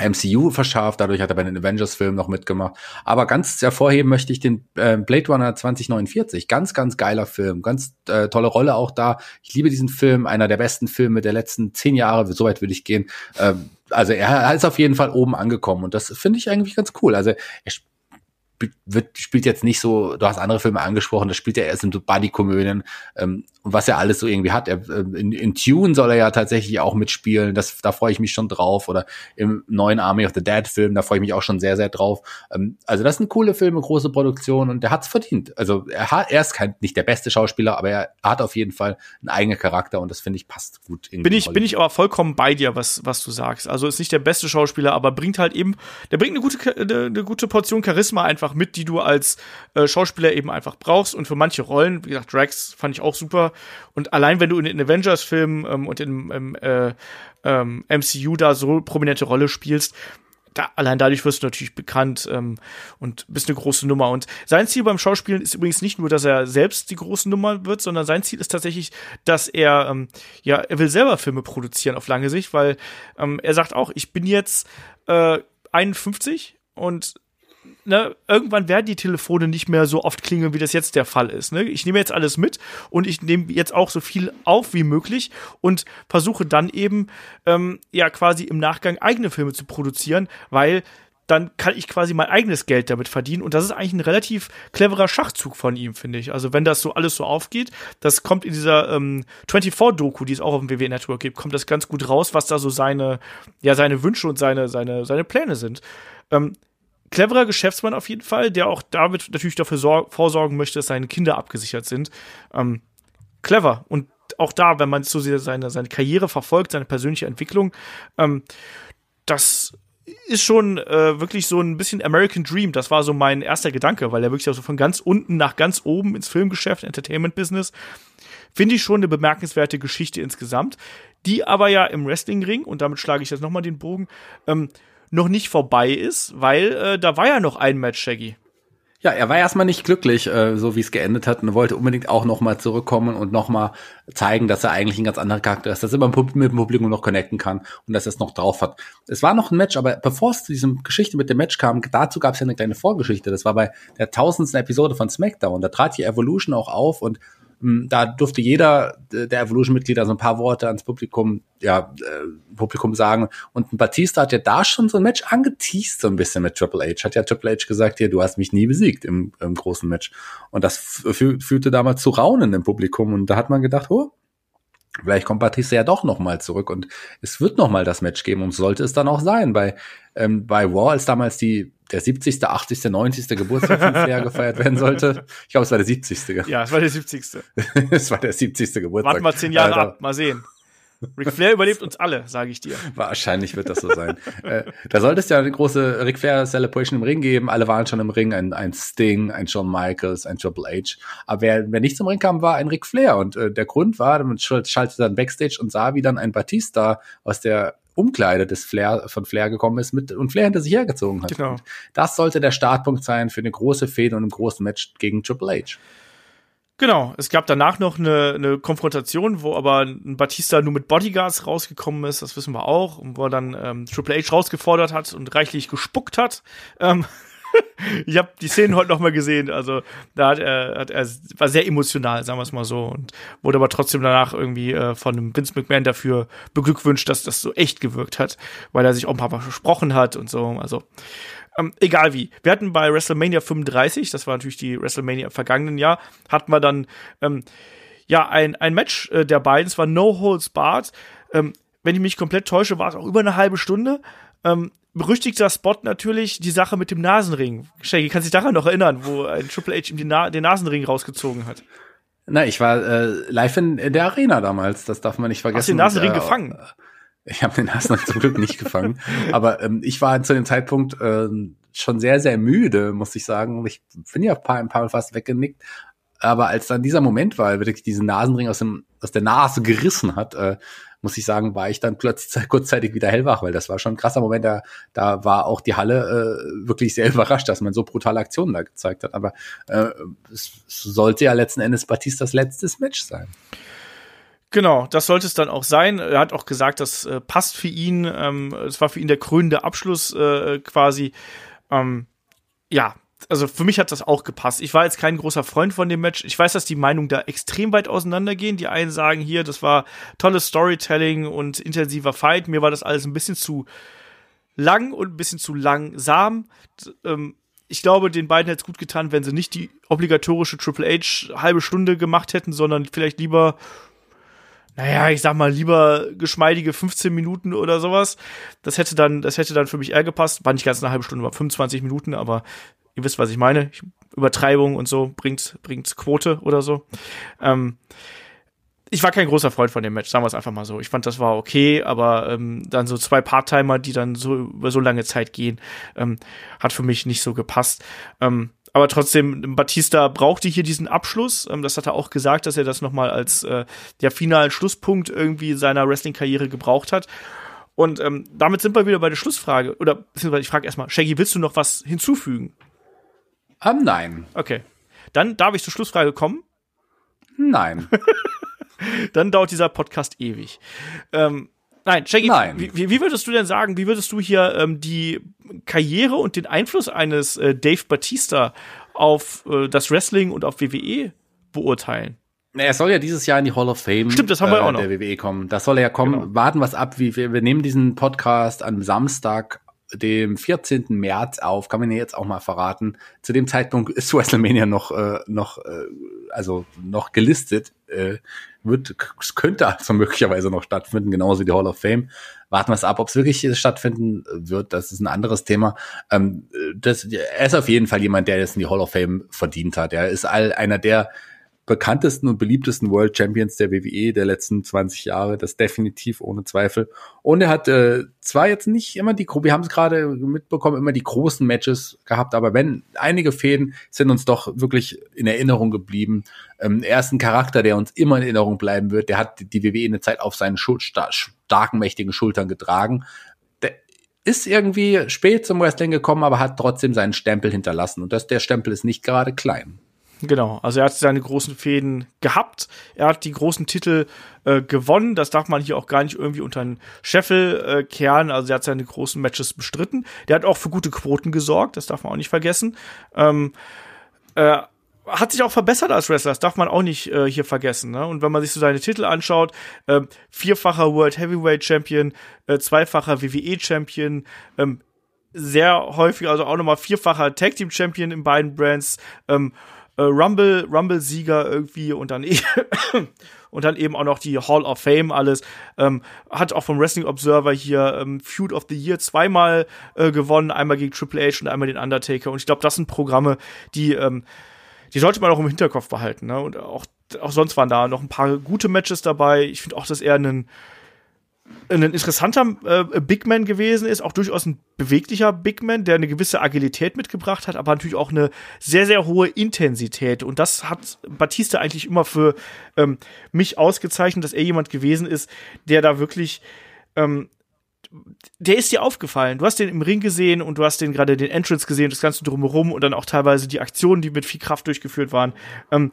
MCU verschafft, dadurch hat er bei den Avengers-Filmen noch mitgemacht. Aber ganz hervorheben möchte ich den äh, Blade Runner 2049. Ganz, ganz geiler Film, ganz äh, tolle Rolle auch da. Ich liebe diesen Film, einer der besten Filme der letzten zehn Jahre, soweit würde ich gehen. Ähm, also er, er ist auf jeden Fall oben angekommen und das finde ich eigentlich ganz cool. Also er wird, spielt jetzt nicht so, du hast andere Filme angesprochen, das spielt er erst in so Buddy-Komödien ähm, und was er alles so irgendwie hat. Er, äh, in, in Tune soll er ja tatsächlich auch mitspielen, das, da freue ich mich schon drauf. Oder im neuen Army of the Dead Film, da freue ich mich auch schon sehr, sehr drauf. Ähm, also das sind coole Filme, große Produktionen und der hat's verdient. Also er, hat, er ist kein, nicht der beste Schauspieler, aber er hat auf jeden Fall einen eigenen Charakter und das finde ich passt gut.
Bin ich, bin ich aber vollkommen bei dir, was, was du sagst. Also ist nicht der beste Schauspieler, aber bringt halt eben, der bringt eine gute, eine, eine gute Portion Charisma einfach mit, die du als äh, Schauspieler eben einfach brauchst. Und für manche Rollen, wie gesagt, Drax fand ich auch super. Und allein wenn du in den Avengers-Filmen ähm, und im, im äh, ähm, MCU da so prominente Rolle spielst, da, allein dadurch wirst du natürlich bekannt ähm, und bist eine große Nummer. Und sein Ziel beim Schauspielen ist übrigens nicht nur, dass er selbst die große Nummer wird, sondern sein Ziel ist tatsächlich, dass er, ähm, ja, er will selber Filme produzieren auf lange Sicht, weil ähm, er sagt auch, ich bin jetzt äh, 51 und ne, irgendwann werden die Telefone nicht mehr so oft klingeln, wie das jetzt der Fall ist. Ne? Ich nehme jetzt alles mit und ich nehme jetzt auch so viel auf wie möglich und versuche dann eben ähm, ja quasi im Nachgang eigene Filme zu produzieren, weil dann kann ich quasi mein eigenes Geld damit verdienen. Und das ist eigentlich ein relativ cleverer Schachzug von ihm, finde ich. Also wenn das so alles so aufgeht, das kommt in dieser ähm, 24-Doku, die es auch auf dem WWE Network gibt, kommt das ganz gut raus, was da so seine, ja, seine Wünsche und seine, seine, seine Pläne sind. Ähm, cleverer Geschäftsmann auf jeden Fall, der auch damit natürlich dafür vorsorgen möchte, dass seine Kinder abgesichert sind. Ähm, clever. Und auch da, wenn man so seine, seine Karriere verfolgt, seine persönliche Entwicklung, ähm, das ist schon äh, wirklich so ein bisschen American Dream. Das war so mein erster Gedanke, weil er wirklich auch so von ganz unten nach ganz oben ins Filmgeschäft, Entertainment-Business, finde ich schon eine bemerkenswerte Geschichte insgesamt, die aber ja im Wrestlingring, und damit schlage ich jetzt nochmal den Bogen, ähm, noch nicht vorbei ist, weil äh, da war ja noch ein Match, Shaggy.
Ja, er war erstmal nicht glücklich, äh, so wie es geendet hat, und wollte unbedingt auch nochmal zurückkommen und nochmal zeigen, dass er eigentlich ein ganz anderer Charakter ist, dass er mit dem Publikum noch connecten kann und dass er es noch drauf hat. Es war noch ein Match, aber bevor es zu diesem Geschichte mit dem Match kam, dazu gab es ja eine kleine Vorgeschichte. Das war bei der tausendsten Episode von SmackDown. Da trat die Evolution auch auf und da durfte jeder der Evolution-Mitglieder so ein paar Worte ans Publikum, ja, äh, Publikum sagen. Und Batista hat ja da schon so ein Match angeteased, so ein bisschen mit Triple H. Hat ja Triple H gesagt, hier, du hast mich nie besiegt im, im großen Match. Und das führte damals zu Raunen im Publikum. Und da hat man gedacht, oh, Vielleicht kommt Batista ja doch nochmal zurück und es wird nochmal das Match geben und sollte es dann auch sein. Bei, ähm, bei War, als damals die, der 70., 80., 90. Geburtstag von Flair gefeiert werden sollte. Ich glaube, es war der 70.
Ja, es war der 70.
es war der 70. Geburtstag.
Warten wir zehn Jahre also, ab, mal sehen. Ric Flair überlebt uns alle, sage ich dir.
Wahrscheinlich wird das so sein. äh, da sollte es ja eine große Ric Flair Celebration im Ring geben. Alle waren schon im Ring. Ein, ein Sting, ein Shawn Michaels, ein Triple H. Aber wer, wer nicht zum Ring kam, war ein Ric Flair. Und äh, der Grund war, man schaltete dann Backstage und sah, wie dann ein Batista aus der Umkleide des Flair, von Flair gekommen ist mit, und Flair hinter sich hergezogen hat. Genau. Und das sollte der Startpunkt sein für eine große Fehde und ein großes Match gegen Triple H.
Genau, es gab danach noch eine, eine Konfrontation, wo aber ein Batista nur mit Bodyguards rausgekommen ist, das wissen wir auch, und wo er dann ähm, Triple H rausgefordert hat und reichlich gespuckt hat. Ähm, ich habe die Szenen heute noch mal gesehen, also da hat er, hat er war sehr emotional, sagen wir es mal so, und wurde aber trotzdem danach irgendwie äh, von Vince McMahon dafür beglückwünscht, dass das so echt gewirkt hat, weil er sich auch ein paar Mal versprochen hat und so, also ähm, egal wie. Wir hatten bei WrestleMania 35, das war natürlich die WrestleMania im vergangenen Jahr, hatten wir dann ähm, ja ein, ein Match äh, der beiden. Es war No Holds Barred. Ähm, wenn ich mich komplett täusche, war es auch über eine halbe Stunde. Ähm, berüchtigter Spot natürlich die Sache mit dem Nasenring. Shaggy, kannst dich daran noch erinnern, wo ein Triple H ihm den, Na den Nasenring rausgezogen hat?
Na, ich war äh, live in, in, der Arena damals, das darf man nicht vergessen. Hast
du den Nasenring und, äh, gefangen?
Ich habe den Nasenring zum Glück nicht gefangen. Aber ähm, ich war zu dem Zeitpunkt äh, schon sehr, sehr müde, muss ich sagen. Ich bin ja ein paar, ein paar Mal fast weggenickt. Aber als dann dieser Moment war, wirklich diesen Nasenring aus, dem, aus der Nase gerissen hat, äh, muss ich sagen, war ich dann plötzlich kurzzeitig wieder hellwach, weil das war schon ein krasser Moment. Da, da war auch die Halle äh, wirklich sehr überrascht, dass man so brutale Aktionen da gezeigt hat. Aber äh, es sollte ja letzten Endes Batistas letztes Match sein.
Genau, das sollte es dann auch sein. Er hat auch gesagt, das äh, passt für ihn. Ähm, es war für ihn der krönende Abschluss äh, quasi. Ähm, ja, also für mich hat das auch gepasst. Ich war jetzt kein großer Freund von dem Match. Ich weiß, dass die Meinungen da extrem weit auseinandergehen. Die einen sagen hier, das war tolles Storytelling und intensiver Fight. Mir war das alles ein bisschen zu lang und ein bisschen zu langsam. Ähm, ich glaube, den beiden hätte es gut getan, wenn sie nicht die obligatorische Triple H halbe Stunde gemacht hätten, sondern vielleicht lieber naja, ich sag mal lieber geschmeidige 15 Minuten oder sowas. Das hätte dann, das hätte dann für mich eher gepasst. War nicht ganz eine halbe Stunde, war 25 Minuten, aber ihr wisst, was ich meine. Übertreibung und so bringt, bringt Quote oder so. Ähm, ich war kein großer Freund von dem Match, sagen wir es einfach mal so. Ich fand, das war okay, aber ähm, dann so zwei Part-Timer, die dann so über so lange Zeit gehen, ähm, hat für mich nicht so gepasst. Ähm, aber trotzdem, Batista brauchte hier diesen Abschluss. Ähm, das hat er auch gesagt, dass er das nochmal als äh, der finalen Schlusspunkt irgendwie seiner Wrestling-Karriere gebraucht hat. Und ähm, damit sind wir wieder bei der Schlussfrage. Oder beziehungsweise ich frage erstmal, Shaggy, willst du noch was hinzufügen?
Ähm, nein.
Okay. Dann darf ich zur Schlussfrage kommen?
Nein.
Dann dauert dieser Podcast ewig. Ähm, Nein, Shaggy, Nein. Wie, wie würdest du denn sagen, wie würdest du hier ähm, die Karriere und den Einfluss eines äh, Dave Batista auf äh, das Wrestling und auf WWE beurteilen?
Er soll ja dieses Jahr in die Hall of Fame
Stimmt, das haben wir äh, auch noch.
der WWE kommen. Das soll er ja kommen. Genau. Warten wir ab. Wie wir, wir nehmen diesen Podcast am Samstag, dem 14. März auf. Kann man ja jetzt auch mal verraten. Zu dem Zeitpunkt ist WrestleMania noch äh, noch äh, also noch gelistet. Äh, wird könnte also möglicherweise noch stattfinden, genauso wie die Hall of Fame. Warten wir es ab, ob es wirklich stattfinden wird. Das ist ein anderes Thema. Ähm, das, er ist auf jeden Fall jemand, der jetzt in die Hall of Fame verdient hat. Er ist all einer der bekanntesten und beliebtesten World Champions der WWE der letzten 20 Jahre, das definitiv ohne Zweifel. Und er hat äh, zwar jetzt nicht immer die, wir haben es gerade mitbekommen, immer die großen Matches gehabt, aber wenn einige Fäden sind uns doch wirklich in Erinnerung geblieben. Ähm, er ist ein Charakter, der uns immer in Erinnerung bleiben wird. Der hat die WWE eine Zeit auf seinen Schul starken, mächtigen Schultern getragen. Der ist irgendwie spät zum Wrestling gekommen, aber hat trotzdem seinen Stempel hinterlassen. Und das, der Stempel ist nicht gerade klein.
Genau, also er hat seine großen Fäden gehabt, er hat die großen Titel äh, gewonnen, das darf man hier auch gar nicht irgendwie unter den Scheffel äh, kehren, also er hat seine großen Matches bestritten, der hat auch für gute Quoten gesorgt, das darf man auch nicht vergessen. Ähm, äh, hat sich auch verbessert als Wrestler, das darf man auch nicht äh, hier vergessen. Ne? Und wenn man sich so seine Titel anschaut, äh, vierfacher World Heavyweight Champion, äh, zweifacher WWE Champion, ähm, sehr häufig, also auch nochmal vierfacher Tag Team Champion in beiden Brands, ähm, äh, Rumble, Rumble-Sieger irgendwie und dann, e und dann eben auch noch die Hall of Fame alles. Ähm, hat auch vom Wrestling Observer hier ähm, Feud of the Year zweimal äh, gewonnen, einmal gegen Triple H und einmal den Undertaker. Und ich glaube, das sind Programme, die, ähm, die sollte man auch im Hinterkopf behalten. Ne? Und auch, auch sonst waren da noch ein paar gute Matches dabei. Ich finde auch, dass er einen ein interessanter äh, Big Man gewesen ist, auch durchaus ein beweglicher Big Man, der eine gewisse Agilität mitgebracht hat, aber natürlich auch eine sehr, sehr hohe Intensität. Und das hat Batista eigentlich immer für ähm, mich ausgezeichnet, dass er jemand gewesen ist, der da wirklich ähm, der ist dir aufgefallen. Du hast den im Ring gesehen und du hast den gerade den Entrance gesehen, das Ganze drumherum und dann auch teilweise die Aktionen, die mit viel Kraft durchgeführt waren. Ähm,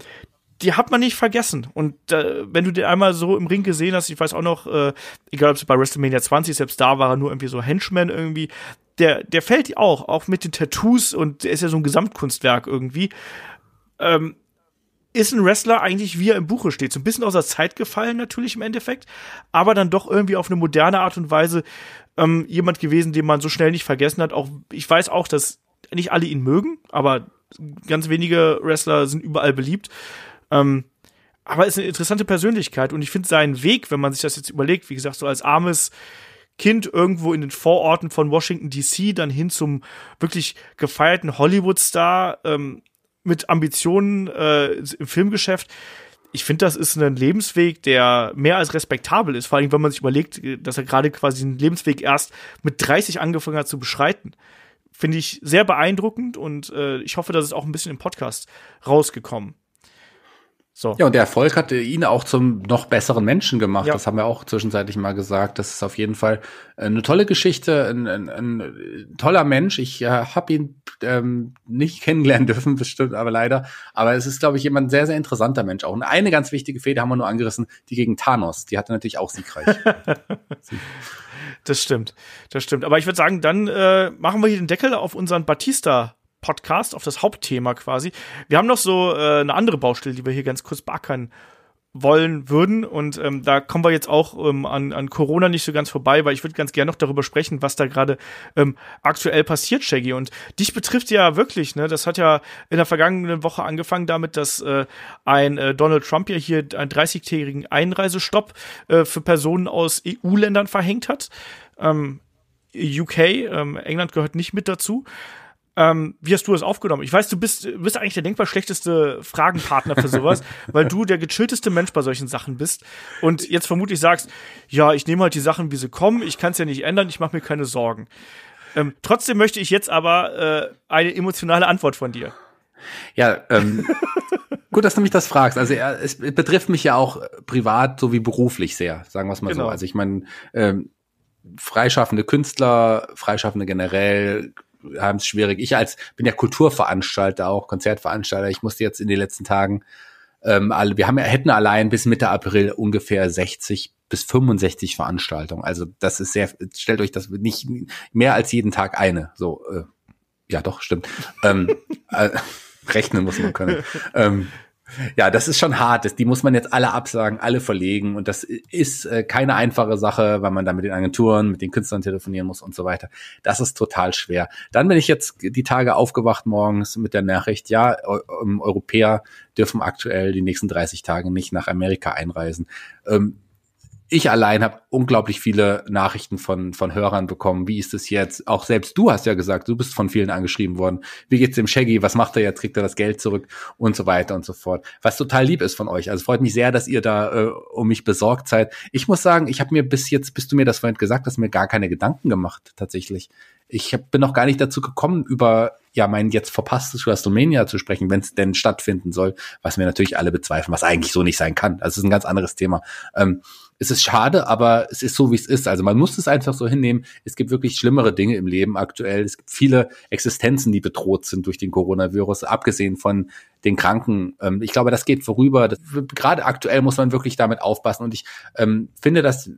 die hat man nicht vergessen. Und äh, wenn du den einmal so im Ring gesehen hast, ich weiß auch noch, äh, egal ob es bei WrestleMania 20, selbst da war er nur irgendwie so Henchman irgendwie, der, der fällt auch, auch mit den Tattoos und der ist ja so ein Gesamtkunstwerk irgendwie. Ähm, ist ein Wrestler eigentlich, wie er im Buche steht, so ein bisschen aus der Zeit gefallen natürlich im Endeffekt, aber dann doch irgendwie auf eine moderne Art und Weise ähm, jemand gewesen, den man so schnell nicht vergessen hat. Auch ich weiß auch, dass nicht alle ihn mögen, aber ganz wenige Wrestler sind überall beliebt. Ähm, aber ist eine interessante Persönlichkeit und ich finde seinen Weg, wenn man sich das jetzt überlegt, wie gesagt, so als armes Kind irgendwo in den Vororten von Washington DC, dann hin zum wirklich gefeierten Hollywood-Star ähm, mit Ambitionen äh, im Filmgeschäft. Ich finde, das ist ein Lebensweg, der mehr als respektabel ist. Vor allem, wenn man sich überlegt, dass er gerade quasi einen Lebensweg erst mit 30 angefangen hat zu beschreiten. Finde ich sehr beeindruckend und äh, ich hoffe, dass es auch ein bisschen im Podcast rausgekommen.
So. Ja, und der Erfolg hat ihn auch zum noch besseren Menschen gemacht. Ja. Das haben wir auch zwischenzeitlich mal gesagt. Das ist auf jeden Fall eine tolle Geschichte, ein, ein, ein toller Mensch. Ich äh, habe ihn ähm, nicht kennenlernen dürfen, bestimmt, aber leider. Aber es ist, glaube ich, jemand sehr, sehr interessanter Mensch auch. Und eine ganz wichtige Fehde haben wir nur angerissen, die gegen Thanos. Die hatte natürlich auch siegreich.
das stimmt, das stimmt. Aber ich würde sagen, dann äh, machen wir hier den Deckel auf unseren Batista Podcast, auf das Hauptthema quasi. Wir haben noch so äh, eine andere Baustelle, die wir hier ganz kurz beackern wollen würden. Und ähm, da kommen wir jetzt auch ähm, an, an Corona nicht so ganz vorbei, weil ich würde ganz gerne noch darüber sprechen, was da gerade ähm, aktuell passiert, Shaggy. Und dich betrifft ja wirklich, ne? Das hat ja in der vergangenen Woche angefangen damit, dass äh, ein äh, Donald Trump ja hier einen 30-tägigen Einreisestopp äh, für Personen aus EU-Ländern verhängt hat. Ähm, UK, ähm, England gehört nicht mit dazu. Ähm, wie hast du das aufgenommen? Ich weiß, du bist, bist eigentlich der denkbar schlechteste Fragenpartner für sowas, weil du der gechillteste Mensch bei solchen Sachen bist. Und jetzt vermutlich sagst, ja, ich nehme halt die Sachen, wie sie kommen, ich kann es ja nicht ändern, ich mache mir keine Sorgen. Ähm, trotzdem möchte ich jetzt aber äh, eine emotionale Antwort von dir.
Ja, ähm, gut, dass du mich das fragst. Also ja, es betrifft mich ja auch privat sowie beruflich sehr, sagen wir es mal genau. so. Also ich meine, ähm, freischaffende Künstler, freischaffende generell, haben es schwierig. Ich als bin ja Kulturveranstalter auch, Konzertveranstalter. Ich musste jetzt in den letzten Tagen ähm, alle, wir haben, hätten allein bis Mitte April ungefähr 60 bis 65 Veranstaltungen. Also das ist sehr, stellt euch das nicht mehr als jeden Tag eine. So, äh, ja doch, stimmt. ähm, äh, rechnen muss man können. ähm, ja, das ist schon hart. Die muss man jetzt alle absagen, alle verlegen. Und das ist äh, keine einfache Sache, weil man da mit den Agenturen, mit den Künstlern telefonieren muss und so weiter. Das ist total schwer. Dann bin ich jetzt die Tage aufgewacht morgens mit der Nachricht, ja, Europäer dürfen aktuell die nächsten 30 Tage nicht nach Amerika einreisen. Ähm, ich allein habe unglaublich viele Nachrichten von, von Hörern bekommen. Wie ist es jetzt? Auch selbst du hast ja gesagt, du bist von vielen angeschrieben worden. Wie geht's dem Shaggy? Was macht er jetzt? Kriegt er das Geld zurück? Und so weiter und so fort. Was total lieb ist von euch. Also freut mich sehr, dass ihr da äh, um mich besorgt seid. Ich muss sagen, ich habe mir bis jetzt, bis du mir das vorhin gesagt hast, mir gar keine Gedanken gemacht, tatsächlich. Ich hab, bin noch gar nicht dazu gekommen, über ja mein jetzt verpasstes WrestleMania zu sprechen, wenn es denn stattfinden soll, was wir natürlich alle bezweifeln, was eigentlich so nicht sein kann. Also es ist ein ganz anderes Thema. Ähm, es ist schade, aber es ist so, wie es ist. Also man muss es einfach so hinnehmen. Es gibt wirklich schlimmere Dinge im Leben aktuell. Es gibt viele Existenzen, die bedroht sind durch den Coronavirus, abgesehen von den Kranken. Ähm, ich glaube, das geht vorüber. Das, gerade aktuell muss man wirklich damit aufpassen. Und ich ähm, finde, dass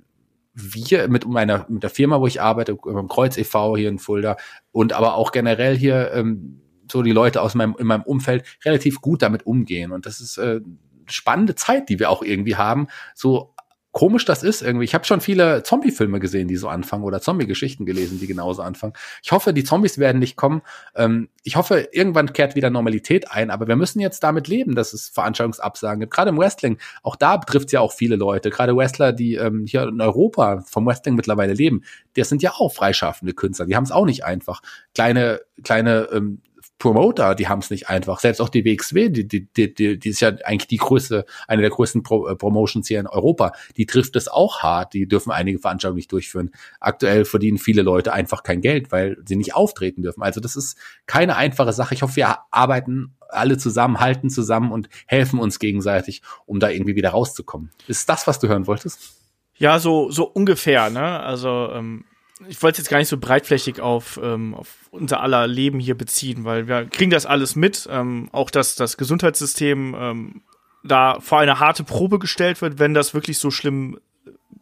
wir mit meiner mit der Firma, wo ich arbeite, beim Kreuz e.V. hier in Fulda und aber auch generell hier ähm, so die Leute aus meinem in meinem Umfeld relativ gut damit umgehen und das ist äh, spannende Zeit, die wir auch irgendwie haben, so komisch das ist irgendwie. Ich habe schon viele Zombie-Filme gesehen, die so anfangen oder Zombie-Geschichten gelesen, die genauso anfangen. Ich hoffe, die Zombies werden nicht kommen. Ähm, ich hoffe, irgendwann kehrt wieder Normalität ein, aber wir müssen jetzt damit leben, dass es Veranstaltungsabsagen gibt. Gerade im Wrestling, auch da betrifft es ja auch viele Leute. Gerade Wrestler, die ähm, hier in Europa vom Wrestling mittlerweile leben, das sind ja auch freischaffende Künstler. Die haben es auch nicht einfach. Kleine, kleine ähm, Promoter, die haben es nicht einfach. Selbst auch die WXW, die, die, die, die, die ist ja eigentlich die größte, eine der größten Pro, äh, Promotions hier in Europa. Die trifft es auch hart. Die dürfen einige Veranstaltungen nicht durchführen. Aktuell verdienen viele Leute einfach kein Geld, weil sie nicht auftreten dürfen. Also das ist keine einfache Sache. Ich hoffe, wir arbeiten alle zusammen, halten zusammen und helfen uns gegenseitig, um da irgendwie wieder rauszukommen. Ist das, was du hören wolltest?
Ja, so, so ungefähr, ne? Also, ähm, ich wollte jetzt gar nicht so breitflächig auf, ähm, auf unser aller Leben hier beziehen, weil wir kriegen das alles mit, ähm, auch dass das Gesundheitssystem ähm, da vor eine harte Probe gestellt wird, wenn das wirklich so schlimm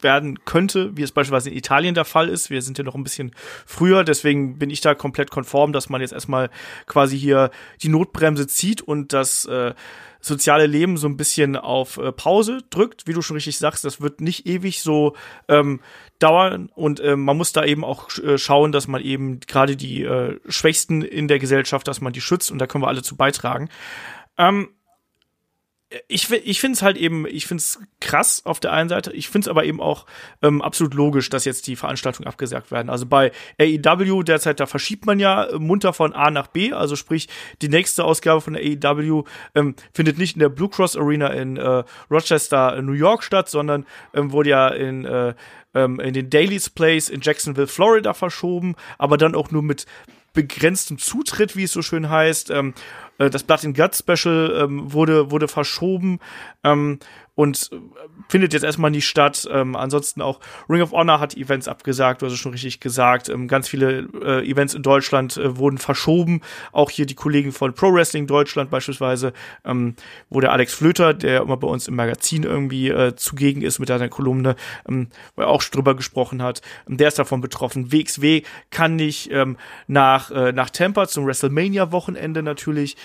werden könnte, wie es beispielsweise in Italien der Fall ist. Wir sind ja noch ein bisschen früher, deswegen bin ich da komplett konform, dass man jetzt erstmal quasi hier die Notbremse zieht und das äh, soziale Leben so ein bisschen auf äh, Pause drückt, wie du schon richtig sagst, das wird nicht ewig so ähm, dauern. Und äh, man muss da eben auch äh, schauen, dass man eben gerade die äh, Schwächsten in der Gesellschaft, dass man die schützt. Und da können wir alle zu beitragen. Ähm, ich, ich finde es halt eben, ich finde es krass auf der einen Seite, ich finde es aber eben auch ähm, absolut logisch, dass jetzt die Veranstaltungen abgesagt werden. Also bei AEW derzeit, da verschiebt man ja munter von A nach B, also sprich, die nächste Ausgabe von AEW ähm, findet nicht in der Blue Cross Arena in äh, Rochester, New York statt, sondern ähm, wurde ja in äh, ähm, in den Daily's Place in Jacksonville, Florida verschoben, aber dann auch nur mit begrenztem Zutritt, wie es so schön heißt. Ähm, äh, das Blood and Gut Special ähm, wurde, wurde verschoben. Ähm, und äh, findet jetzt erstmal nicht statt. Ähm, ansonsten auch Ring of Honor hat Events abgesagt, du hast es schon richtig gesagt. Ähm, ganz viele äh, Events in Deutschland äh, wurden verschoben. Auch hier die Kollegen von Pro Wrestling Deutschland beispielsweise, ähm, wo der Alex Flöter, der immer bei uns im Magazin irgendwie äh, zugegen ist mit seiner Kolumne, ähm, wo er auch drüber gesprochen hat, ähm, der ist davon betroffen. WXW kann nicht ähm, nach, äh, nach Tampa zum WrestleMania-Wochenende natürlich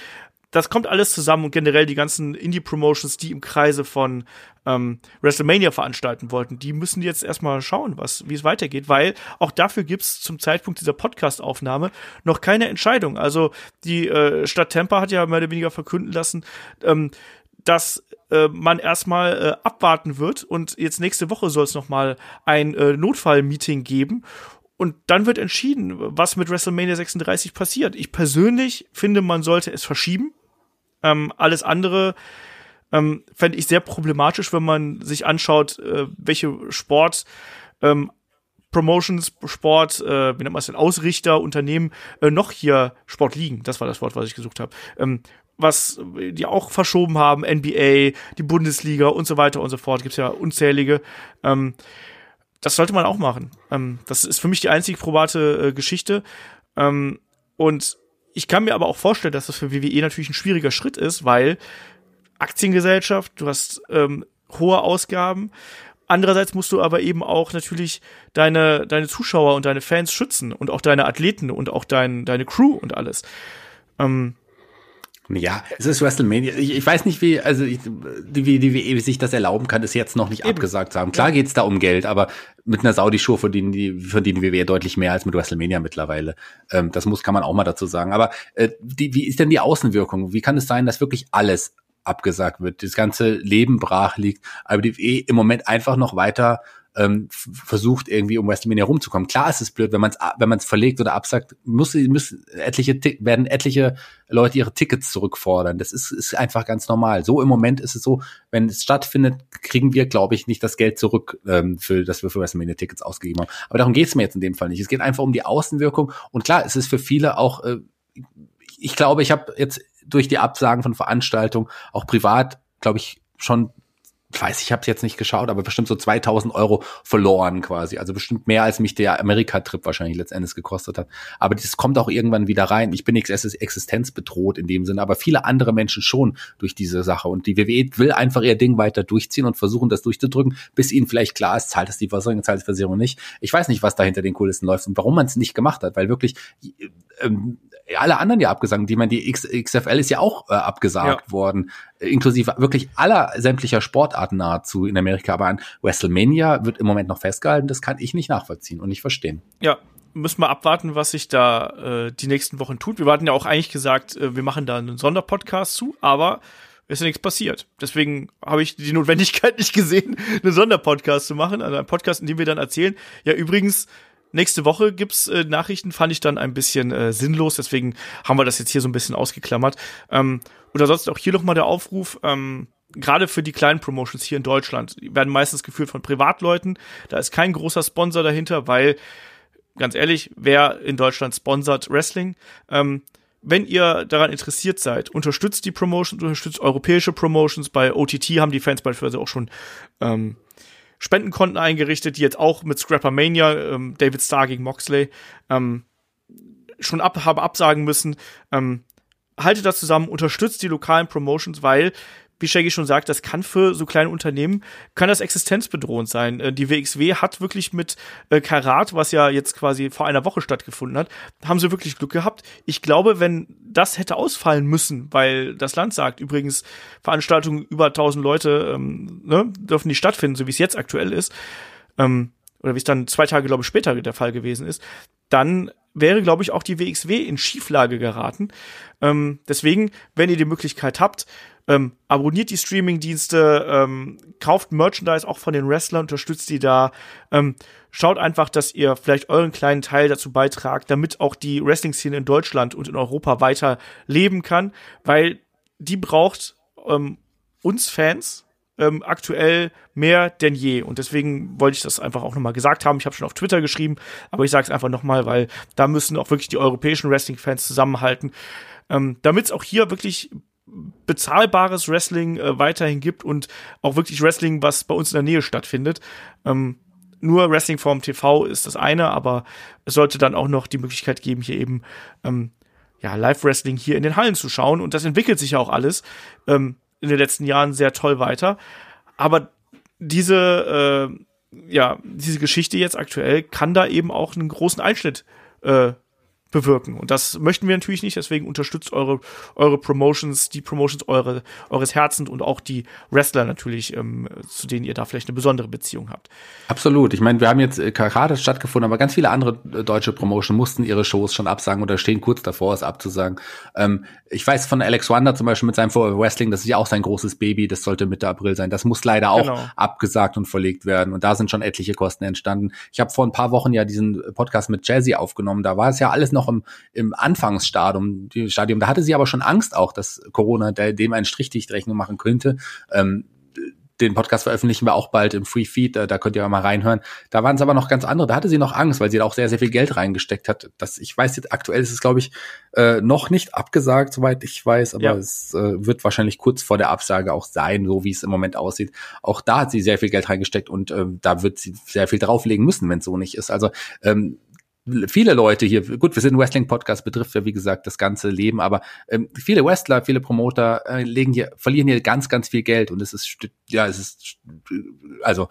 das kommt alles zusammen und generell die ganzen Indie-Promotions, die im Kreise von ähm, WrestleMania veranstalten wollten, die müssen jetzt erstmal schauen, was, wie es weitergeht, weil auch dafür gibt's zum Zeitpunkt dieser Podcast-Aufnahme noch keine Entscheidung. Also die äh, Stadt Tampa hat ja mehr oder weniger verkünden lassen, ähm, dass äh, man erstmal äh, abwarten wird und jetzt nächste Woche soll es nochmal ein äh, Notfall-Meeting geben und dann wird entschieden, was mit WrestleMania 36 passiert. Ich persönlich finde, man sollte es verschieben. Ähm, alles andere ähm, fände ich sehr problematisch, wenn man sich anschaut, äh, welche Sport ähm, Promotions, Sport, äh, wie nennt man es denn, Ausrichter, Unternehmen äh, noch hier Sport liegen. Das war das Wort, was ich gesucht habe. Ähm, was die auch verschoben haben, NBA, die Bundesliga und so weiter und so fort. Gibt's ja unzählige. Ähm, das sollte man auch machen. Ähm, das ist für mich die einzig probate äh, Geschichte. Ähm, und ich kann mir aber auch vorstellen, dass das für WWE natürlich ein schwieriger Schritt ist, weil Aktiengesellschaft, du hast ähm, hohe Ausgaben. Andererseits musst du aber eben auch natürlich deine, deine Zuschauer und deine Fans schützen und auch deine Athleten und auch dein, deine Crew und alles. Ähm,
ja, es ist WrestleMania. Ich, ich weiß nicht, wie, also ich, wie, wie, wie sich das erlauben kann, ist jetzt noch nicht Eben. abgesagt zu haben. Klar geht's da um Geld, aber mit einer Saudi-Show verdienen die, verdienen WWE deutlich mehr als mit WrestleMania mittlerweile. Ähm, das muss, kann man auch mal dazu sagen. Aber äh, die, wie ist denn die Außenwirkung? Wie kann es sein, dass wirklich alles abgesagt wird, das ganze Leben brach liegt, aber die WWE im Moment einfach noch weiter ähm, versucht irgendwie um WrestleMania rumzukommen. Klar ist es blöd, wenn man es wenn man es verlegt oder absagt, muss, müssen etliche werden etliche Leute ihre Tickets zurückfordern. Das ist, ist einfach ganz normal. So im Moment ist es so, wenn es stattfindet, kriegen wir, glaube ich, nicht das Geld zurück, ähm, für das wir für WrestleMania Tickets ausgegeben haben. Aber darum geht es mir jetzt in dem Fall nicht. Es geht einfach um die Außenwirkung. Und klar, es ist für viele auch äh, ich glaube, ich habe jetzt durch die Absagen von Veranstaltungen auch privat, glaube ich, schon weiß ich habe es jetzt nicht geschaut, aber bestimmt so 2000 Euro verloren quasi. Also bestimmt mehr, als mich der Amerika-Trip wahrscheinlich letztendlich gekostet hat. Aber das kommt auch irgendwann wieder rein. Ich bin nicht existenzbedroht in dem Sinne, aber viele andere Menschen schon durch diese Sache. Und die WWE will einfach ihr Ding weiter durchziehen und versuchen, das durchzudrücken, bis ihnen vielleicht klar ist, zahlt es die Versicherung, zahlt die Versicherung nicht. Ich weiß nicht, was da hinter den Kulissen läuft und warum man es nicht gemacht hat, weil wirklich ähm, alle anderen ja abgesagt. Die, meine, die X, XFL ist ja auch äh, abgesagt ja. worden, inklusive wirklich aller sämtlicher Sportarten nahezu in Amerika. Aber an WrestleMania wird im Moment noch festgehalten. Das kann ich nicht nachvollziehen und nicht verstehen.
Ja, müssen wir abwarten, was sich da äh, die nächsten Wochen tut. Wir hatten ja auch eigentlich gesagt, äh, wir machen da einen Sonderpodcast zu, aber ist ja nichts passiert. Deswegen habe ich die Notwendigkeit nicht gesehen, einen Sonderpodcast zu machen, also einen Podcast, in dem wir dann erzählen. Ja, übrigens, Nächste Woche gibt's äh, Nachrichten, fand ich dann ein bisschen äh, sinnlos, deswegen haben wir das jetzt hier so ein bisschen ausgeklammert. Ähm, oder sonst auch hier nochmal der Aufruf, ähm, gerade für die kleinen Promotions hier in Deutschland, die werden meistens geführt von Privatleuten. Da ist kein großer Sponsor dahinter, weil, ganz ehrlich, wer in Deutschland sponsert Wrestling? Ähm, wenn ihr daran interessiert seid, unterstützt die Promotions, unterstützt europäische Promotions. Bei OTT haben die Fans beispielsweise auch schon ähm, Spendenkonten eingerichtet, die jetzt auch mit Scrapper Mania, ähm, David Starr gegen Moxley, ähm, schon ab, haben absagen müssen. Ähm, haltet das zusammen, unterstützt die lokalen Promotions, weil wie Shaggy schon sagt, das kann für so kleine Unternehmen, kann das existenzbedrohend sein. Äh, die WXW hat wirklich mit äh, Karat, was ja jetzt quasi vor einer Woche stattgefunden hat, haben sie wirklich Glück gehabt. Ich glaube, wenn das hätte ausfallen müssen, weil das Land sagt, übrigens Veranstaltungen über 1000 Leute ähm, ne, dürfen nicht stattfinden, so wie es jetzt aktuell ist, ähm, oder wie es dann zwei Tage, glaube ich, später der Fall gewesen ist, dann wäre, glaube ich, auch die WXW in Schieflage geraten. Ähm, deswegen, wenn ihr die Möglichkeit habt, ähm, abonniert die Streaming-Dienste, ähm, kauft Merchandise auch von den Wrestlern, unterstützt die da. Ähm, schaut einfach, dass ihr vielleicht euren kleinen Teil dazu beitragt, damit auch die Wrestling-Szene in Deutschland und in Europa weiter leben kann, weil die braucht ähm, uns Fans ähm, aktuell mehr denn je. Und deswegen wollte ich das einfach auch nochmal gesagt haben. Ich habe schon auf Twitter geschrieben, aber ich sage es einfach nochmal, weil da müssen auch wirklich die europäischen Wrestling-Fans zusammenhalten, ähm, damit es auch hier wirklich bezahlbares Wrestling äh, weiterhin gibt und auch wirklich Wrestling, was bei uns in der Nähe stattfindet. Ähm, nur Wrestling vorm TV ist das eine, aber es sollte dann auch noch die Möglichkeit geben, hier eben ähm, ja, Live-Wrestling hier in den Hallen zu schauen. Und das entwickelt sich ja auch alles ähm, in den letzten Jahren sehr toll weiter. Aber diese, äh, ja, diese Geschichte jetzt aktuell kann da eben auch einen großen Einschnitt äh, bewirken. Und das möchten wir natürlich nicht, deswegen unterstützt eure, eure Promotions, die Promotions eure, eures Herzens und auch die Wrestler natürlich, ähm, zu denen ihr da vielleicht eine besondere Beziehung habt.
Absolut. Ich meine, wir haben jetzt äh, Karate stattgefunden, aber ganz viele andere äh, deutsche Promotion mussten ihre Shows schon absagen oder stehen kurz davor, es abzusagen. Ähm, ich weiß von Alex Wander zum Beispiel mit seinem Vorher Wrestling, das ist ja auch sein großes Baby, das sollte Mitte April sein. Das muss leider auch genau. abgesagt und verlegt werden. Und da sind schon etliche Kosten entstanden. Ich habe vor ein paar Wochen ja diesen Podcast mit Jazzy aufgenommen. Da war es ja alles noch noch im, im Anfangsstadium, Stadium. Da hatte sie aber schon Angst auch, dass Corona dem einen Strich dicht Rechnung machen könnte. Ähm, den Podcast veröffentlichen wir auch bald im Free Feed, da, da könnt ihr mal reinhören. Da waren es aber noch ganz andere. Da hatte sie noch Angst, weil sie da auch sehr, sehr viel Geld reingesteckt hat. Das, ich weiß jetzt, aktuell ist es, glaube ich, äh, noch nicht abgesagt, soweit ich weiß, aber ja. es äh, wird wahrscheinlich kurz vor der Absage auch sein, so wie es im Moment aussieht. Auch da hat sie sehr viel Geld reingesteckt und ähm, da wird sie sehr viel drauflegen müssen, wenn es so nicht ist. Also ähm, viele Leute hier, gut, wir sind ein Wrestling-Podcast, betrifft ja wie gesagt das ganze Leben, aber ähm, viele Wrestler, viele Promoter äh, legen hier, verlieren hier ganz, ganz viel Geld und es ist, ja, es ist, also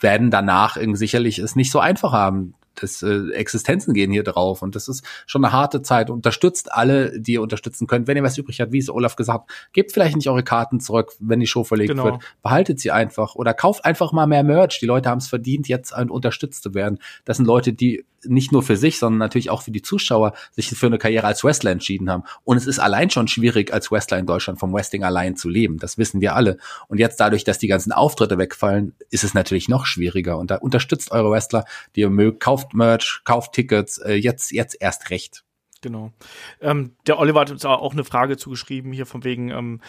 werden danach sicherlich es nicht so einfach haben, das äh, Existenzen gehen hier drauf und das ist schon eine harte Zeit. Unterstützt alle, die ihr unterstützen könnt. Wenn ihr was übrig habt, wie es Olaf gesagt hat, gebt vielleicht nicht eure Karten zurück, wenn die Show verlegt genau. wird. Behaltet sie einfach oder kauft einfach mal mehr Merch. Die Leute haben es verdient, jetzt unterstützt zu werden. Das sind Leute, die nicht nur für sich, sondern natürlich auch für die Zuschauer sich für eine Karriere als Wrestler entschieden haben. Und es ist allein schon schwierig, als Wrestler in Deutschland vom Wrestling allein zu leben. Das wissen wir alle. Und jetzt dadurch, dass die ganzen Auftritte wegfallen, ist es natürlich noch schwieriger. Und da unterstützt eure Wrestler, die ihr mögt, kauft Merch, kauft Tickets, äh, jetzt, jetzt erst recht.
Genau. Ähm, der Oliver hat uns auch eine Frage zugeschrieben, hier von wegen, ähm,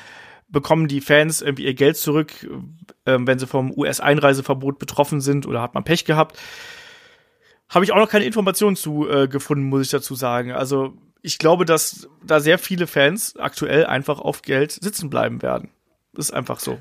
bekommen die Fans irgendwie ihr Geld zurück, äh, wenn sie vom US-Einreiseverbot betroffen sind oder hat man Pech gehabt? Habe ich auch noch keine Informationen zu äh, gefunden, muss ich dazu sagen. Also ich glaube, dass da sehr viele Fans aktuell einfach auf Geld sitzen bleiben werden. Das ist einfach so.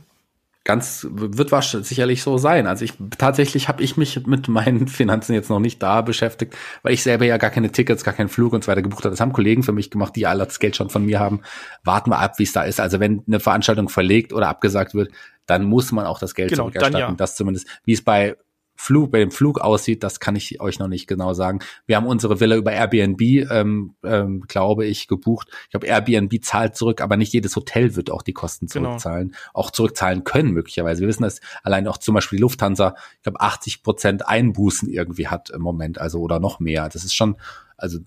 Ganz wird wahrscheinlich sicherlich so sein. Also ich tatsächlich habe ich mich mit meinen Finanzen jetzt noch nicht da beschäftigt, weil ich selber ja gar keine Tickets, gar keinen Flug und so weiter gebucht habe. Das haben Kollegen für mich gemacht, die alle das Geld schon von mir haben. Warten wir ab, wie es da ist. Also wenn eine Veranstaltung verlegt oder abgesagt wird, dann muss man auch das Geld genau, zurückerstatten. Ja. Das zumindest, wie es bei Flug, bei dem Flug aussieht, das kann ich euch noch nicht genau sagen. Wir haben unsere Villa über Airbnb, ähm, ähm, glaube ich, gebucht. Ich glaube, Airbnb zahlt zurück, aber nicht jedes Hotel wird auch die Kosten genau. zurückzahlen, genau. auch zurückzahlen können möglicherweise. Wir wissen, dass allein auch zum Beispiel die Lufthansa, ich glaube, 80 Prozent Einbußen irgendwie hat im Moment, also oder noch mehr. Das ist schon also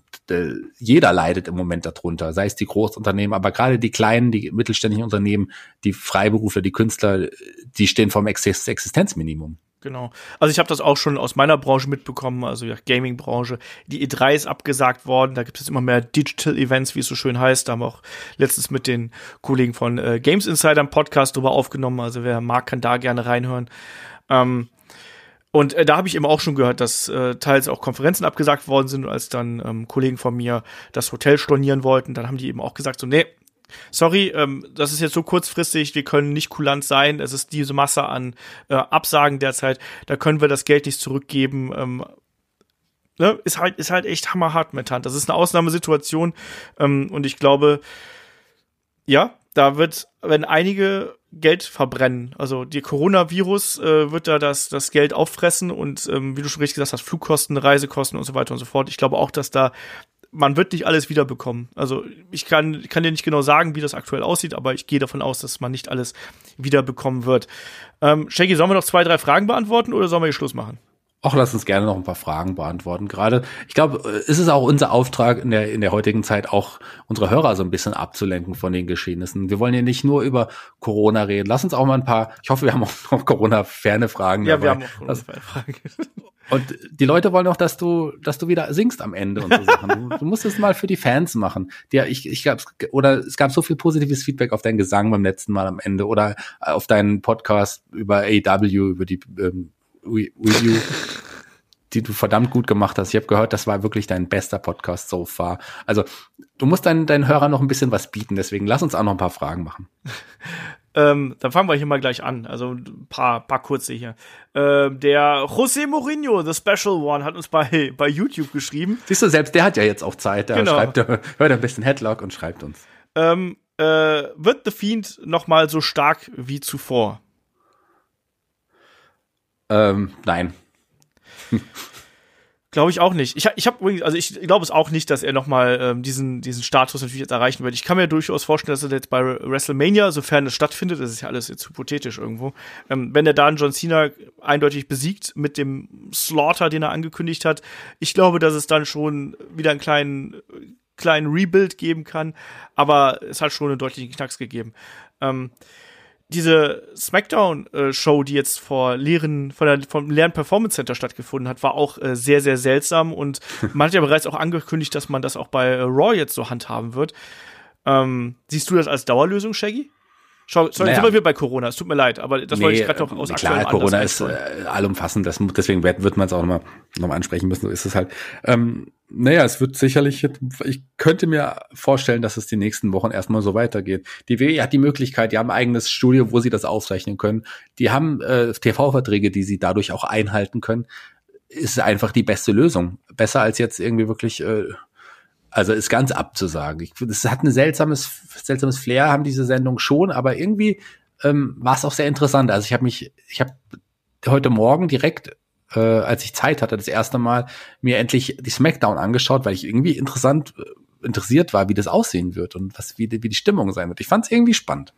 jeder leidet im Moment darunter, sei es die Großunternehmen, aber gerade die kleinen, die mittelständischen Unternehmen, die Freiberufler, die Künstler, die stehen vom Existenzminimum.
Genau. Also ich habe das auch schon aus meiner Branche mitbekommen, also ja, Gaming-Branche. Die E3 ist abgesagt worden, da gibt es immer mehr Digital Events, wie es so schön heißt. Da haben wir auch letztens mit den Kollegen von äh, Games Insider einen Podcast drüber aufgenommen. Also wer mag, kann da gerne reinhören. Ähm, und äh, da habe ich eben auch schon gehört, dass äh, teils auch Konferenzen abgesagt worden sind, als dann ähm, Kollegen von mir das Hotel stornieren wollten, dann haben die eben auch gesagt, so, nee, sorry, ähm, das ist jetzt so kurzfristig, wir können nicht kulant sein, es ist diese Masse an äh, Absagen derzeit, da können wir das Geld nicht zurückgeben. Ähm, ne? Ist halt, ist halt echt hammerhart mit Hand. Das ist eine Ausnahmesituation ähm, und ich glaube, ja, da wird, wenn einige Geld verbrennen. Also die Coronavirus äh, wird da das, das Geld auffressen und ähm, wie du schon richtig gesagt hast, Flugkosten, Reisekosten und so weiter und so fort. Ich glaube auch, dass da man wird nicht alles wiederbekommen. Also ich kann, kann dir nicht genau sagen, wie das aktuell aussieht, aber ich gehe davon aus, dass man nicht alles wiederbekommen wird. Ähm, Shaggy, sollen wir noch zwei, drei Fragen beantworten oder sollen wir hier Schluss machen?
Auch lass uns gerne noch ein paar Fragen beantworten. Gerade, ich glaube, es ist auch unser Auftrag in der, in der heutigen Zeit, auch unsere Hörer so ein bisschen abzulenken von den Geschehnissen. Wir wollen ja nicht nur über Corona reden. Lass uns auch mal ein paar, ich hoffe, wir haben auch noch Corona-ferne Fragen.
Ja, dabei. wir haben auch Corona-ferne Fragen.
Und die Leute wollen auch, dass du, dass du wieder singst am Ende und so Sachen. Du, du musst es mal für die Fans machen. Der, ich, ich gab, oder es gab so viel positives Feedback auf deinen Gesang beim letzten Mal am Ende oder auf deinen Podcast über AW, über die ähm, Review, die du verdammt gut gemacht hast. Ich habe gehört, das war wirklich dein bester Podcast so far. Also du musst deinen, deinen Hörern noch ein bisschen was bieten, deswegen lass uns auch noch ein paar Fragen machen.
Ähm, dann fangen wir hier mal gleich an. Also ein paar, paar kurze hier. Ähm, der José Mourinho, The Special One, hat uns bei, bei YouTube geschrieben.
Siehst du, selbst der hat ja jetzt auch Zeit. Der genau. schreibt, hört ein bisschen Headlock und schreibt uns.
Ähm, äh, wird The Fiend noch mal so stark wie zuvor?
Ähm, nein.
Glaube ich auch nicht. Ich, ich habe also ich glaube es auch nicht, dass er nochmal ähm, diesen, diesen Status natürlich jetzt erreichen wird. Ich kann mir durchaus vorstellen, dass er jetzt bei WrestleMania, sofern es stattfindet, das ist ja alles jetzt hypothetisch irgendwo, ähm, wenn er da einen John Cena eindeutig besiegt mit dem Slaughter, den er angekündigt hat, ich glaube, dass es dann schon wieder einen kleinen, kleinen Rebuild geben kann, aber es hat schon einen deutlichen Knacks gegeben. Ähm, diese Smackdown-Show, die jetzt vor leeren, von der, vom leeren Performance Center stattgefunden hat, war auch äh, sehr, sehr seltsam und man hat ja bereits auch angekündigt, dass man das auch bei äh, Raw jetzt so handhaben wird. Ähm, siehst du das als Dauerlösung, Shaggy? Schau, sorry, naja. sind wir wieder bei Corona. Es tut mir leid, aber das nee, wollte ich gerade noch aus
Klar, Corona ist äh, allumfassend, das, deswegen wird, wird man es auch nochmal noch mal ansprechen müssen. So ist es halt. Ähm, naja, es wird sicherlich, ich könnte mir vorstellen, dass es die nächsten Wochen erstmal so weitergeht. Die WWE hat die Möglichkeit, die haben ein eigenes Studio, wo sie das aufzeichnen können. Die haben äh, TV-Verträge, die sie dadurch auch einhalten können ist einfach die beste Lösung. Besser als jetzt irgendwie wirklich, äh, also ist ganz abzusagen. Ich, das hat ein seltsames, seltsames Flair, haben diese Sendung schon, aber irgendwie ähm, war es auch sehr interessant. Also ich habe mich, ich habe heute Morgen direkt, äh, als ich Zeit hatte, das erste Mal mir endlich die Smackdown angeschaut, weil ich irgendwie interessant äh, interessiert war, wie das aussehen wird und was wie, wie die Stimmung sein wird. Ich fand es irgendwie spannend.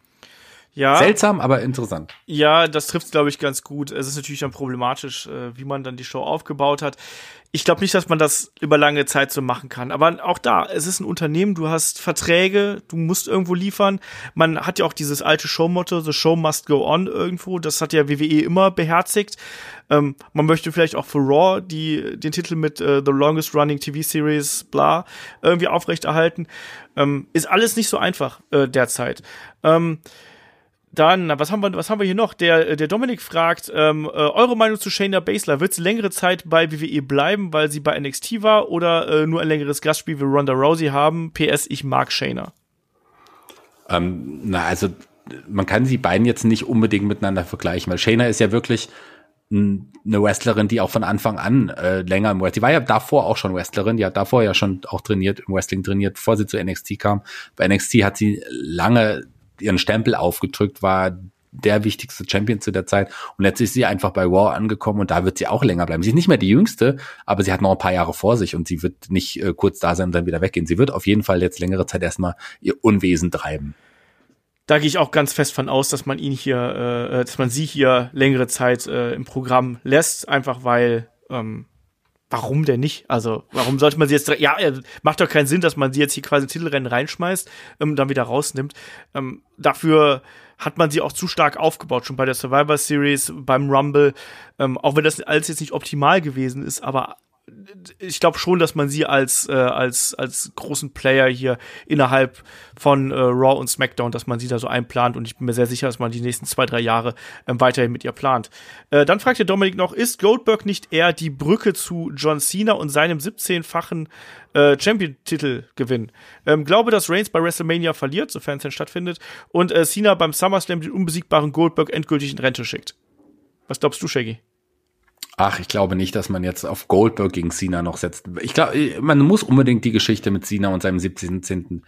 Ja.
Seltsam, aber interessant.
Ja, das trifft glaube ich ganz gut. Es ist natürlich dann problematisch, äh, wie man dann die Show aufgebaut hat. Ich glaube nicht, dass man das über lange Zeit so machen kann. Aber auch da, es ist ein Unternehmen, du hast Verträge, du musst irgendwo liefern. Man hat ja auch dieses alte Showmotto, the show must go on irgendwo. Das hat ja WWE immer beherzigt. Ähm, man möchte vielleicht auch für Raw die, den Titel mit äh, The Longest Running TV Series, bla, irgendwie aufrechterhalten. Ähm, ist alles nicht so einfach äh, derzeit. Ähm, dann, was haben wir, was haben wir hier noch? Der, der Dominik fragt, ähm, äh, eure Meinung zu Shayna Baszler, wird sie längere Zeit bei WWE bleiben, weil sie bei NXT war oder äh, nur ein längeres Gastspiel wie Ronda Rousey haben? PS, ich mag Shayna.
Ähm, na, also man kann sie beiden jetzt nicht unbedingt miteinander vergleichen, weil Shayna ist ja wirklich eine Wrestlerin, die auch von Anfang an äh, länger im Wrestling, die war ja davor auch schon Wrestlerin, die hat davor ja schon auch trainiert, im Wrestling trainiert, bevor sie zu NXT kam. Bei NXT hat sie lange ihren Stempel aufgedrückt, war der wichtigste Champion zu der Zeit. Und jetzt ist sie einfach bei Raw angekommen und da wird sie auch länger bleiben. Sie ist nicht mehr die jüngste, aber sie hat noch ein paar Jahre vor sich und sie wird nicht äh, kurz da sein und dann wieder weggehen. Sie wird auf jeden Fall jetzt längere Zeit erstmal ihr Unwesen treiben.
Da gehe ich auch ganz fest von aus, dass man ihn hier, äh, dass man sie hier längere Zeit äh, im Programm lässt, einfach weil ähm, warum denn nicht? Also, warum sollte man sie jetzt, ja, macht doch keinen Sinn, dass man sie jetzt hier quasi in Titelrennen reinschmeißt, ähm, dann wieder rausnimmt. Ähm, dafür hat man sie auch zu stark aufgebaut, schon bei der Survivor Series, beim Rumble, ähm, auch wenn das alles jetzt nicht optimal gewesen ist, aber ich glaube schon, dass man sie als, äh, als, als großen Player hier innerhalb von äh, Raw und SmackDown, dass man sie da so einplant und ich bin mir sehr sicher, dass man die nächsten zwei, drei Jahre ähm, weiterhin mit ihr plant. Äh, dann fragt der Dominik noch, ist Goldberg nicht eher die Brücke zu John Cena und seinem 17-fachen äh, Champion-Titel-Gewinn? Ähm, glaube, dass Reigns bei WrestleMania verliert, sofern es denn stattfindet, und äh, Cena beim SummerSlam den unbesiegbaren Goldberg endgültig in Rente schickt. Was glaubst du, Shaggy?
Ach, ich glaube nicht, dass man jetzt auf Goldberg gegen Cena noch setzt. Ich glaube, man muss unbedingt die Geschichte mit Cena und seinem 17.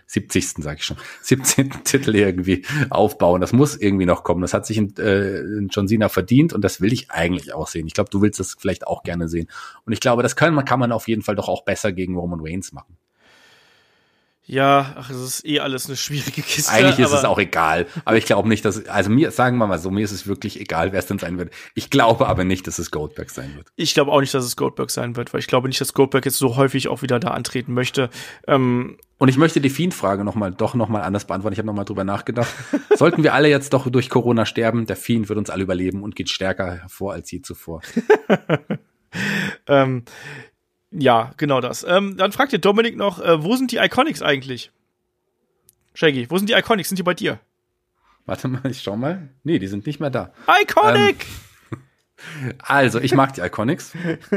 70. sag ich schon, 17. Titel irgendwie aufbauen. Das muss irgendwie noch kommen. Das hat sich in, äh, in John Cena verdient und das will ich eigentlich auch sehen. Ich glaube, du willst das vielleicht auch gerne sehen. Und ich glaube, das kann, kann man auf jeden Fall doch auch besser gegen Roman Reigns machen.
Ja, ach, es ist eh alles eine schwierige Kiste.
Eigentlich ist es auch egal. Aber ich glaube nicht, dass, also mir, sagen wir mal so, mir ist es wirklich egal, wer es denn sein wird. Ich glaube aber nicht, dass es Goldberg sein wird.
Ich glaube auch nicht, dass es Goldberg sein wird, weil ich glaube nicht, dass Goldberg jetzt so häufig auch wieder da antreten möchte. Ähm,
und ich möchte die Fiend-Frage noch mal, doch noch mal anders beantworten. Ich habe noch mal drüber nachgedacht. Sollten wir alle jetzt doch durch Corona sterben, der Fiend wird uns alle überleben und geht stärker hervor als je zuvor.
ähm, ja, genau das. Ähm, dann fragt ihr Dominik noch, äh, wo sind die Iconics eigentlich? Shaggy, wo sind die Iconics? Sind die bei dir?
Warte mal, ich schau mal. Nee, die sind nicht mehr da.
Iconic!
Ähm, also, ich mag die Iconics.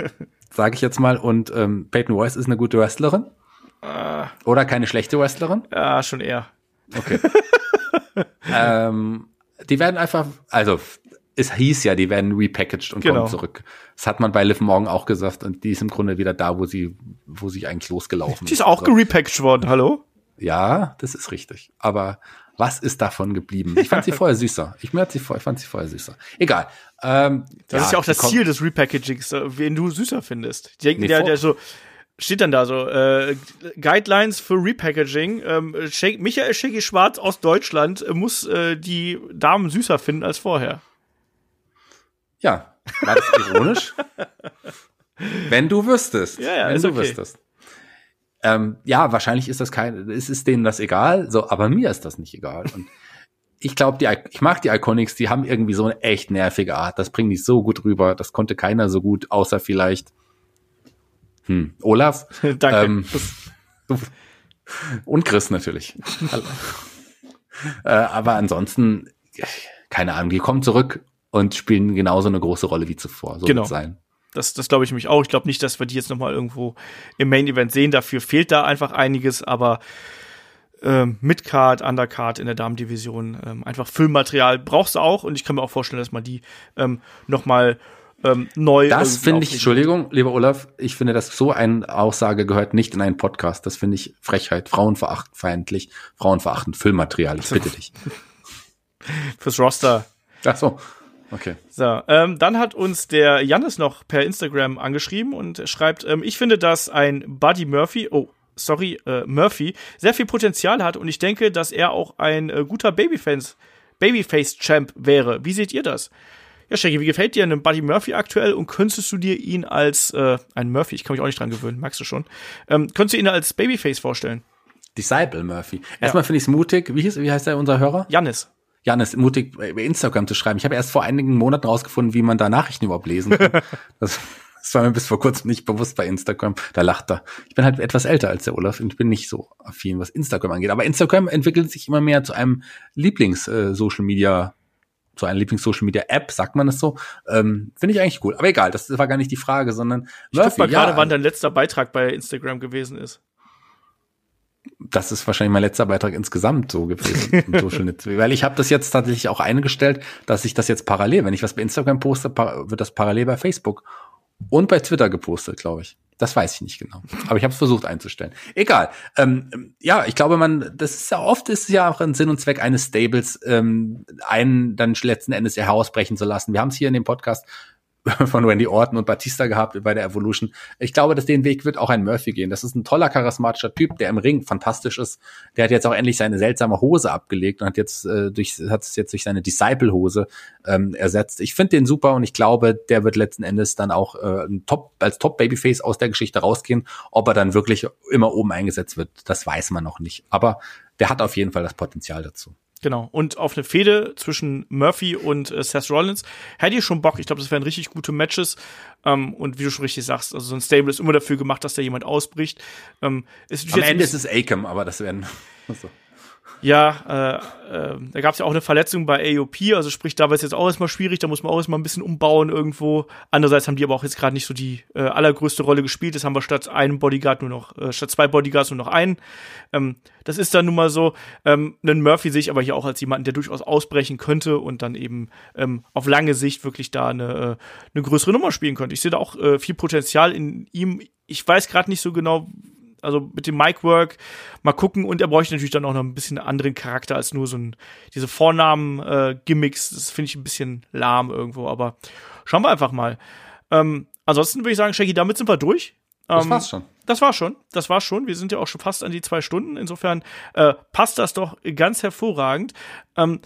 Sage ich jetzt mal. Und ähm, Peyton Royce ist eine gute Wrestlerin.
Äh,
Oder keine schlechte Wrestlerin.
ja, schon eher.
Okay. ähm, die werden einfach, also es hieß ja, die werden repackaged und
Genau.
kommen zurück. Das hat man bei Liv Morgan auch gesagt und die ist im Grunde wieder da, wo sie, wo sie eigentlich losgelaufen
Die ist auch
Also,
gerepackaged worden, hallo?
Ja, das ist richtig. Aber was ist davon geblieben? Ich fand sie vorher süßer. Ich, sie vor, ich fand sie vorher süßer. Egal. Ähm,
Das ist ja auch das Ziel des Repackagings, äh, wen du süßer findest. Die denken,
Nee,
der,
vor-
der so, steht dann da so, äh, Guidelines für Repackaging. Ähm, Michael Shaggy Schwarz aus Deutschland äh, muss äh, die Damen süßer finden als vorher.
Ja, war das ironisch? Wenn du wüsstest.
Ja, ja,
wenn
ist
du
okay.
wüsstest. Ähm, ja, wahrscheinlich ist das kein, es ist denen das egal, so, aber mir ist das nicht egal. Und ich glaube, die, ich mag die Iconics, die haben irgendwie so eine echt nervige Art. Das bringen die so gut rüber. Das konnte keiner so gut, außer vielleicht hm, Olaf.
Danke.
Ähm, und Chris natürlich. äh, aber ansonsten, keine Ahnung, die kommen zurück und spielen genauso eine große Rolle wie zuvor. So
Genau.
sein.
Das, das glaube ich mich auch. Ich glaube nicht, dass wir die jetzt noch mal irgendwo im Main Event sehen. Dafür fehlt da einfach einiges, aber ähm, Midcard, Undercard in der Damendivision, ähm, einfach Füllmaterial brauchst du auch und ich kann mir auch vorstellen, dass man die ähm, noch mal ähm, neu.
Das finde ich, Entschuldigung, lieber Olaf, ich finde, dass so eine Aussage gehört nicht in einen Podcast. Das finde ich Frechheit, frauenverachtfeindlich, frauenverachtend, Füllmaterial. Ich bitte dich.
Fürs Roster.
Ach so. Okay.
So, ähm, dann hat uns der Jannis noch per Instagram angeschrieben und schreibt, ähm, ich finde, dass ein Buddy Murphy, oh, sorry, äh, Murphy, sehr viel Potenzial hat und ich denke, dass er auch ein äh, guter Babyface, Babyface-Champ wäre. Wie seht ihr das? Ja, Shaggy, wie gefällt dir ein Buddy Murphy aktuell und könntest du dir ihn als, äh, ein Murphy, ich kann mich auch nicht dran gewöhnen, magst du schon, ähm, könntest du ihn als Babyface vorstellen?
Disciple Murphy. Erstmal ja. finde ich es mutig. Wie, hieß, wie heißt der, unser Hörer?
Jannis.
Janis, mutig bei Instagram zu schreiben. Ich habe erst vor einigen Monaten rausgefunden, wie man da Nachrichten überhaupt lesen kann. das, das war mir bis vor kurzem nicht bewusst bei Instagram. Da lacht er. Ich bin halt etwas älter als der Olaf und bin nicht so affin, was Instagram angeht. Aber Instagram entwickelt sich immer mehr zu einem Lieblings-Social äh, Media zu einer Lieblings-Social-Media-App, sagt man es so. Ähm, Finde ich eigentlich cool. Aber egal, das war gar nicht die Frage, sondern
Ich guck mal gerade, ja, wann dein letzter Beitrag bei Instagram gewesen ist
das ist wahrscheinlich mein letzter Beitrag insgesamt so gewesen Weil ich habe das jetzt tatsächlich auch eingestellt, dass ich das jetzt parallel, wenn ich was bei Instagram poste, wird das parallel bei Facebook und bei Twitter gepostet, glaube ich. Das weiß ich nicht genau. Aber ich habe es versucht einzustellen. Egal. Ähm, ja, ich glaube, man, das ist ja oft ist ja auch ein Sinn und Zweck eines Stables, ähm, einen dann letzten Endes herausbrechen zu lassen. Wir haben es hier in dem Podcast von Randy Orton und Batista gehabt bei der Evolution. Ich glaube, dass den Weg wird auch ein Murphy gehen. Das ist ein toller, charismatischer Typ, der im Ring fantastisch ist. Der hat jetzt auch endlich seine seltsame Hose abgelegt und hat jetzt äh, durch hat es jetzt durch seine Disciple-Hose ähm, ersetzt. Ich finde den super und ich glaube, der wird letzten Endes dann auch äh, Top, als Top-Babyface aus der Geschichte rausgehen. Ob er dann wirklich immer oben eingesetzt wird, das weiß man noch nicht. Aber der hat auf jeden Fall das Potenzial dazu.
Genau. Und auf eine Fehde zwischen Murphy und äh, Seth Rollins hätte ich schon Bock. Ich glaube, das wären richtig gute Matches. Ähm, und wie du schon richtig sagst, also so ein Stable ist immer dafür gemacht, dass da jemand ausbricht.
Ähm, ist Am Ende ist es Acom, aber das werden. So.
Ja, äh, äh, da gab es ja auch eine Verletzung bei AOP, also sprich, da war es jetzt auch erstmal schwierig, da muss man auch erstmal ein bisschen umbauen irgendwo. Andererseits haben die aber auch jetzt gerade nicht so die äh, allergrößte Rolle gespielt. Jetzt haben wir statt einem Bodyguard nur noch, äh, statt zwei Bodyguards nur noch einen. Ähm, das ist dann nun mal so. Ähm, einen Murphy sehe ich aber hier auch als jemanden, der durchaus ausbrechen könnte und dann eben ähm, auf lange Sicht wirklich da eine, äh, eine größere Nummer spielen könnte. Ich sehe da auch äh, viel Potenzial in ihm. Ich weiß gerade nicht so genau, also mit dem Mic-Work mal gucken und er bräuchte natürlich dann auch noch ein bisschen anderen Charakter als nur so ein, diese Vornamen-Gimmicks. Äh, das finde ich ein bisschen lahm irgendwo, aber schauen wir einfach mal. Ähm, ansonsten würde ich sagen, Shaggy, damit sind wir durch.
das ähm, war's schon.
Das war schon. Das war schon. Wir sind ja auch schon fast an die zwei Stunden. Insofern äh, passt das doch ganz hervorragend. Ähm,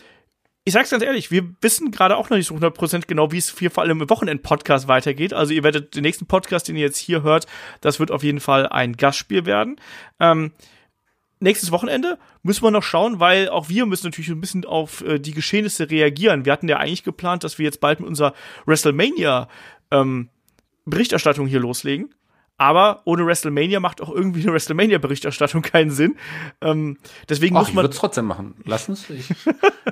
ich sag's ganz ehrlich, wir wissen gerade auch noch nicht so 100% genau, wie es hier vor allem im Wochenend-Podcast weitergeht. Also ihr werdet den nächsten Podcast, den ihr jetzt hier hört, das wird auf jeden Fall ein Gastspiel werden. Ähm, nächstes Wochenende müssen wir noch schauen, weil auch wir müssen natürlich ein bisschen auf äh, die Geschehnisse reagieren. Wir hatten ja eigentlich geplant, dass wir jetzt bald mit unserer WrestleMania ähm, Berichterstattung hier loslegen. Aber ohne WrestleMania macht auch irgendwie eine WrestleMania-Berichterstattung keinen Sinn. Ähm, deswegen Ach, muss man.
Ich würde es trotzdem machen. Lass uns. Ich,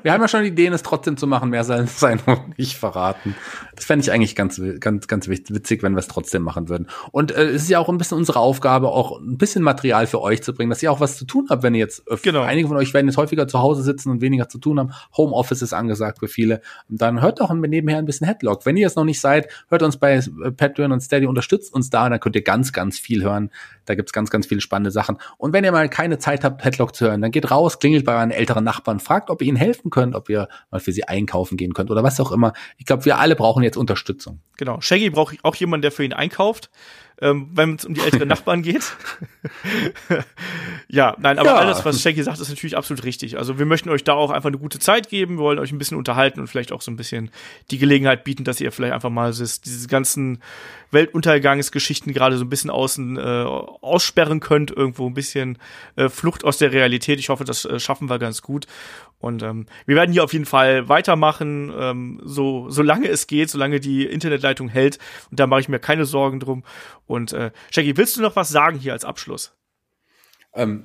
wir haben ja schon Ideen, es trotzdem zu machen, mehr sein, sein und nicht verraten. Das fände ich eigentlich ganz, ganz, ganz witzig, wenn wir es trotzdem machen würden. Und äh, es ist ja auch ein bisschen unsere Aufgabe, auch ein bisschen Material für euch zu bringen, dass ihr auch was zu tun habt, wenn ihr jetzt. Äh, genau. Einige von euch werden jetzt häufiger zu Hause sitzen und weniger zu tun haben. Homeoffice ist angesagt für viele. Dann hört doch nebenher ein bisschen Headlock. Wenn ihr es noch nicht seid, hört uns bei äh, Patreon und Steady, unterstützt uns da, dann könnt ihr ganz, ganz viel hören. Da gibt's ganz, ganz viele spannende Sachen. Und wenn ihr mal keine Zeit habt, Headlock zu hören, dann geht raus, klingelt bei euren älteren Nachbarn, fragt, ob ihr ihnen helfen könnt, ob ihr mal für sie einkaufen gehen könnt oder was auch immer. Ich glaube, wir alle brauchen jetzt Unterstützung.
Genau. Shaggy braucht auch jemanden, der für ihn einkauft ähm, wenn es um die älteren Nachbarn geht. ja, nein, aber ja. alles, was Shaggy sagt, ist natürlich absolut richtig. Also wir möchten euch da auch einfach eine gute Zeit geben, wir wollen euch ein bisschen unterhalten und vielleicht auch so ein bisschen die Gelegenheit bieten, dass ihr vielleicht einfach mal das, diese ganzen Weltuntergangsgeschichten gerade so ein bisschen außen äh, aussperren könnt, irgendwo ein bisschen äh, Flucht aus der Realität. Ich hoffe, das äh, schaffen wir ganz gut. Und ähm, wir werden hier auf jeden Fall weitermachen, ähm, so solange es geht, solange die Internetleitung hält. Und da mache ich mir keine Sorgen drum. Und äh, Shaggy, willst du noch was sagen hier als Abschluss?
Ähm,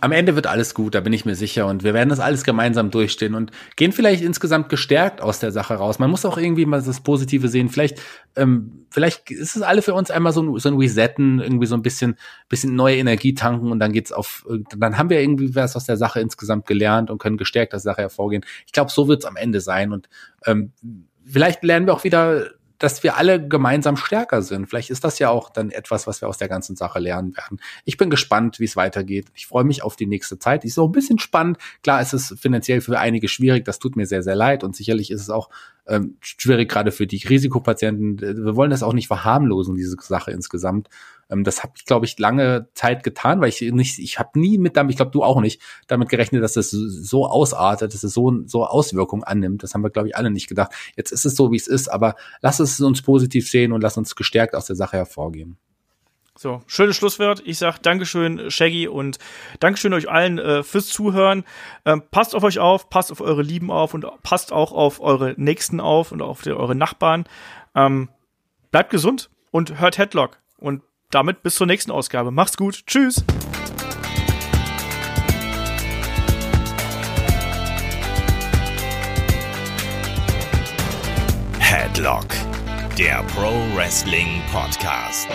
am Ende wird alles gut, da bin ich mir sicher. Und wir werden das alles gemeinsam durchstehen und gehen vielleicht insgesamt gestärkt aus der Sache raus. Man muss auch irgendwie mal das Positive sehen. Vielleicht, ähm, vielleicht ist es alle für uns einmal so ein, so ein Resetten, irgendwie so ein bisschen, bisschen neue Energie tanken und dann geht's auf, dann haben wir irgendwie was aus der Sache insgesamt gelernt und können gestärkt aus der Sache hervorgehen. Ich glaube, so wird's am Ende sein. Und ähm, vielleicht lernen wir auch wieder dass wir alle gemeinsam stärker sind. Vielleicht ist das ja auch dann etwas, was wir aus der ganzen Sache lernen werden. Ich bin gespannt, wie es weitergeht. Ich freue mich auf die nächste Zeit. Ist auch ein bisschen spannend. Klar, es ist finanziell für einige schwierig. Das tut mir sehr, sehr leid. Und sicherlich ist es auch ähm, schwierig, gerade für die Risikopatienten. Wir wollen das auch nicht verharmlosen, diese Sache insgesamt. Ähm, das habe ich, glaube ich, lange Zeit getan, weil ich nicht, ich habe nie mit damit, ich glaube, du auch nicht, damit gerechnet, dass das so ausartet, dass es so, so Auswirkungen annimmt. Das haben wir, glaube ich, alle nicht gedacht. Jetzt ist es so, wie es ist, aber lass es uns positiv sehen und lass uns gestärkt aus der Sache hervorgehen.
So, schönes Schlusswort. Ich sag Dankeschön, Shaggy, und Dankeschön euch allen äh, fürs Zuhören. Ähm, passt auf euch auf, passt auf eure Lieben auf und passt auch auf eure Nächsten auf und auf die, eure Nachbarn. Ähm, bleibt gesund und hört Headlock. Und damit bis zur nächsten Ausgabe. Macht's gut. Tschüss.
Headlock, der Pro Wrestling Podcast.